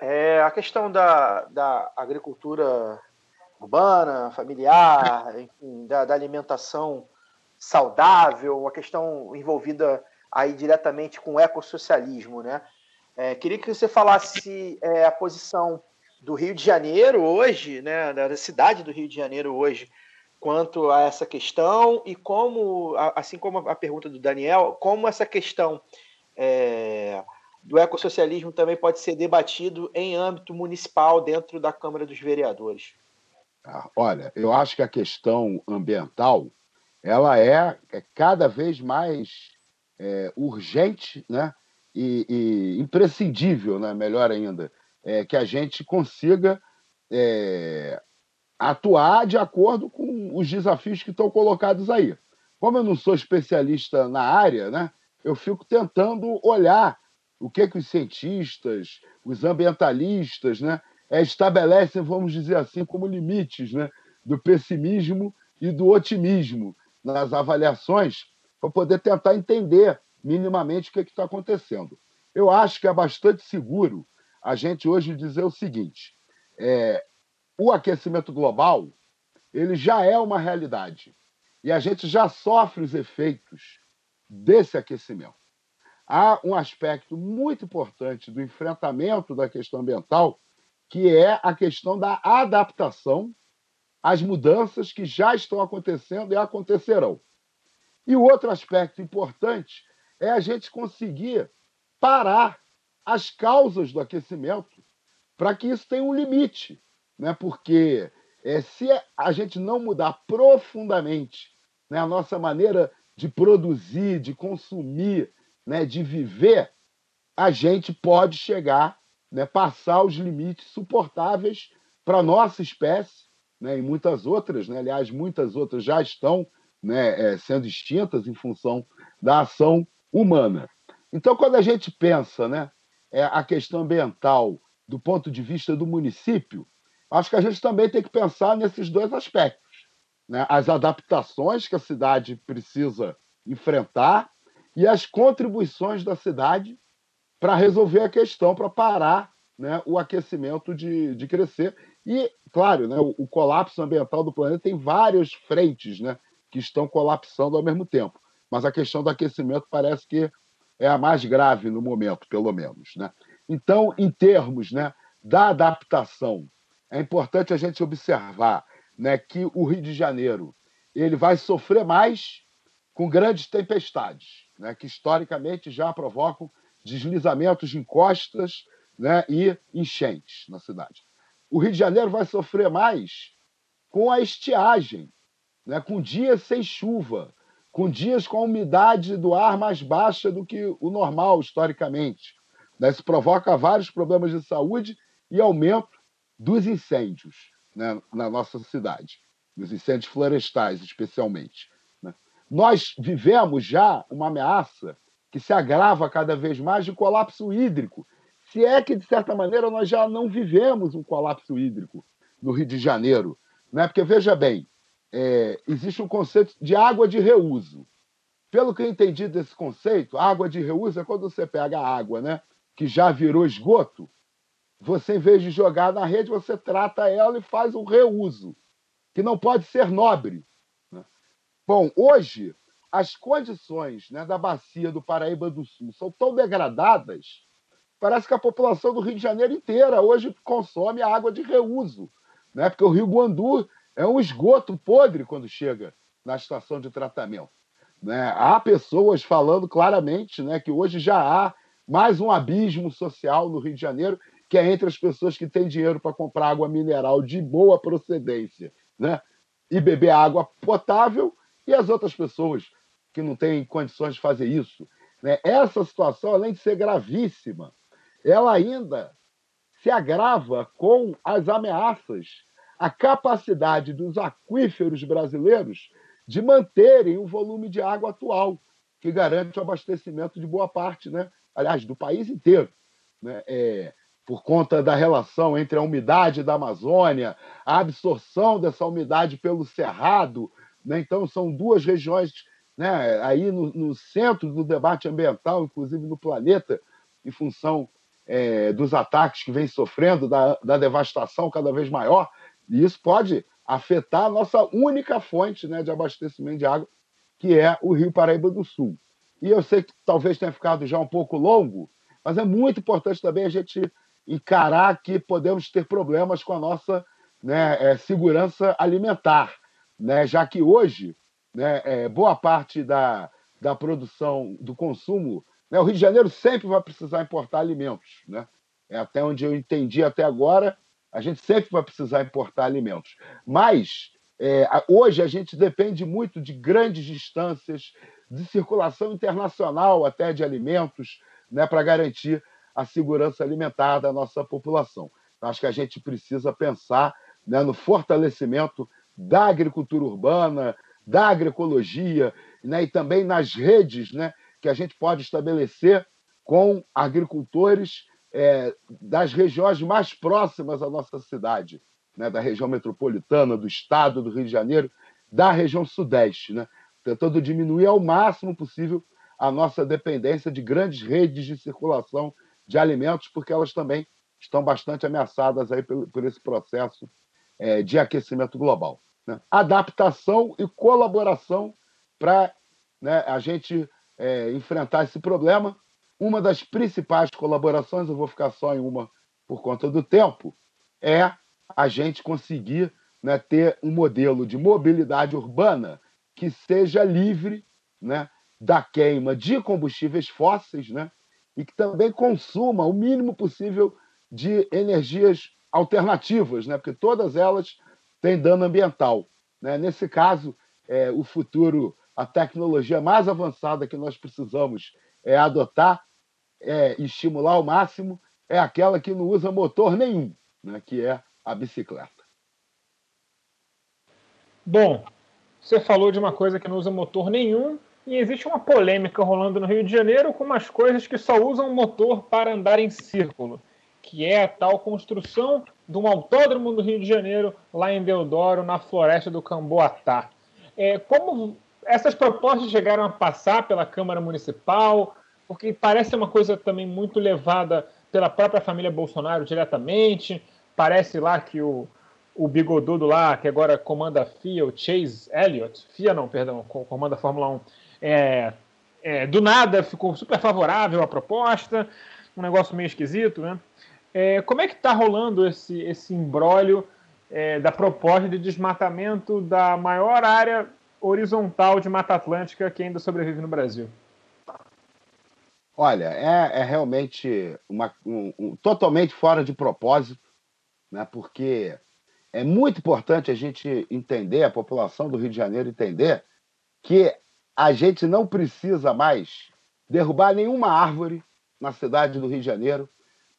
é a questão da, da agricultura urbana, familiar, enfim, da, da, alimentação saudável, uma questão envolvida aí diretamente com o ecossocialismo, né? É, queria que você falasse é, a posição do Rio de Janeiro hoje, né, da cidade do Rio de Janeiro hoje, quanto a essa questão e como, assim como a pergunta do Daniel, como essa questão é, do ecossocialismo também pode ser debatido em âmbito municipal dentro da Câmara dos Vereadores. Ah, olha, eu acho que a questão ambiental ela é, é cada vez mais é, urgente, né? E, e, imprescindível, né? Melhor ainda, é, que a gente consiga é, atuar de acordo com os desafios que estão colocados aí. Como eu não sou especialista na área, né? Eu fico tentando olhar o que que os cientistas, os ambientalistas, né? É, estabelecem, vamos dizer assim, como limites, né? Do pessimismo e do otimismo nas avaliações para poder tentar entender minimamente o que está acontecendo. Eu acho que é bastante seguro a gente hoje dizer o seguinte: é, o aquecimento global ele já é uma realidade e a gente já sofre os efeitos desse aquecimento. Há um aspecto muito importante do enfrentamento da questão ambiental, que é a questão da adaptação às mudanças que já estão acontecendo e acontecerão. E o outro aspecto importante é a gente conseguir parar as causas do aquecimento para que isso tenha um limite. Né? Porque é, se a gente não mudar profundamente né, a nossa maneira de produzir, de consumir, né, de viver, a gente pode chegar, né, passar os limites suportáveis para nossa espécie né, e muitas outras, né, aliás, muitas outras já estão né, é, sendo extintas em função da ação humana. Então, quando a gente pensa né, é, a questão ambiental do ponto de vista do município, acho que a gente também tem que pensar nesses dois aspectos. Né? As adaptações que a cidade precisa enfrentar e as contribuições da cidade para resolver a questão, para parar né, o aquecimento de, de crescer. E, claro, né, o, o colapso ambiental do planeta tem várias frentes né, que estão colapsando ao mesmo tempo. Mas a questão do aquecimento parece que é a mais grave no momento, pelo menos. Né? Então, em termos né, da adaptação, é importante a gente observar né, que o Rio de Janeiro ele vai sofrer mais com grandes tempestades, né, que historicamente já provocam deslizamentos de encostas né, e enchentes na cidade. O Rio de Janeiro vai sofrer mais com a estiagem, né, com dias sem chuva, com dias com a umidade do ar mais baixa do que o normal, historicamente. Né, isso provoca vários problemas de saúde e aumento dos incêndios né, na nossa cidade, dos incêndios florestais, especialmente. Né. Nós vivemos já uma ameaça que se agrava cada vez mais de colapso hídrico. Se é que, de certa maneira, nós já não vivemos um colapso hídrico no Rio de Janeiro. Né? Porque, veja bem, é, existe um conceito de água de reuso. Pelo que eu entendi desse conceito, água de reuso é quando você pega a água né, que já virou esgoto, você, em vez de jogar na rede, você trata ela e faz um reuso, que não pode ser nobre. Né? Bom, hoje, as condições né, da bacia do Paraíba do Sul são tão degradadas, parece que a população do Rio de Janeiro inteira hoje consome água de reuso, né? porque o Rio Guandu é um esgoto podre quando chega na estação de tratamento. Né? Há pessoas falando claramente né, que hoje já há mais um abismo social no Rio de Janeiro, que é entre as pessoas que têm dinheiro para comprar água mineral de boa procedência né? e beber água potável, e as outras pessoas que não têm condições de fazer isso. Né? Essa situação, além de ser gravíssima, ela ainda se agrava com as ameaças a capacidade dos aquíferos brasileiros de manterem o volume de água atual, que garante o abastecimento de boa parte, né? aliás, do país inteiro. Né? É, por conta da relação entre a umidade da Amazônia, a absorção dessa umidade pelo Cerrado. Né? Então, são duas regiões né, aí no, no, centro do debate ambiental, inclusive no planeta, em função é, dos ataques que vem sofrendo, da, da, devastação cada vez maior. E isso pode afetar a nossa única fonte né, de abastecimento de água, que é o Rio Paraíba do Sul. E eu sei que talvez tenha ficado já um pouco longo, mas é muito importante também a gente encarar que podemos ter problemas com a nossa né, é, segurança alimentar, né, já que hoje né, é, boa parte da, da produção, do consumo, né, o Rio de Janeiro sempre vai precisar importar alimentos. Né? É até onde eu entendi até agora, a gente sempre vai precisar importar alimentos. Mas é, hoje a gente depende muito de grandes distâncias, de circulação internacional até de alimentos, né, para garantir a segurança alimentar da nossa população. Então, acho que a gente precisa pensar né, no fortalecimento da agricultura urbana, da agroecologia né, e também nas redes né, que a gente pode estabelecer com agricultores é, das regiões mais próximas à nossa cidade, né, da região metropolitana, do estado do Rio de Janeiro, da região sudeste, né, tentando diminuir ao máximo possível a nossa dependência de grandes redes de circulação de alimentos, porque elas também estão bastante ameaçadas aí por, por esse processo é, de aquecimento global. Né? Adaptação e colaboração para né, a gente é, enfrentar esse problema. Uma das principais colaborações, eu vou ficar só em uma por conta do tempo, é a gente conseguir né, ter um modelo de mobilidade urbana que seja livre né, da queima de combustíveis fósseis, né, e que também consuma o mínimo possível de energias alternativas, né? porque todas elas têm dano ambiental. Né? Nesse caso, é, o futuro, a tecnologia mais avançada que nós precisamos é adotar é, estimular ao máximo é aquela que não usa motor nenhum, né? que é a bicicleta. Bom, você falou de uma coisa que não usa motor nenhum, e existe uma polêmica rolando no Rio de Janeiro com umas coisas que só usam motor para andar em círculo, que é a tal construção de um autódromo do Rio de Janeiro, lá em Deodoro, na floresta do Camboatá. É, como essas propostas chegaram a passar pela Câmara Municipal? Porque parece uma coisa também muito levada pela própria família Bolsonaro diretamente. Parece lá que o, o bigodudo lá, que agora comanda a FIA, o Chase Elliott, FIA não, perdão, comanda a Fórmula 1, é, é, do nada ficou super favorável à proposta, um negócio meio esquisito, né? É, como é que está rolando esse, esse imbróglio é, da proposta de desmatamento da maior área horizontal de Mata Atlântica que ainda sobrevive no Brasil? Olha, é, é realmente uma, um, um, totalmente fora de propósito, né? porque é muito importante a gente entender, a população do Rio de Janeiro entender, que a gente não precisa mais derrubar nenhuma árvore na cidade do Rio de Janeiro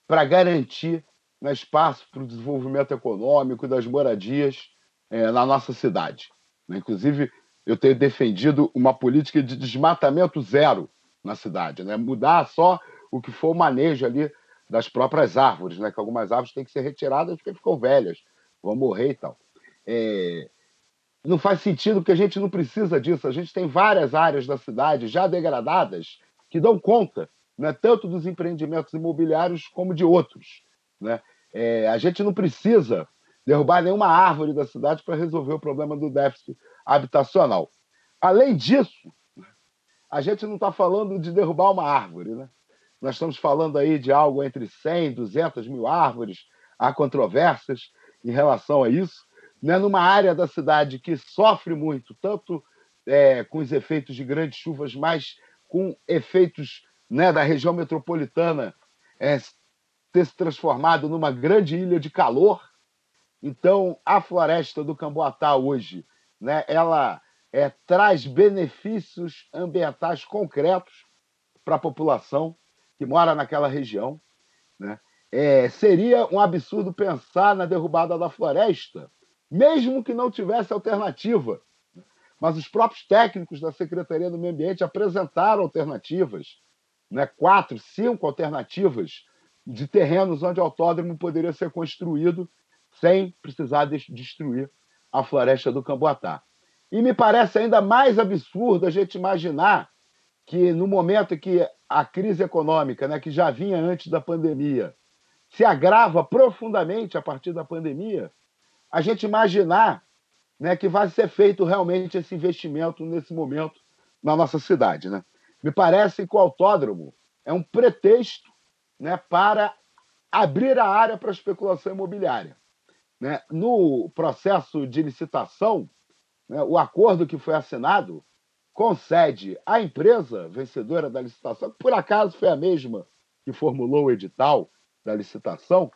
para garantir né, espaço para o desenvolvimento econômico das moradias é, na nossa cidade. Né? Inclusive, eu tenho defendido uma política de desmatamento zero na cidade, né? mudar só o que for o manejo ali das próprias árvores, né? que algumas árvores têm que ser retiradas porque ficam velhas, vão morrer e tal. É, não faz sentido porque a gente não precisa disso. A gente tem várias áreas da cidade já degradadas que dão conta, né, tanto dos empreendimentos imobiliários como de outros. Né? É, a gente não precisa derrubar nenhuma árvore da cidade para resolver o problema do déficit habitacional. Além disso, a gente não está falando de derrubar uma árvore. Né? Nós estamos falando aí de algo entre 100 e 200 mil árvores. Há controvérsias em relação a isso né, numa área da cidade que sofre muito, tanto é, com os efeitos de grandes chuvas, mas com efeitos né, da região metropolitana é, ter se transformado numa grande ilha de calor. Então, a floresta do Camboatá hoje, né, ela é, traz benefícios ambientais concretos para a população que mora naquela região. Né? É, seria um absurdo pensar na derrubada da floresta mesmo que não tivesse alternativa. mas os próprios técnicos da Secretaria do Meio Ambiente apresentaram alternativas, né, quatro, cinco alternativas de terrenos onde o autódromo poderia ser construído sem precisar destruir a floresta do Camboatá. E me parece ainda mais absurdo a gente imaginar que no momento que a crise econômica, né, que já vinha antes da pandemia, se agrava profundamente a partir da pandemia, a gente imaginar né, que vai ser feito realmente esse investimento nesse momento na nossa cidade. Né? Me parece que o autódromo é um pretexto né, para abrir a área para a especulação imobiliária. Né? No processo de licitação, né, o acordo que foi assinado concede à empresa vencedora da licitação, que por acaso foi a mesma que formulou o edital da licitação,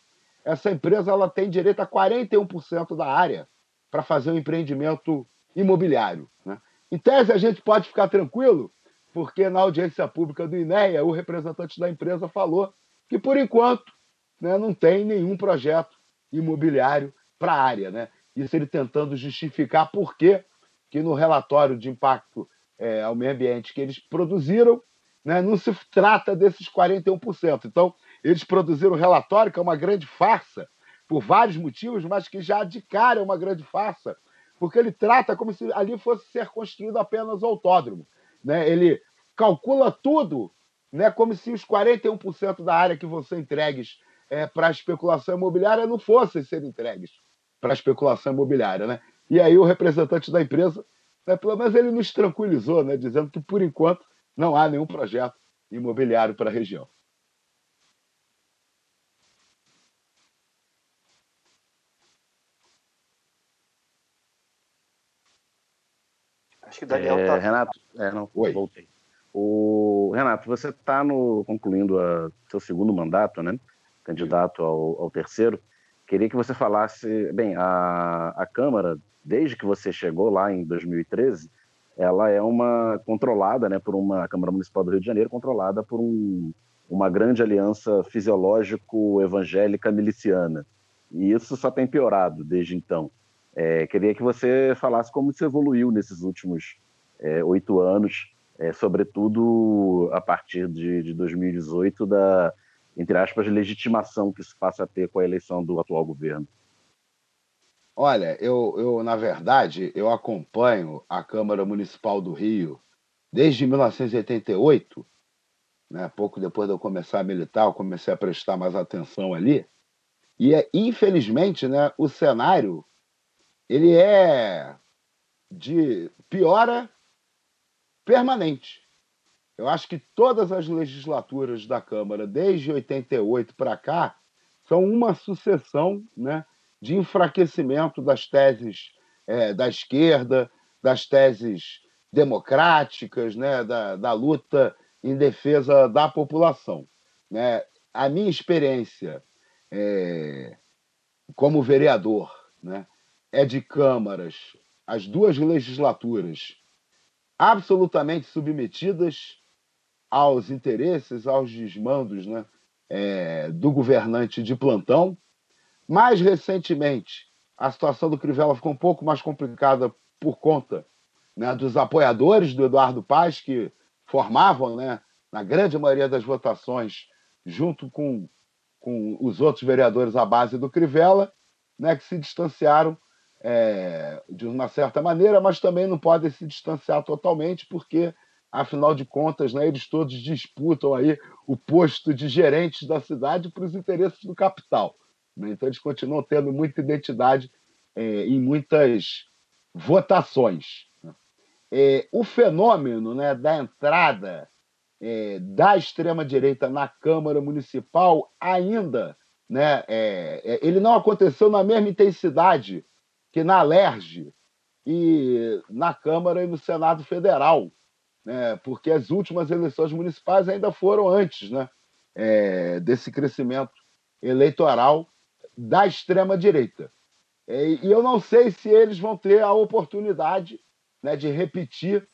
essa empresa ela tem direito a 41% da área para fazer um empreendimento imobiliário. Né? Em tese, a gente pode ficar tranquilo, porque na audiência pública do INEA, o representante da empresa falou que, por enquanto, né, não tem nenhum projeto imobiliário para a área. Né? Isso ele tentando justificar por que no relatório de impacto é, ao meio ambiente que eles produziram, né, não se trata desses 41%. Então, eles produziram um relatório que é uma grande farsa, por vários motivos, mas que já de cara é uma grande farsa, porque ele trata como se ali fosse ser construído apenas o autódromo. Né? Ele calcula tudo né, como se os 41% da área que vão ser entregues é, para a especulação imobiliária não fossem ser entregues para a especulação imobiliária. Né? E aí o representante da empresa, né, pelo menos ele nos tranquilizou, né, dizendo que, por enquanto, não há nenhum projeto imobiliário para a região. Acho que o Daniel É, tá. Renato, é, não, Oi. voltei. O, Renato, você está concluindo a, seu segundo mandato, né? Candidato ao, ao terceiro. Queria que você falasse. Bem, a, a Câmara, desde que você chegou lá em 2013, ela é uma controlada, né, por uma a Câmara Municipal do Rio de Janeiro, controlada por um, uma grande aliança fisiológico-evangélica miliciana. E isso só tem piorado desde então. É, queria que você falasse como isso evoluiu nesses últimos é, oito anos, é, sobretudo a partir de, de 2018, da, entre aspas, legitimação que se passa a ter com a eleição do atual governo. Olha, eu, eu, na verdade, eu acompanho a Câmara Municipal do Rio desde 1988, né? pouco depois de eu começar a militar, eu comecei a prestar mais atenção ali. E, é, infelizmente, né, o cenário ele é de piora permanente. Eu acho que todas as legislaturas da Câmara, desde 88 para cá, são uma sucessão né, de enfraquecimento das teses é, da esquerda, das teses democráticas, né, da, da luta em defesa da população. Né? A minha experiência é, como vereador né, é de câmaras, as duas legislaturas, absolutamente submetidas aos interesses, aos desmandos né, é, do governante de plantão. Mais recentemente, a situação do Crivella ficou um pouco mais complicada por conta né, dos apoiadores do Eduardo Paz, que formavam, né, na grande maioria das votações, junto com, com os outros vereadores à base do Crivella, né, que se distanciaram é, de uma certa maneira, mas também não podem se distanciar totalmente, porque, afinal de contas, né, eles todos disputam aí o posto de gerentes da cidade para os interesses do capital. Né? Então, eles continuam tendo muita identidade é, em muitas votações. né? É, o fenômeno né, da entrada é, da extrema-direita na Câmara Municipal ainda né, é, é, ele não aconteceu na mesma intensidade que na Alerj e na Câmara e no Senado Federal, né, porque as últimas eleições municipais ainda foram antes né, é, desse crescimento eleitoral da extrema-direita. É, e eu não sei se eles vão ter a oportunidade né, de repetir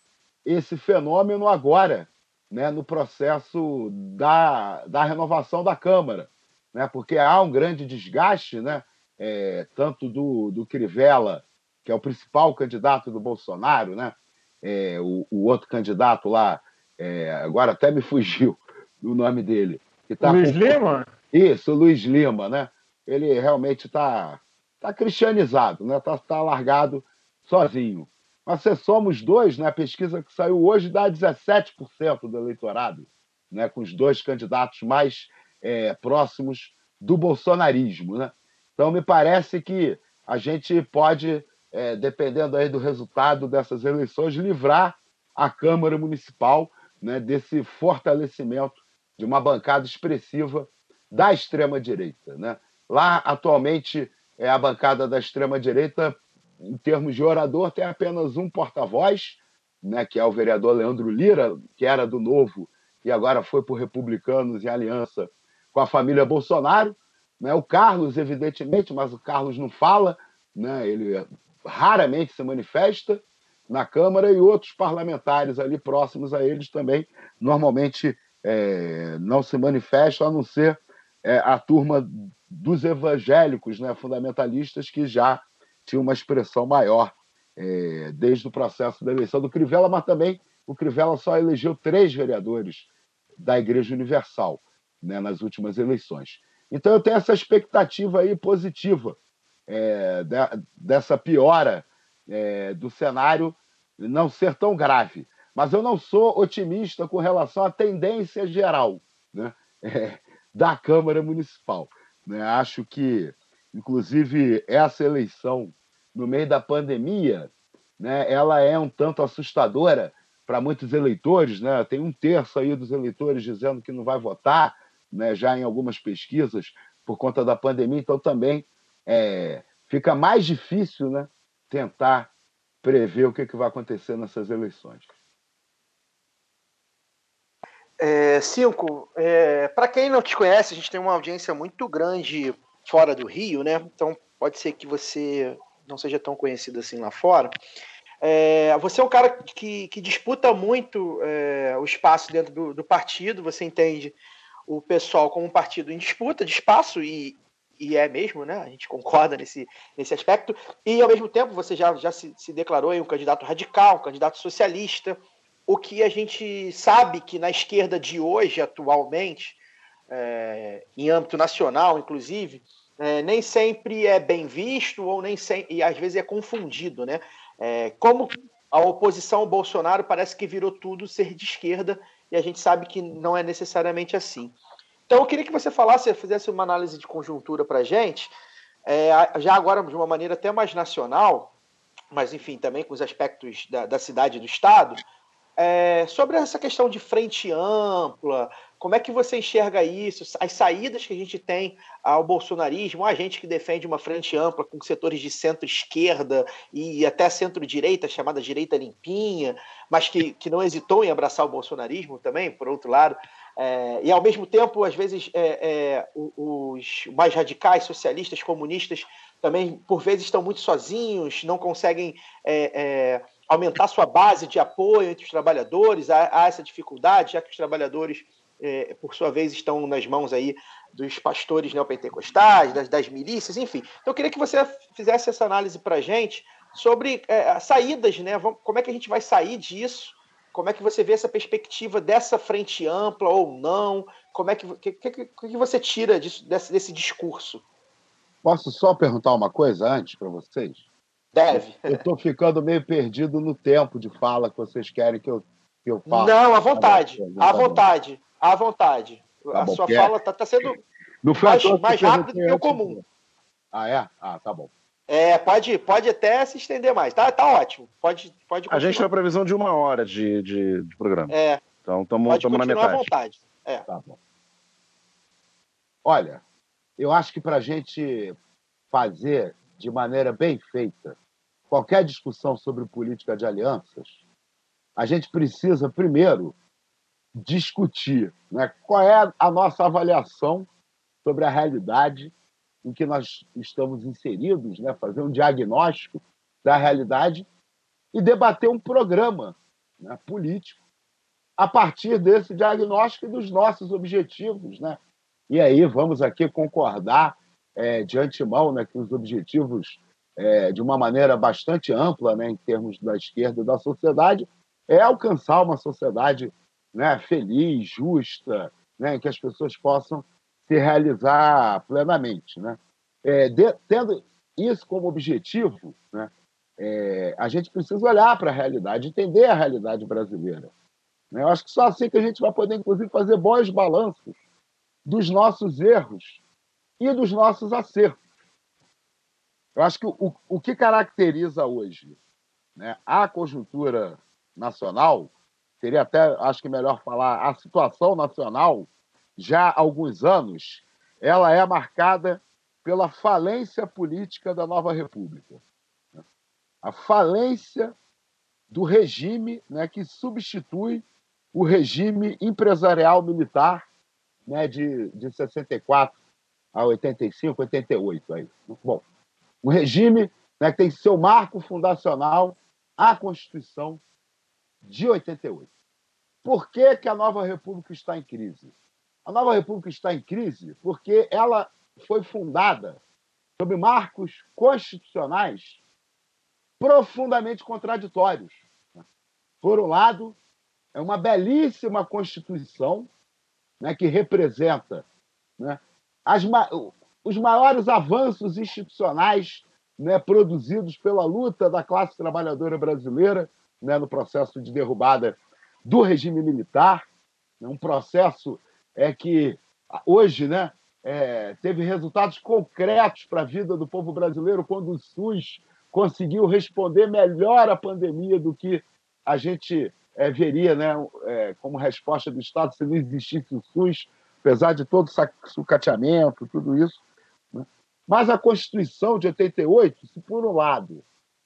esse fenômeno agora, né, no processo da, da renovação da Câmara, né, porque há um grande desgaste, né, é, tanto do, do Crivella que é o principal candidato do Bolsonaro, né? É, o, o, outro candidato lá, é, agora até me fugiu o nome dele. Que tá Luiz com... Lima? Isso, Luiz Lima, né? Ele realmente está tá cristianizado, né? Está tá largado sozinho. Mas se somos dois, né? A pesquisa que saiu hoje dá 17% do eleitorado, né? Com os dois candidatos mais é, próximos do bolsonarismo, né? Então me parece que a gente pode, é, dependendo aí do resultado dessas eleições, livrar a Câmara Municipal né, desse fortalecimento de uma bancada expressiva da extrema-direita. Né? Lá, atualmente, é a bancada da extrema-direita, em termos de orador, tem apenas um porta-voz, né, que é o vereador Leandro Lira, que era do Novo e agora foi por Republicanos em aliança com a família Bolsonaro. Né? O Carlos, evidentemente, mas o Carlos não fala, né? ele raramente se manifesta na Câmara e outros parlamentares ali próximos a eles também normalmente é, não se manifestam, a não ser é, a turma dos evangélicos né, fundamentalistas que já tinha uma expressão maior é, desde o processo da eleição do Crivella, mas também o Crivella só elegeu três vereadores da Igreja Universal né, nas últimas eleições. Então eu tenho essa expectativa aí positiva é, dessa piora é, do cenário não ser tão grave. Mas eu não sou otimista com relação à tendência geral né, é, da Câmara Municipal. Né? Acho que, inclusive, essa eleição no meio da pandemia, né, ela é um tanto assustadora para muitos eleitores. Né? Tem um terço aí dos eleitores dizendo que não vai votar, né, já em algumas pesquisas, por conta da pandemia. Então, também é, fica mais difícil né, tentar prever o que, que vai acontecer nessas eleições. É, cinco, é, para quem não te conhece, a gente tem uma audiência muito grande fora do Rio, né? Então pode ser que você não seja tão conhecido assim lá fora. É, você é um cara que, que disputa muito é, o espaço dentro do, do, partido, você entende o pessoal como um partido em disputa de espaço, e, e é mesmo, né? A gente concorda nesse, nesse aspecto. E, ao mesmo tempo, você já, já se, se declarou um candidato radical, um candidato socialista. O que a gente sabe que na esquerda de hoje, atualmente, é, em âmbito nacional, inclusive, é, nem sempre é bem visto ou nem e às vezes é confundido, né? É, como a oposição ao Bolsonaro parece que virou tudo ser de esquerda e a gente sabe que não é necessariamente assim. Então, eu queria que você falasse, fizesse uma análise de conjuntura para a gente, é, já agora de uma maneira até mais nacional, mas enfim, também com os aspectos da, da cidade e do Estado, é, sobre essa questão de frente ampla, como é que você enxerga isso, as saídas que a gente tem ao bolsonarismo, a gente que defende uma frente ampla com setores de centro-esquerda e até centro-direita, chamada direita limpinha, mas que, que não hesitou em abraçar o bolsonarismo também, por outro lado. É, e, ao mesmo tempo, às vezes, é, é, os mais radicais, socialistas, comunistas, também, por vezes, estão muito sozinhos, não conseguem é, é, aumentar sua base de apoio entre os trabalhadores. Há, há essa dificuldade, já que os trabalhadores, é, por sua vez, estão nas mãos aí dos pastores neopentecostais, das, das milícias, enfim. Então, eu queria que você fizesse essa análise para a gente sobre saídas, né? Como é que a gente vai sair disso? Como é que você vê essa perspectiva dessa frente ampla ou não? Como é que, que, que, que você tira disso, desse, desse discurso? Posso só perguntar uma coisa antes para vocês? Deve. Eu estou ficando meio perdido no tempo de fala que vocês querem que eu, que eu fale. Não, à vontade. À vontade. À vontade. Tá a bom, sua fala está tá sendo mais, mais rápida do que o comum. Ah, é? Ah, tá bom. É, pode, pode até se estender mais. Tá, tá ótimo. Pode, pode A gente tem a previsão de uma hora de, de, de programa. É. Então estamos na metade. à vontade. É. Tá bom. Olha, eu acho que para a gente fazer de maneira bem feita qualquer discussão sobre política de alianças, a gente precisa, primeiro, discutir né, qual é a nossa avaliação sobre a realidade em que nós estamos inseridos, né? fazer um diagnóstico da realidade e debater um programa né, político a partir desse diagnóstico e dos nossos objetivos. Né? E aí vamos aqui concordar é, de antemão né, que os objetivos é, de uma maneira bastante ampla, né, em termos da esquerda e da sociedade, é alcançar uma sociedade né, feliz, justa, né, em que as pessoas possam se realizar plenamente. Né? É, de, tendo isso como objetivo, né, é, a gente precisa olhar para a realidade, entender a realidade brasileira. Né? Eu acho que só assim que a gente vai poder, inclusive, fazer bons balanços dos nossos erros e dos nossos acertos. Eu acho que o, o que caracteriza hoje né, a conjuntura nacional, seria até, acho que melhor falar, a situação nacional, já há alguns anos, ela é marcada pela falência política da nova república. A falência do regime né, que substitui o regime empresarial militar né, de, de 64 a 85, 88. Aí. Bom, o regime né, que tem seu marco fundacional a Constituição de 88. Por que, que a nova República está em crise? A nova República está em crise porque ela foi fundada sob marcos constitucionais profundamente contraditórios. Por um lado, é uma belíssima Constituição né, que representa né, as, os maiores avanços institucionais né, produzidos pela luta da classe trabalhadora brasileira né, no processo de derrubada do regime militar, né, um processo é que hoje né, é, teve resultados concretos para a vida do povo brasileiro quando o SUS conseguiu responder melhor à pandemia do que a gente é, veria né, é, como resposta do Estado se não existisse o SUS, apesar de todo o sucateamento, tudo isso. Né? Mas a Constituição de 88, se por um lado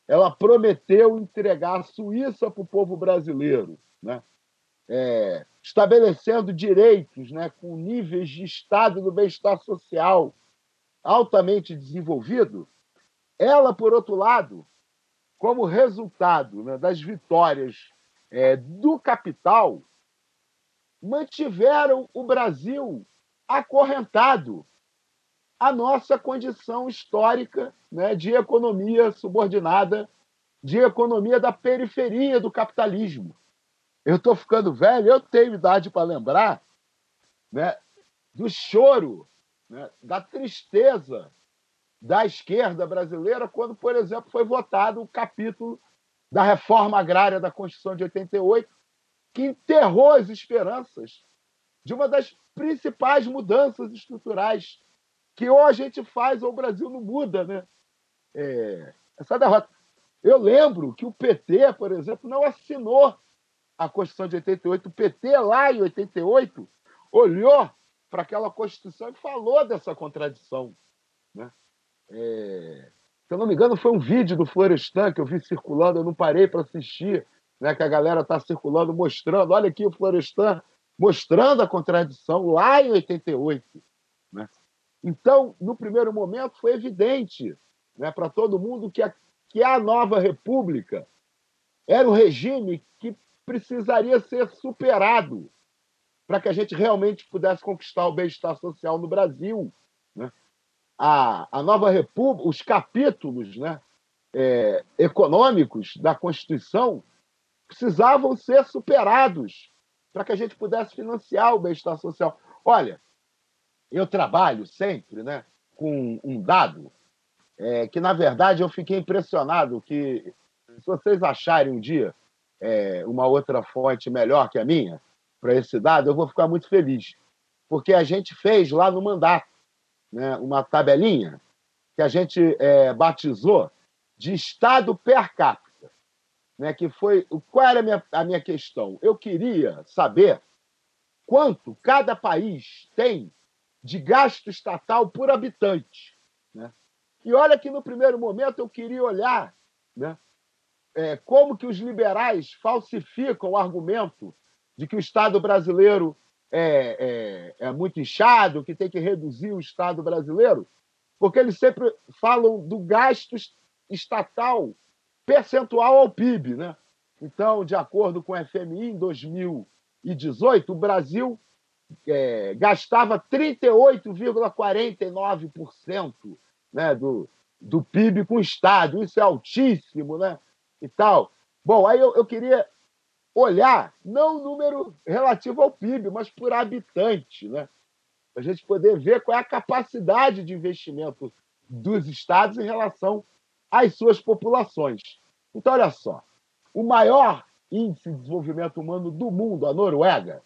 ela prometeu entregar a Suíça para o povo brasileiro, né? É, estabelecendo direitos né, com níveis de estado do bem-estar social altamente desenvolvido, ela, por outro lado, como resultado né, das vitórias é, do capital, mantiveram o Brasil acorrentado à nossa condição histórica né, de economia subordinada, de economia da periferia do capitalismo. Eu estou ficando velho, eu tenho idade para lembrar né, do choro, né, da tristeza da esquerda brasileira quando, por exemplo, foi votado o capítulo da reforma agrária da Constituição de 88, que enterrou as esperanças de uma das principais mudanças estruturais que ou a gente faz ou o Brasil não muda, né? É, essa derrota. Eu lembro que o PT, por exemplo, não assinou a Constituição de 88. O PT, lá em 88, olhou para aquela Constituição e falou dessa contradição. Né? É... Se eu não me engano, foi um vídeo do Florestan que eu vi circulando, eu não parei para assistir, né, que a galera está circulando, mostrando. Olha aqui o Florestan mostrando a contradição lá em 88. Né? Então, no primeiro momento, foi evidente né, para todo mundo que a, que a nova república era um regime precisaria ser superado para que a gente realmente pudesse conquistar o bem-estar social no Brasil. Né? a, a nova república, os capítulos né, é, econômicos da Constituição precisavam ser superados para que a gente pudesse financiar o bem-estar social. Olha, eu trabalho sempre né, com um dado é, que, na verdade, eu fiquei impressionado que, se vocês acharem um dia é, uma outra fonte melhor que a minha para esse dado, eu vou ficar muito feliz. Porque a gente fez lá no mandato né, uma tabelinha que a gente é, batizou de Estado per capita. Né, que foi qual era a minha, a minha questão? Eu queria saber quanto cada país tem de gasto estatal por habitante. Né? E olha que no primeiro momento eu queria olhar né, é, como que os liberais falsificam o argumento de que o Estado brasileiro é, é, é muito inchado, que tem que reduzir o Estado brasileiro, porque eles sempre falam do gasto estatal percentual ao PIB. Né? Então, de acordo com o FMI, em 2018, o Brasil é, gastava 38,49% né, do, do PIB com o Estado. Isso é altíssimo, né? E tal. Bom, aí eu, eu queria olhar não o número relativo ao PIB, mas por habitante, né? Para a gente poder ver qual é a capacidade de investimento dos estados em relação às suas populações. Então, olha só, o maior índice de desenvolvimento humano do mundo, a Noruega,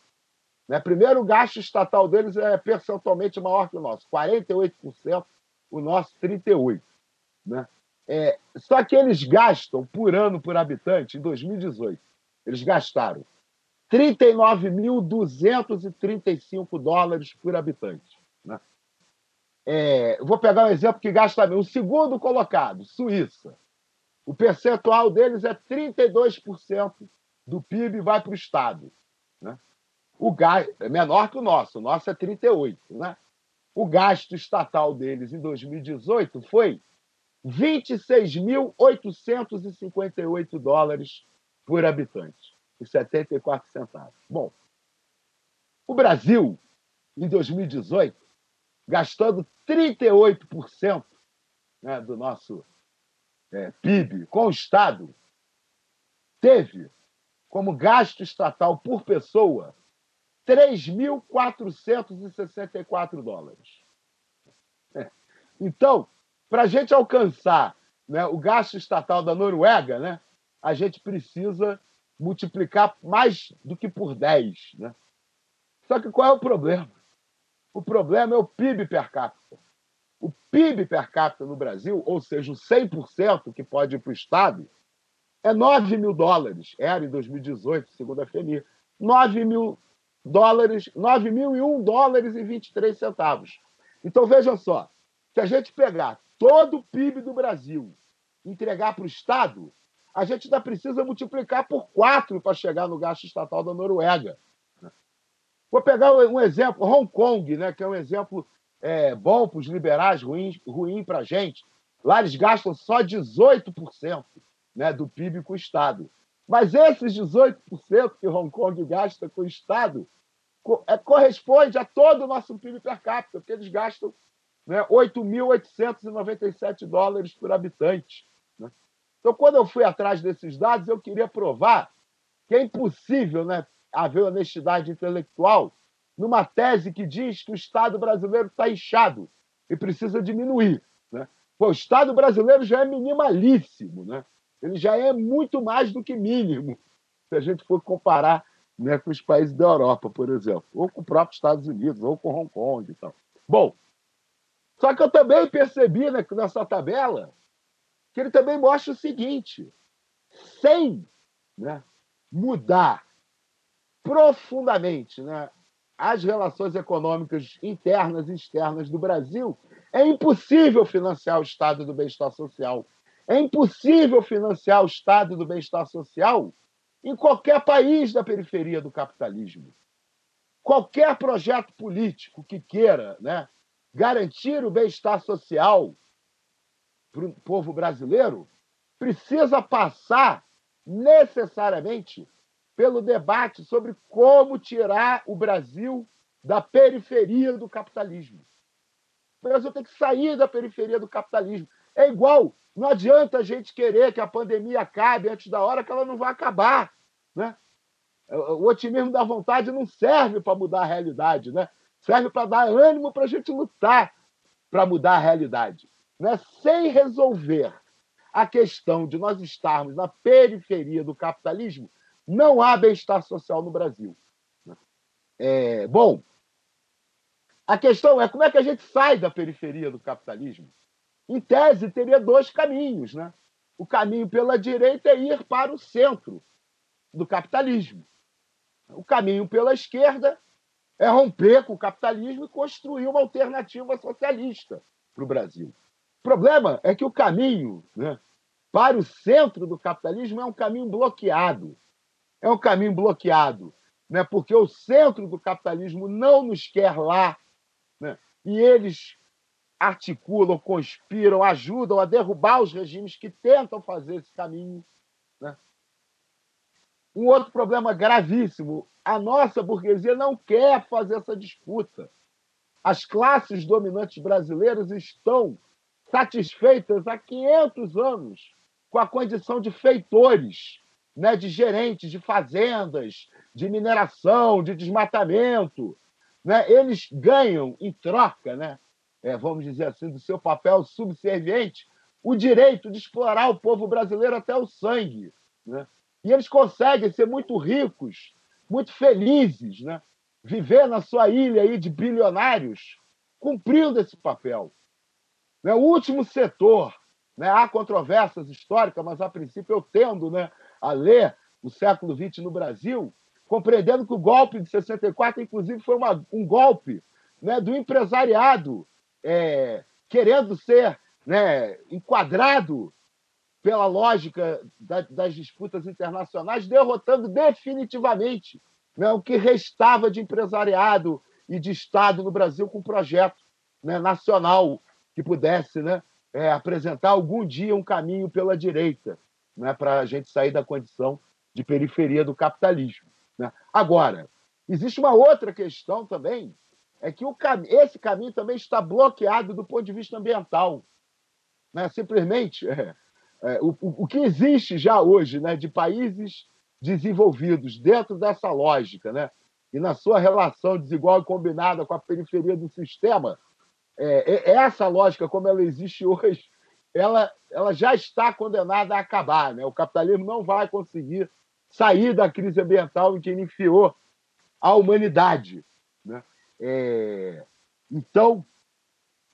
né? primeiro o gasto estatal deles é percentualmente maior que o nosso, 48%, o nosso 38%. Né? É, só que eles gastam por ano por habitante, em 2018, eles gastaram 39.235 dólares por habitante. Né? É, vou pegar um exemplo que gasta O segundo colocado, Suíça. O percentual deles é 32% do PIB vai para o Estado. Né? O é menor que o nosso, o nosso é 38%. Né? O gasto estatal deles em 2018 foi 26.858 dólares por habitante e 74 centavos. Bom, o Brasil, em 2018, gastando 38% né, do nosso é, PIB com o Estado, teve como gasto estatal por pessoa 3.464 dólares. É. Então, para a gente alcançar né, o gasto estatal da Noruega, né, a gente precisa multiplicar mais do que por 10. Né? Só que qual é o problema? O problema é o PIB per capita. O PIB per capita no Brasil, ou seja, o 100% que pode ir para o Estado, é 9 mil dólares. Era em 2018, segundo a FMI. 9 mil dólares, 9 mil e 1 dólares e 23 centavos. Então, veja só, se a gente pegar todo o PIB do Brasil entregar para o Estado, a gente ainda precisa multiplicar por quatro para chegar no gasto estatal da Noruega. Vou pegar um exemplo, Hong Kong, né, que é um exemplo é, bom para os liberais, ruim, ruim para a gente. Lá eles gastam só 18% né, do PIB com o Estado. Mas esses 18% que Hong Kong gasta com o Estado é, corresponde a todo o nosso PIB per capita, porque eles gastam né, 8.897 dólares por habitante. Então, quando eu fui atrás desses dados, eu queria provar que é impossível né, haver honestidade intelectual numa tese que diz que o Estado brasileiro está inchado e precisa diminuir. Né? Pô, o Estado brasileiro já é minimalíssimo, né? ele já é muito mais do que mínimo, se a gente for comparar né, com os países da Europa, por exemplo, ou com o próprio Estados Unidos, ou com Hong Kong e tal. Bom, só que eu também percebi né, nessa tabela que ele também mostra o seguinte: sem né, mudar profundamente né, as relações econômicas internas e externas do Brasil, é impossível financiar o Estado do bem-estar social. É impossível financiar o Estado do bem-estar social em qualquer país da periferia do capitalismo. Qualquer projeto político que queira né, garantir o bem-estar social para o povo brasileiro precisa passar necessariamente pelo debate sobre como tirar o Brasil da periferia do capitalismo. O Brasil tem que sair da periferia do capitalismo. É igual, não adianta a gente querer que a pandemia acabe antes da hora que ela não vai acabar. Né? O otimismo da vontade não serve para mudar a realidade, né? Serve para dar ânimo para a gente lutar para mudar a realidade né, sem resolver a questão de nós estarmos na periferia do capitalismo, não há bem-estar social no Brasil. É, bom, a questão é como é que a gente sai da periferia do capitalismo? Em tese, teria dois caminhos. Né? O caminho pela direita é ir para o centro do capitalismo. O caminho pela esquerda é romper com o capitalismo e construir uma alternativa socialista para o Brasil. O problema é que o caminho né, para o centro do capitalismo é um caminho bloqueado. É um caminho bloqueado, né, porque o centro do capitalismo não nos quer lá. Né, e eles articulam, conspiram, ajudam a derrubar os regimes que tentam fazer esse caminho. Né? Um outro problema gravíssimo: a nossa burguesia não quer fazer essa disputa. As classes dominantes brasileiras estão satisfeitas há 500 anos com a condição de feitores, né, de gerentes de fazendas, de mineração, de desmatamento. Né? Eles ganham em troca, né, é, vamos dizer assim, do seu papel subserviente, o direito de explorar o povo brasileiro até o sangue. Né? E eles conseguem ser muito ricos, muito felizes, né? viver na sua ilha aí de bilionários, cumprindo esse papel. Né? O último setor, né? há controvérsias históricas, mas a princípio eu tendo né, a ler o século XX no Brasil, compreendendo que o golpe de 64, inclusive, foi uma, um golpe né, do empresariado é, querendo ser né, enquadrado pela lógica da, das disputas internacionais, derrotando definitivamente né, o que restava de empresariado e de Estado no Brasil com um projeto né, nacional que pudesse né, é, apresentar algum dia um caminho pela direita né, para a gente sair da condição de periferia do capitalismo. Né? Agora, existe uma outra questão também, é que cam esse caminho também está bloqueado do ponto de vista ambiental. Né? Simplesmente, é, é, o, o que existe já hoje né, de países desenvolvidos dentro dessa lógica, né, e na sua relação desigual e combinada com a periferia do sistema, é, é, essa lógica, como ela existe hoje, ela, ela já está condenada a acabar. Né? O capitalismo não vai conseguir sair da crise ambiental em que ele enfiou a humanidade. Né? É... Então,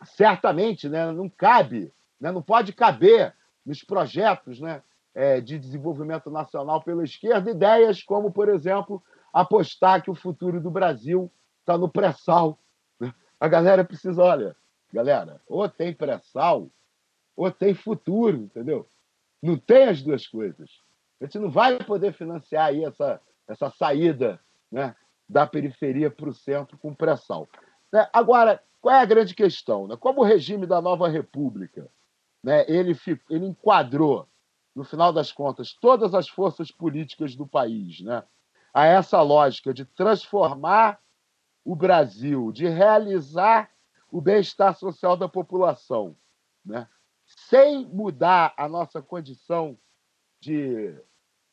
certamente, né, não cabe, né, não pode caber nos projetos né, é, de desenvolvimento nacional pela esquerda ideias como, por exemplo, apostar que o futuro do Brasil está no pré-sal. Né? A galera precisa, olha, galera, ou tem pré-sal, ou tem futuro, entendeu? Não tem as duas coisas. A gente não vai poder financiar aí essa, essa saída né, da periferia para o centro com pré-sal. Né? Agora, qual é a grande questão? Né? Como o regime da nova república né, ele, ele enquadrou, no final das contas, todas as forças políticas do país né, a essa lógica de transformar o Brasil, de realizar o bem-estar social da população, né, sem mudar a nossa condição de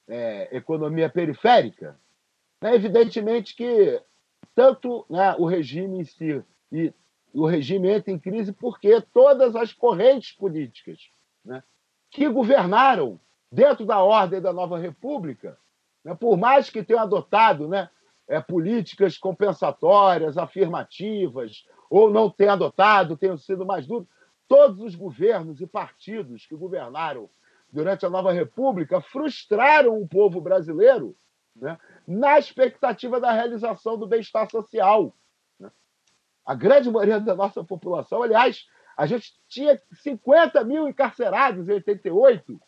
é, economia periférica, né, evidentemente que tanto né, o regime em si e o regime entra em crise porque todas as correntes políticas né, que governaram dentro da ordem da nova república, né, por mais que tenham adotado né, é, políticas compensatórias, afirmativas, ou não tenham adotado, tenham sido mais duros, todos os governos e partidos que governaram durante a nova república frustraram o povo brasileiro né, na expectativa da realização do bem-estar social a grande maioria da nossa população. Aliás, a gente tinha 50 mil encarcerados em 88.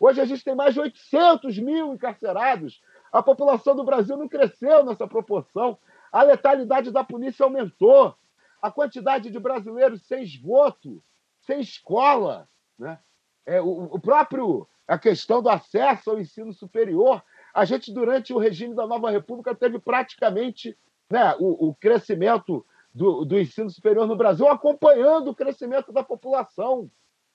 Hoje a gente tem mais de 800 mil encarcerados. A população do Brasil não cresceu nessa proporção. A letalidade da polícia aumentou. A quantidade de brasileiros sem esgoto, sem escola. Né? É, o, o próprio a questão do acesso ao ensino superior. A gente, durante o regime da Nova República, teve praticamente né, o, o crescimento do, do ensino superior no Brasil acompanhando o crescimento da população.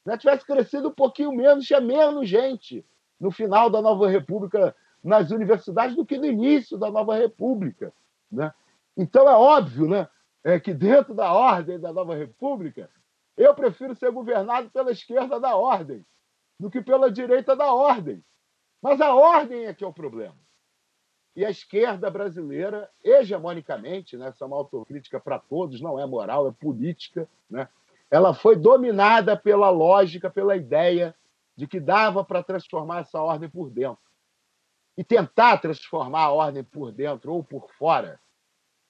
Né? Tivesse crescido um pouquinho menos, tinha menos gente no final da Nova República nas universidades do que no início da Nova República. Né? Então é óbvio né, é que dentro da ordem da Nova República, eu prefiro ser governado pela esquerda da ordem do que pela direita da ordem. Mas a ordem é que é o problema. E a esquerda brasileira, hegemonicamente, né, essa é uma autocrítica para todos, não é moral, é política, né, ela foi dominada pela lógica, pela ideia de que dava para transformar essa ordem por dentro. E tentar transformar a ordem por dentro ou por fora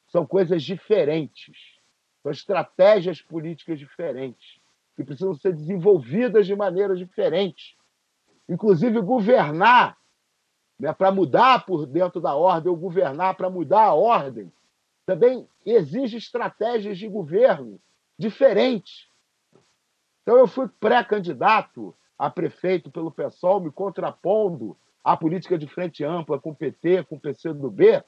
são coisas diferentes, são estratégias políticas diferentes, que precisam ser desenvolvidas de maneira diferente. Inclusive, governar né, para mudar por dentro da ordem ou governar para mudar a ordem, também exige estratégias de governo diferentes. Então, eu fui pré-candidato a prefeito pelo PSOL, me contrapondo à política de frente ampla com o PT, com o PCdoB,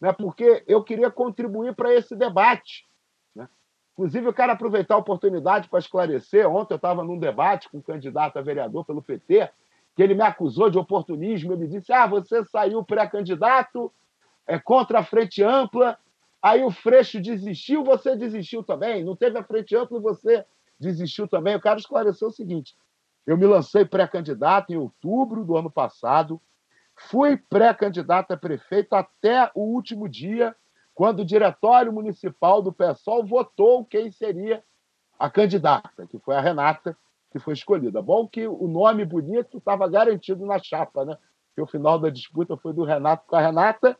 né, porque eu queria contribuir para esse debate. Né? Inclusive, eu quero aproveitar a oportunidade para esclarecer. Ontem eu estava num debate com um candidato a vereador pelo PT, que ele me acusou de oportunismo. Ele disse: Ah, você saiu pré-candidato é, contra a Frente Ampla, aí o Freixo desistiu, você desistiu também. Não teve a Frente Ampla e você desistiu também. Eu quero esclarecer o seguinte: eu me lancei pré-candidato em outubro do ano passado, fui pré-candidato a prefeito até o último dia quando o diretório municipal do PSOL votou quem seria a candidata, que foi a Renata, que foi escolhida. Bom que o nome bonito estava garantido na chapa, né? Porque o final da disputa foi do Renato com a Renata,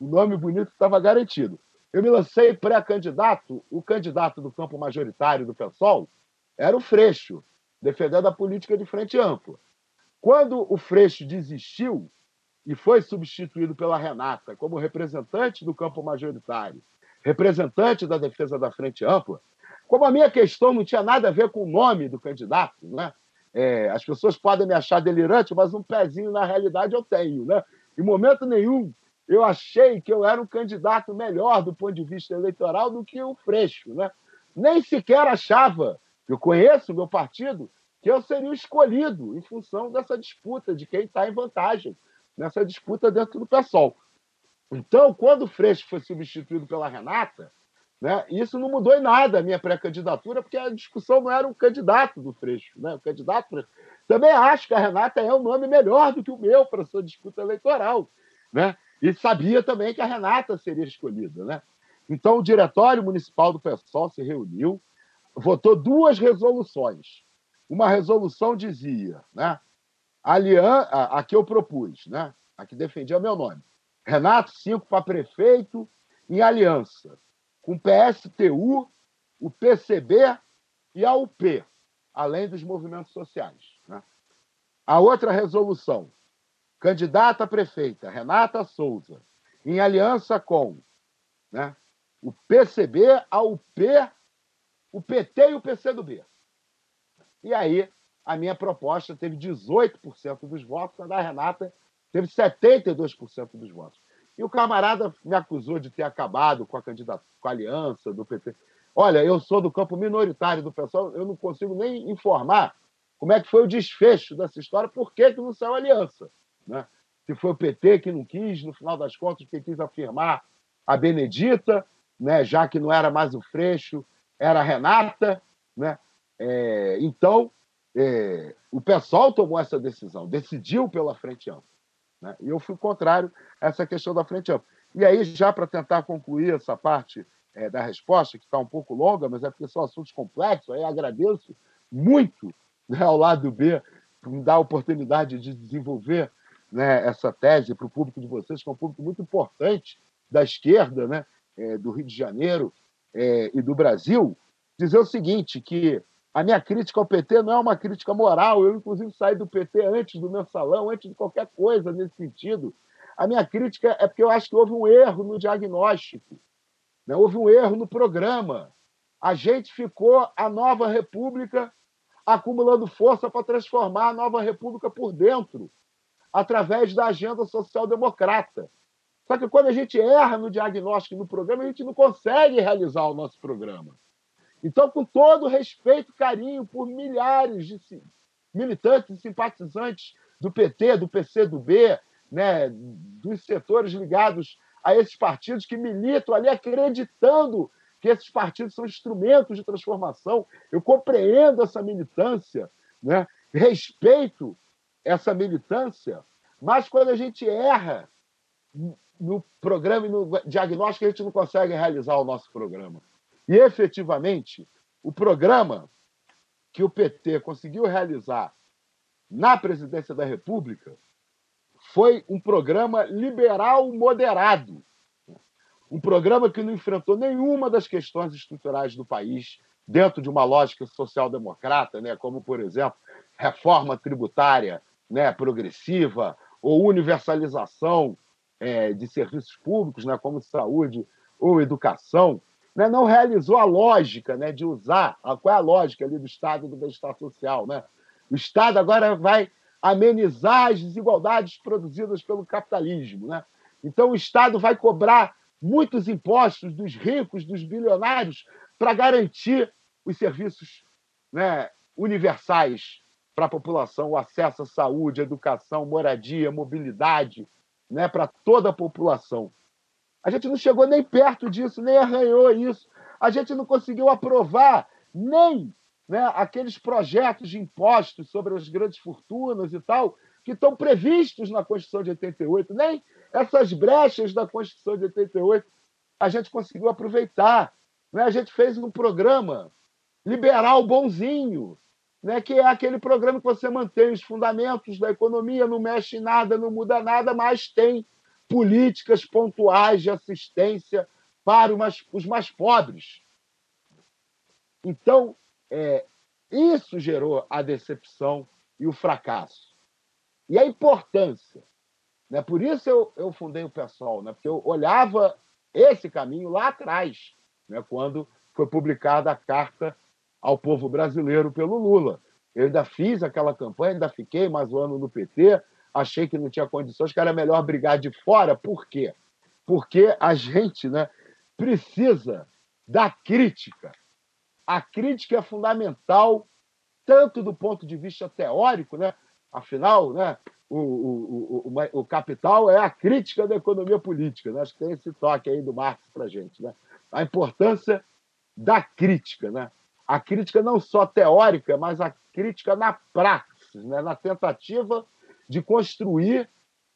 o nome bonito estava garantido. Eu me lancei pré-candidato, o candidato do campo majoritário do PSOL era o Freixo, defendendo a política de frente ampla. Quando o Freixo desistiu, e foi substituído pela Renata como representante do campo majoritário, representante da defesa da frente ampla, como a minha questão não tinha nada a ver com o nome do candidato, né? É, as pessoas podem me achar delirante, mas um pezinho na realidade eu tenho. Né? Em momento nenhum eu achei que eu era um candidato melhor do ponto de vista eleitoral do que o Freixo. Né? Nem sequer achava, eu conheço o meu partido, que eu seria escolhido em função dessa disputa de quem está em vantagem nessa disputa dentro do PSOL. Então, quando o Freixo foi substituído pela Renata, né, isso não mudou em nada a minha pré-candidatura, porque a discussão não era o candidato do Freixo. Né? O candidato Também acho que a Renata é um nome melhor do que o meu para sua disputa eleitoral. Né? E sabia também que a Renata seria escolhida. Né? Então, o Diretório Municipal do PSOL se reuniu, votou duas resoluções. Uma resolução dizia, né, Alian... a que eu propus, né? a que defendia meu nome. Renato Cinco para prefeito em aliança com o PSTU, o PCB e a UP, além dos movimentos sociais. Né? A outra resolução, candidata a prefeita Renata Souza, em aliança com né, o PCB, a UP, o PT e o PCdoB. E aí a minha proposta teve 18% dos votos, a da Renata teve 72% dos votos. E o camarada me acusou de ter acabado com a candidatura, com a aliança do PT. Olha, eu sou do campo minoritário do pessoal, eu não consigo nem informar como é que foi o desfecho dessa história, por que, que não saiu aliança. Né? Se foi o PT que não quis, no final das contas, quem quis afirmar a Benedita, né? já que não era mais o Freixo, era a Renata. Né? É, então, é, o pessoal tomou essa decisão, decidiu pela frente ampla. Né? E eu fui contrário a essa questão da frente ampla. E aí, já para tentar concluir essa parte é, da resposta, que está um pouco longa, mas é porque são assuntos complexos, aí agradeço muito né, ao lado B por me dar a oportunidade de desenvolver né, essa tese para o público de vocês, que é um público muito importante da esquerda, né, é, do Rio de Janeiro é, e do Brasil, dizer o seguinte, que a minha crítica ao PT não é uma crítica moral. Eu, inclusive, saí do PT antes do mensalão, antes de qualquer coisa nesse sentido. A minha crítica é porque eu acho que houve um erro no diagnóstico, né? houve um erro no programa. A gente ficou a nova república acumulando força para transformar a nova república por dentro, através da agenda social-democrata. Só que quando a gente erra no diagnóstico e no programa, a gente não consegue realizar o nosso programa. Então, com todo respeito e carinho por milhares de militantes e simpatizantes do PT, do PCdoB, né, dos setores ligados a esses partidos que militam ali acreditando que esses partidos são instrumentos de transformação. Eu compreendo essa militância, né? respeito essa militância, mas quando a gente erra no programa e no diagnóstico, a gente não consegue realizar o nosso programa. E, efetivamente, o programa que o PT conseguiu realizar na presidência da República foi um programa liberal moderado. Um programa que não enfrentou nenhuma das questões estruturais do país dentro de uma lógica social-democrata, né, como, por exemplo, reforma tributária né, progressiva ou universalização é, de serviços públicos, né, como saúde ou educação né, não realizou a lógica né, de usar. Qual é a lógica ali do Estado do bem-estar social? Né? O Estado agora vai amenizar as desigualdades produzidas pelo capitalismo. Né? Então, o Estado vai cobrar muitos impostos dos ricos, dos bilionários, para garantir os serviços né, universais para a população, o acesso à saúde, educação, moradia, mobilidade, né, para toda a população. A gente não chegou nem perto disso, nem arranhou isso. A gente não conseguiu aprovar nem né, aqueles projetos de impostos sobre as grandes fortunas e tal, que estão previstos na Constituição de 88, nem essas brechas da Constituição de 88 a gente conseguiu aproveitar. Né? A gente fez um programa liberal bonzinho, né? que é aquele programa que você mantém os fundamentos da economia, não mexe em nada, não muda nada, mas tem políticas pontuais de assistência para os mais pobres. Então, é, isso gerou a decepção e o fracasso. E a importância. Né? Por isso eu, eu fundei o PSOL, né? porque eu olhava esse caminho lá atrás, né? quando foi publicada a carta ao povo brasileiro pelo Lula. Eu ainda fiz aquela campanha, ainda fiquei mais um ano no PT, achei que não tinha condições, que era melhor brigar de fora. Por quê? Porque a gente né, precisa da crítica. A crítica é fundamental, tanto do ponto de vista teórico, né? afinal, né, o, o, o, o, capital é a crítica da economia política. Né? Acho que tem esse toque aí do Marx para a gente. Né? A importância da crítica. Né? A crítica não só teórica, mas a crítica na prática, né? na tentativa de construir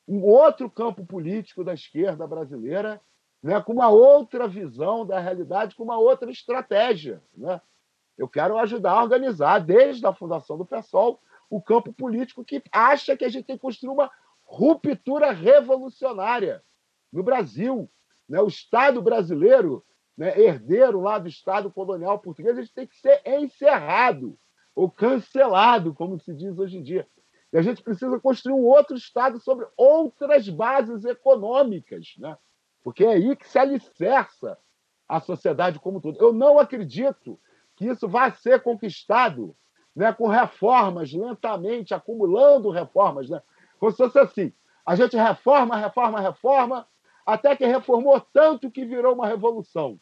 um outro campo político da esquerda brasileira, né? com uma outra visão da realidade, com uma outra estratégia. Né? Eu quero ajudar a organizar, desde a fundação do PSOL, o campo político que acha que a gente tem que construir uma ruptura revolucionária no Brasil. Né? O Estado brasileiro, né, herdeiro lá do Estado colonial português, a gente tem que ser encerrado ou cancelado, como se diz hoje em dia. E a gente precisa construir um outro Estado sobre outras bases econômicas, né? porque é aí que se alicerça a sociedade como todo. Eu não acredito que isso vai ser conquistado né, com reformas, lentamente, acumulando reformas. Né? Como se fosse assim: a gente reforma, reforma, reforma, até que reformou tanto que virou uma revolução.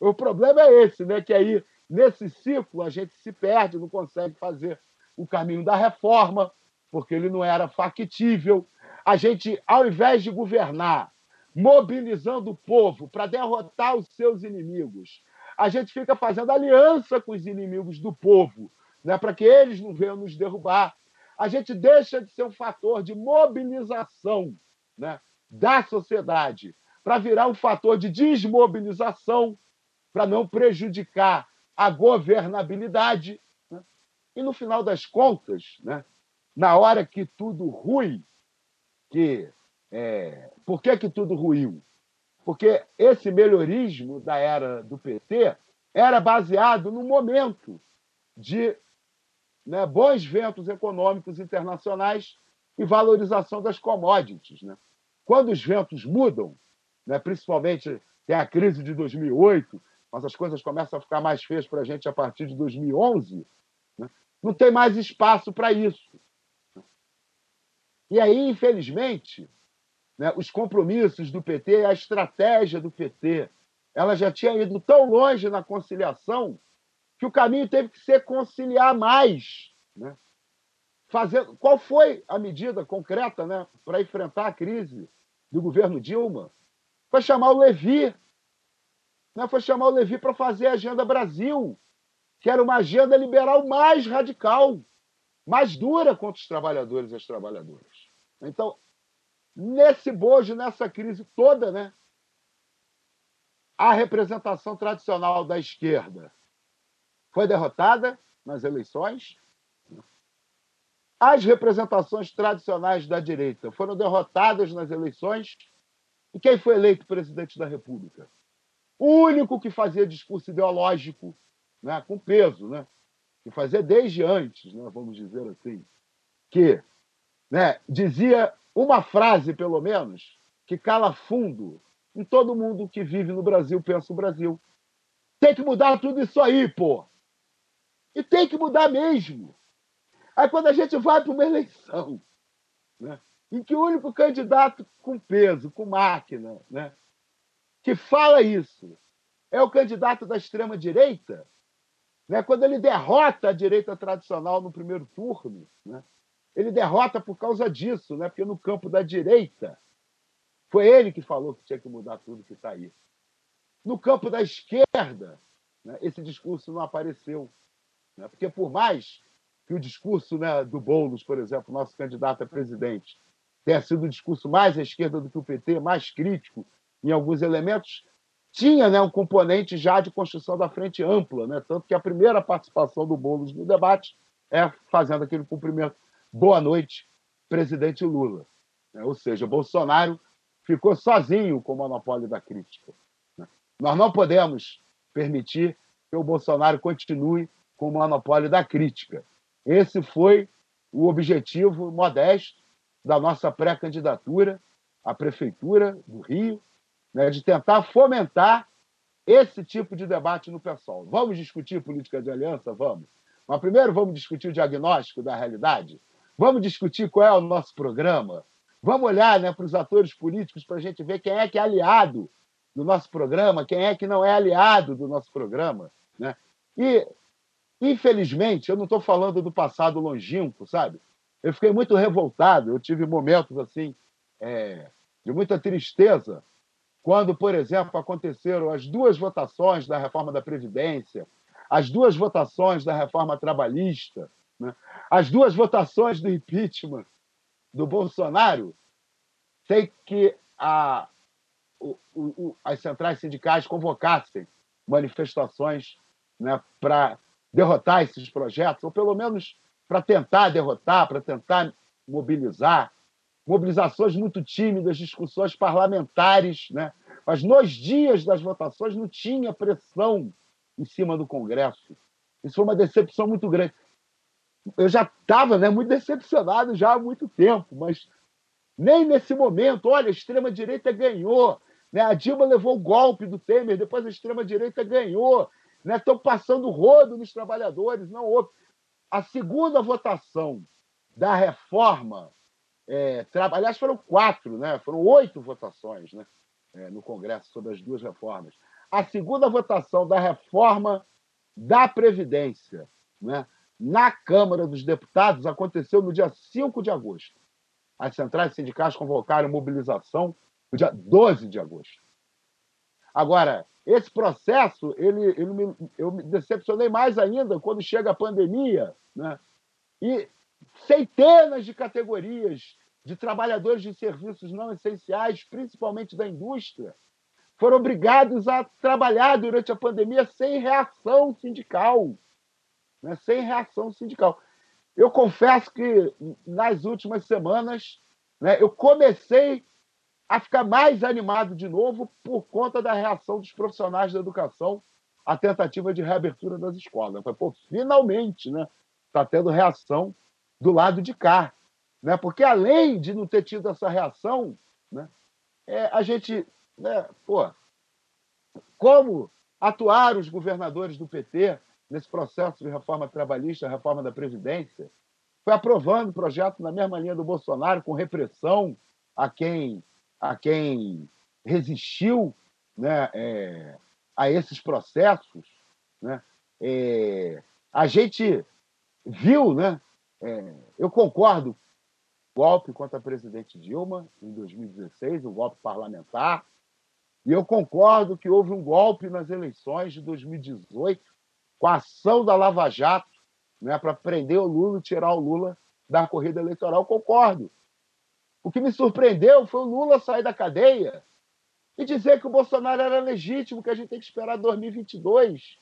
O problema é esse, né? que aí, nesse ciclo, a gente se perde, não consegue fazer o caminho da reforma, porque ele não era factível. A gente, ao invés de governar, mobilizando o povo para derrotar os seus inimigos, a gente fica fazendo aliança com os inimigos do povo né, para que eles não venham nos derrubar. A gente deixa de ser um fator de mobilização né, da sociedade para virar um fator de desmobilização, para não prejudicar a governabilidade. E, no final das contas, né, na hora que tudo ruim, que, é, por que, que tudo ruiu? Porque esse melhorismo da era do PT era baseado no momento de né, bons ventos econômicos internacionais e valorização das commodities. Né? Quando os ventos mudam, né, principalmente tem a crise de 2008, mas as coisas começam a ficar mais feias para a gente a partir de 2011, né? Não tem mais espaço para isso. E aí, infelizmente, né, os compromissos do PT, a estratégia do PT, ela já tinha ido tão longe na conciliação que o caminho teve que ser conciliar mais. Né? Fazer, qual foi a medida concreta né, para enfrentar a crise do governo Dilma? Foi chamar o Levi. Né? Foi chamar o Levi para fazer a Agenda Brasil, que era uma agenda liberal mais radical, mais dura contra os trabalhadores e as trabalhadoras. Então, nesse bojo, nessa crise toda, né, a representação tradicional da esquerda foi derrotada nas eleições. As representações tradicionais da direita foram derrotadas nas eleições. E quem foi eleito presidente da República? O único que fazia discurso ideológico, né, com peso, né, que fazia desde antes, né, vamos dizer assim, que né, dizia uma frase, pelo menos, que cala fundo em todo mundo que vive no Brasil, pensa o Brasil. Tem que mudar tudo isso aí, pô. E tem que mudar mesmo. Aí quando a gente vai para uma eleição, né, em que o único candidato com peso, com máquina, né, que fala isso é o candidato da extrema-direita, né? quando ele derrota a direita tradicional no primeiro turno, né? ele derrota por causa disso, né? porque no campo da direita foi ele que falou que tinha que mudar tudo que está aí. No campo da esquerda, né? esse discurso não apareceu. Né? Porque, por mais que o discurso né, do Boulos, por exemplo, nosso candidato a presidente, tenha sido um discurso mais à esquerda do que o PT, mais crítico em alguns elementos, tinha né, um componente já de construção da frente ampla, né? tanto que a primeira participação do Boulos no debate é fazendo aquele cumprimento. Boa noite, presidente Lula. Né? Ou seja, Bolsonaro ficou sozinho com o monopólio da crítica. Né? Nós não podemos permitir que o Bolsonaro continue com o monopólio da crítica. Esse foi o objetivo modesto da nossa pré-candidatura à Prefeitura do Rio, né, de tentar fomentar esse tipo de debate no pessoal. Vamos discutir política de aliança? Vamos. Mas primeiro vamos discutir o diagnóstico da realidade? Vamos discutir qual é o nosso programa? Vamos olhar né, para os atores políticos para a gente ver quem é que é aliado do nosso programa, quem é que não é aliado do nosso programa. Né? E Infelizmente, eu não estou falando do passado longínquo, sabe? Eu fiquei muito revoltado, eu tive momentos assim é, de muita tristeza quando, por exemplo, aconteceram as duas votações da reforma da Previdência, as duas votações da reforma trabalhista, né? as duas votações do impeachment do Bolsonaro, sem que a, o, o, as centrais sindicais convocassem manifestações né, para derrotar esses projetos, ou pelo menos para tentar derrotar, para tentar mobilizar. Mobilizações muito tímidas, discussões parlamentares, né? mas nos dias das votações não tinha pressão em cima do Congresso. Isso foi uma decepção muito grande. Eu já estava né, muito decepcionado já há muito tempo, mas nem nesse momento, olha, a extrema-direita ganhou. Né? A Dilma levou o golpe do Temer, depois a extrema-direita ganhou né? estão passando rodo nos trabalhadores. Não houve. A segunda votação da reforma, é, aliás, foram quatro, né? foram oito votações né? É, no Congresso sobre as duas reformas. A segunda votação da reforma da Previdência né? na Câmara dos Deputados aconteceu no dia 5 de agosto. As centrais sindicais convocaram mobilização no dia 12 de agosto. Agora, esse processo, ele, ele me, eu me decepcionei mais ainda quando chega a pandemia, né? e centenas de categorias de trabalhadores de serviços não essenciais, principalmente da indústria, foram obrigados a trabalhar durante a pandemia sem reação sindical. Né? Sem reação sindical. Eu confesso que nas últimas semanas né, eu comecei a ficar mais animado de novo por conta da reação dos profissionais da educação à tentativa de reabertura das escolas. Falei, pô, finalmente, né? Está tendo reação do lado de cá. Né? Porque além de não ter tido essa reação, né, é, a gente. Né, pô, como atuaram os governadores do PT nesse processo de reforma trabalhista, reforma da Previdência? Foi aprovando projetos na mesma linha do Bolsonaro, com repressão a quem a quem resistiu né, é, a esses processos. Né, é, a gente viu, né, é, eu concordo, golpe contra a presidente Dilma em 2016, o um golpe parlamentar, e eu concordo que houve um golpe nas eleições de 2018 com a ação da Lava Jato né, para prender o Lula e tirar o Lula da corrida eleitoral. Concordo. O que me surpreendeu foi o Lula sair da cadeia e dizer que o Bolsonaro era legítimo, que a gente tem que esperar 2022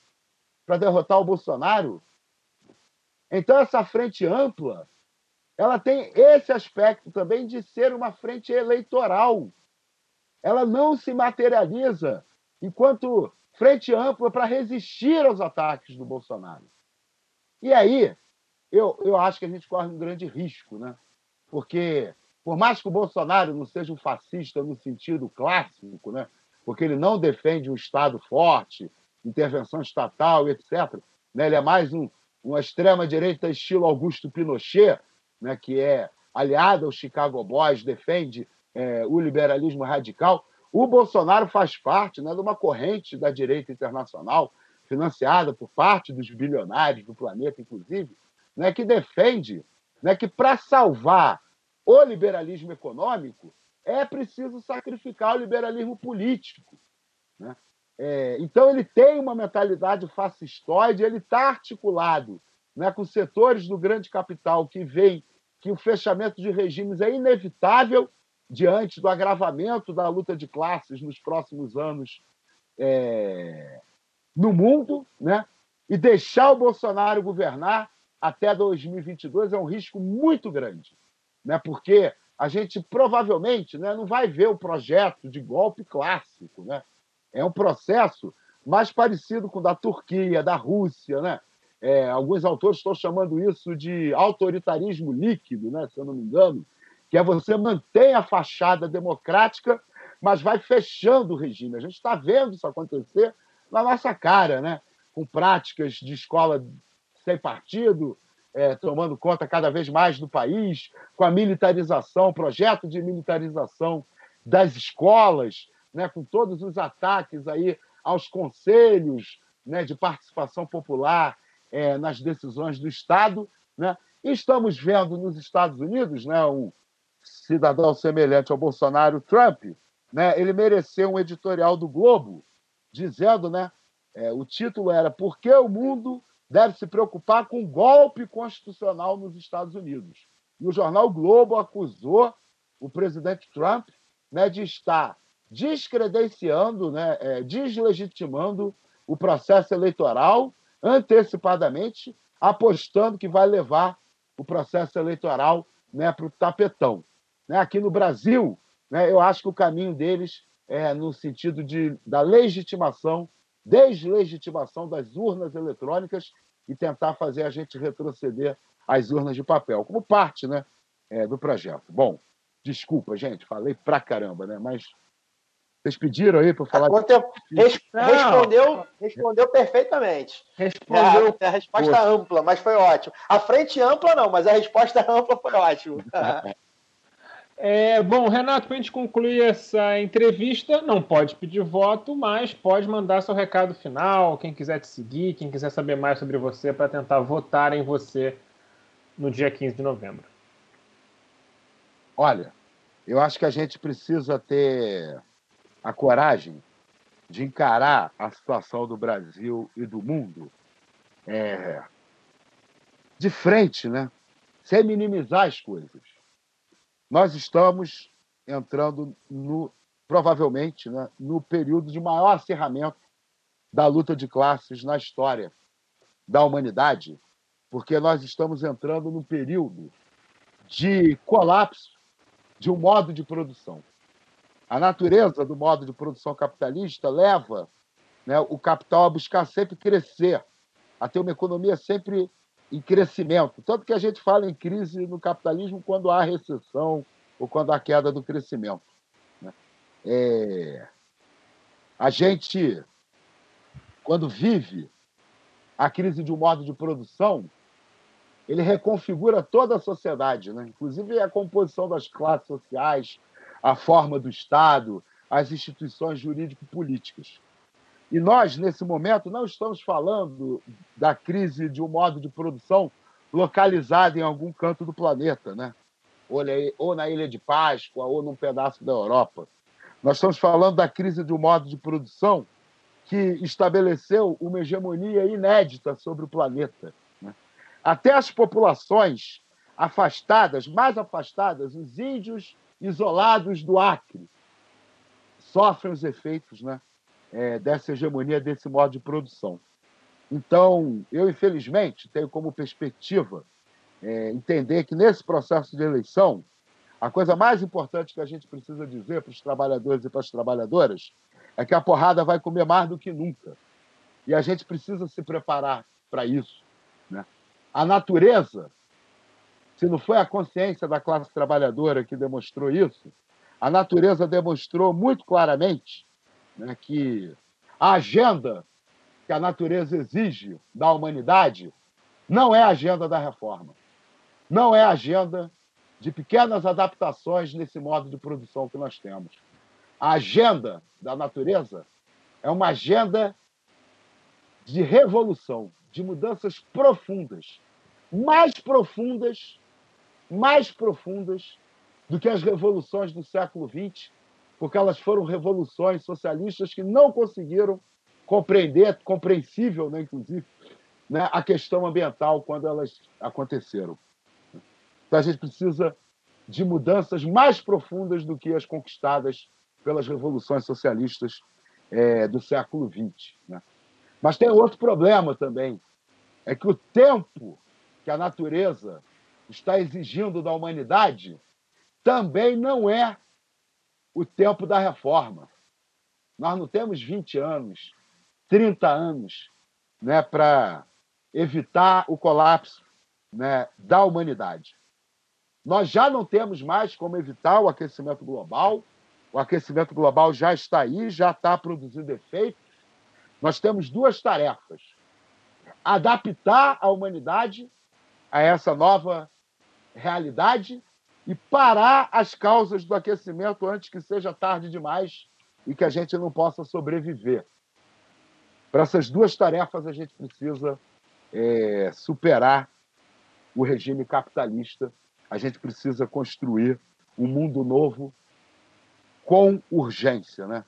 para derrotar o Bolsonaro. Então, essa frente ampla, ela tem esse aspecto também de ser uma frente eleitoral. Ela não se materializa enquanto frente ampla para resistir aos ataques do Bolsonaro. E aí, eu, eu acho que a gente corre um grande risco, né? porque por mais que o Bolsonaro não seja um fascista no sentido clássico, né? porque ele não defende um Estado forte, intervenção estatal, etc., né? ele é mais um, uma extrema-direita estilo Augusto Pinochet, né? que é aliado ao Chicago Boys, defende é, o liberalismo radical. O Bolsonaro faz parte né, de uma corrente da direita internacional, financiada por parte dos bilionários do planeta, inclusive, né, que defende né, que para salvar o liberalismo econômico é preciso sacrificar o liberalismo político. Né? É, então ele tem uma mentalidade fascistoide, ele está articulado né, com setores do grande capital que veem que o fechamento de regimes é inevitável diante do agravamento da luta de classes nos próximos anos é, no mundo, né? E deixar o Bolsonaro governar até 2022 é um risco muito grande, né? Porque a gente provavelmente né, não vai ver o projeto de golpe clássico, né? É um processo mais parecido com o da Turquia, da Rússia, né? É, alguns autores estão chamando isso de autoritarismo líquido, né, se eu não me engano, que é você manter a fachada democrática, mas vai fechando o regime. A gente está vendo isso acontecer na nossa cara, né? com práticas de escola sem partido, é, tomando conta cada vez mais do país, com a militarização, projeto de militarização das escolas, né, com todos os ataques aí aos conselhos né, de participação popular é, nas decisões do Estado. Né? Estamos vendo nos Estados Unidos né, um cidadão semelhante ao Bolsonaro, Trump, né, ele mereceu um editorial do Globo dizendo, né, é, o título era Por que o mundo deve se preocupar com golpe constitucional nos Estados Unidos? E o jornal Globo acusou o presidente Trump né, de estar descredenciando, né, é, deslegitimando o processo eleitoral antecipadamente, apostando que vai levar o processo eleitoral né, para o tapetão. Né, aqui no Brasil, né, eu acho que o caminho deles é no sentido de, da legitimação, deslegitimação das urnas eletrônicas e tentar fazer a gente retroceder às urnas de papel, como parte né, é, do projeto. Bom, desculpa, gente, falei pra caramba, né? Mas vocês pediram aí para falar. De... Res... Respondeu, respondeu perfeitamente. Respondeu. É a, a resposta Poxa. ampla, mas foi ótimo. A frente ampla não, mas a resposta ampla foi ótimo. É, bom, Renato, para a gente concluir essa entrevista, não pode pedir voto, mas pode mandar seu recado final. Quem quiser te seguir, quem quiser saber mais sobre você, para tentar votar em você no dia 15 de novembro. Olha, eu acho que a gente precisa ter a coragem de encarar a situação do Brasil e do mundo é, de frente, né? sem minimizar as coisas. Nós estamos entrando no provavelmente né, no período de maior acerramento da luta de classes na história da humanidade, porque nós estamos entrando num período de colapso de um modo de produção. A natureza do modo de produção capitalista leva né, o capital a buscar sempre crescer, a ter uma economia sempre em crescimento. Tanto que a gente fala em crise no capitalismo quando há recessão ou quando há queda do crescimento. Né? É... A gente, quando vive a crise de um modo de produção, ele reconfigura toda a sociedade, né? inclusive a composição das classes sociais, a forma do Estado, as instituições jurídico-políticas. E nós, nesse momento, não estamos falando da crise de um modo de produção localizado em algum canto do planeta, né? ou na Ilha de Páscoa, ou num pedaço da Europa. Nós estamos falando da crise de um modo de produção que estabeleceu uma hegemonia inédita sobre o planeta. Né? Até as populações afastadas, mais afastadas, os índios isolados do Acre, sofrem os efeitos né, é, dessa hegemonia, desse modo de produção. Então, eu, infelizmente, tenho como perspectiva é, entender que nesse processo de eleição, a coisa mais importante que a gente precisa dizer para os trabalhadores e para as trabalhadoras é que a porrada vai comer mais do que nunca. E a gente precisa se preparar para isso. Né? A natureza se não foi a consciência da classe trabalhadora que demonstrou isso, a natureza demonstrou muito claramente né, que a agenda que a natureza exige da humanidade não é a agenda da reforma, não é a agenda de pequenas adaptações nesse modo de produção que nós temos. a agenda da natureza é uma agenda de revolução, de mudanças profundas, mais profundas, mais profundas do que as revoluções do século XX, porque elas foram revoluções socialistas que não conseguiram compreender, compreensível, né, inclusive, né, a questão ambiental quando elas aconteceram. Então a gente precisa de mudanças mais profundas do que as conquistadas pelas revoluções socialistas é, do século XX. Né? Mas tem outro problema também, é que o tempo que a natureza está exigindo da humanidade também não é o tempo da reforma. Nós não temos 20 anos, 30 anos né, para evitar o colapso né, da humanidade. Nós já não temos mais como evitar o aquecimento global. O aquecimento global já está aí, já está produzindo efeito. Nós temos duas tarefas: adaptar a humanidade a essa nova realidade e parar as causas do aquecimento antes que seja tarde demais e que a gente não possa sobreviver. Para essas duas tarefas, a gente precisa é, superar o regime capitalista, a gente precisa construir um mundo novo com urgência. Né?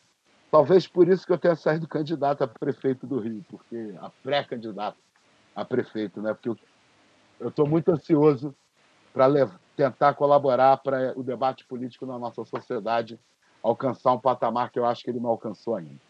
Talvez por isso que eu tenha saído candidato a prefeito do Rio, porque a pré-candidato a prefeito, né? porque eu estou muito ansioso para tentar colaborar para o debate político na nossa sociedade alcançar um patamar que eu acho que ele não alcançou ainda.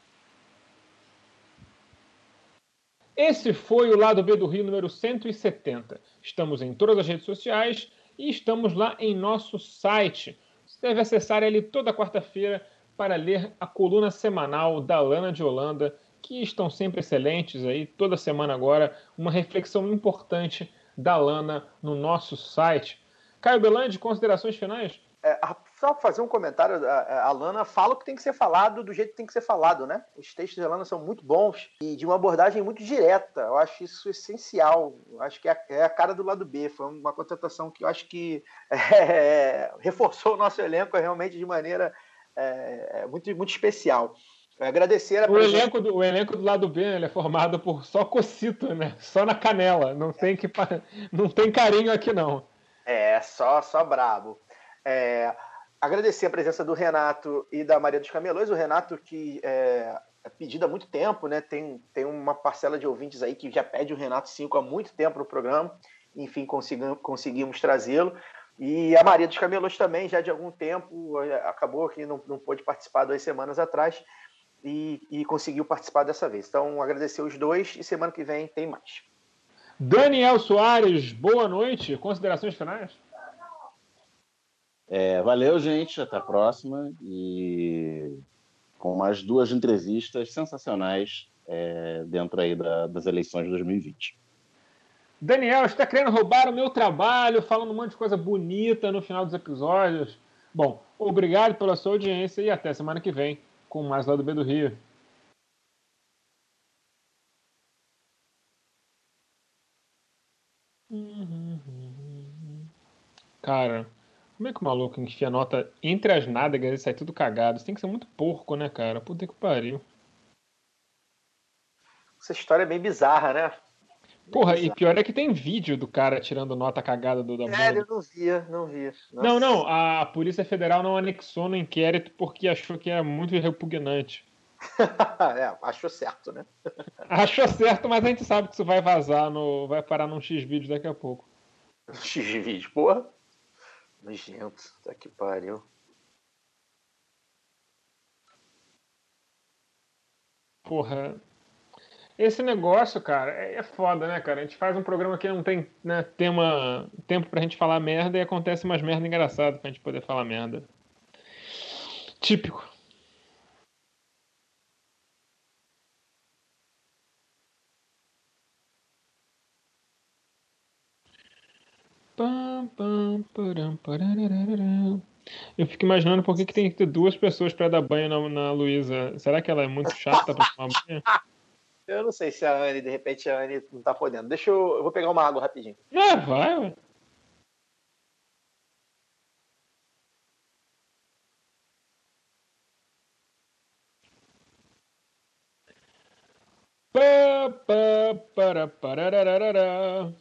Esse foi o Lado B do Rio número 170. Estamos em todas as redes sociais e estamos lá em nosso site. Você deve acessar ele toda quarta-feira para ler a coluna semanal da Lana de Holanda, que estão sempre excelentes aí, toda semana agora, uma reflexão importante da Lana no nosso site. Caio Belandi, considerações finais? É, só fazer um comentário, a, Lana fala o que tem que ser falado do jeito que tem que ser falado, né? Os textos da Lana são muito bons e de uma abordagem muito direta. Eu acho isso essencial. Eu acho que é, é a cara do lado B. Foi uma contratação que eu acho que é, reforçou o nosso elenco realmente de maneira é, muito, muito especial. Agradecer a o elenco, do, o elenco do lado B é formado por só cocito, né? Só na canela. Não tem, que, não tem carinho aqui, não. É, só, só brabo. É, agradecer a presença do Renato e da Maria dos Camelões. O Renato, que é, é pedido há muito tempo, né? Tem, tem uma parcela de ouvintes aí que já pede o Renato 5 há muito tempo no programa. Enfim, conseguimos, conseguimos trazê-lo. E a Maria dos Camelões também, já de algum tempo, acabou que não, não pôde participar duas semanas atrás e, e conseguiu participar dessa vez. Então, agradecer os dois e semana que vem tem mais. Daniel Soares, boa noite. Considerações finais? É, valeu, gente. Até a próxima. E com mais duas entrevistas sensacionais é, dentro aí da, das eleições de 2020. Daniel, está querendo roubar o meu trabalho, falando um monte de coisa bonita no final dos episódios. Bom, obrigado pela sua audiência e até semana que vem com mais lá do B do Rio. Cara, como é que o maluco enfia a nota entre as nádegas e sai tudo cagado? Isso tem que ser muito porco, né, cara? Puta que pariu. Essa história é bem bizarra, né? Porra, e pior é que tem vídeo do cara tirando nota cagada do da É, eu não via, não via. Nossa. Não, não, a Polícia Federal não anexou no inquérito porque achou que era muito repugnante. é, achou certo, né? achou certo, mas a gente sabe que isso vai vazar, no, vai parar num X-Vídeo daqui a pouco. X-Vídeo, porra. Nojento, tá que pariu. Porra. Esse negócio, cara, é, é foda, né, cara? A gente faz um programa que não tem né, tema, tempo pra gente falar merda e acontece umas merda engraçadas pra gente poder falar merda. Típico. Eu fico imaginando por que, que tem que ter duas pessoas para dar banho na, na Luísa. Será que ela é muito chata para tomar banho? Eu não sei se a Anne, de repente, a Anne não tá podendo. Deixa eu. Eu vou pegar uma água rapidinho. É, vai, ué. Pa, pa, para, para,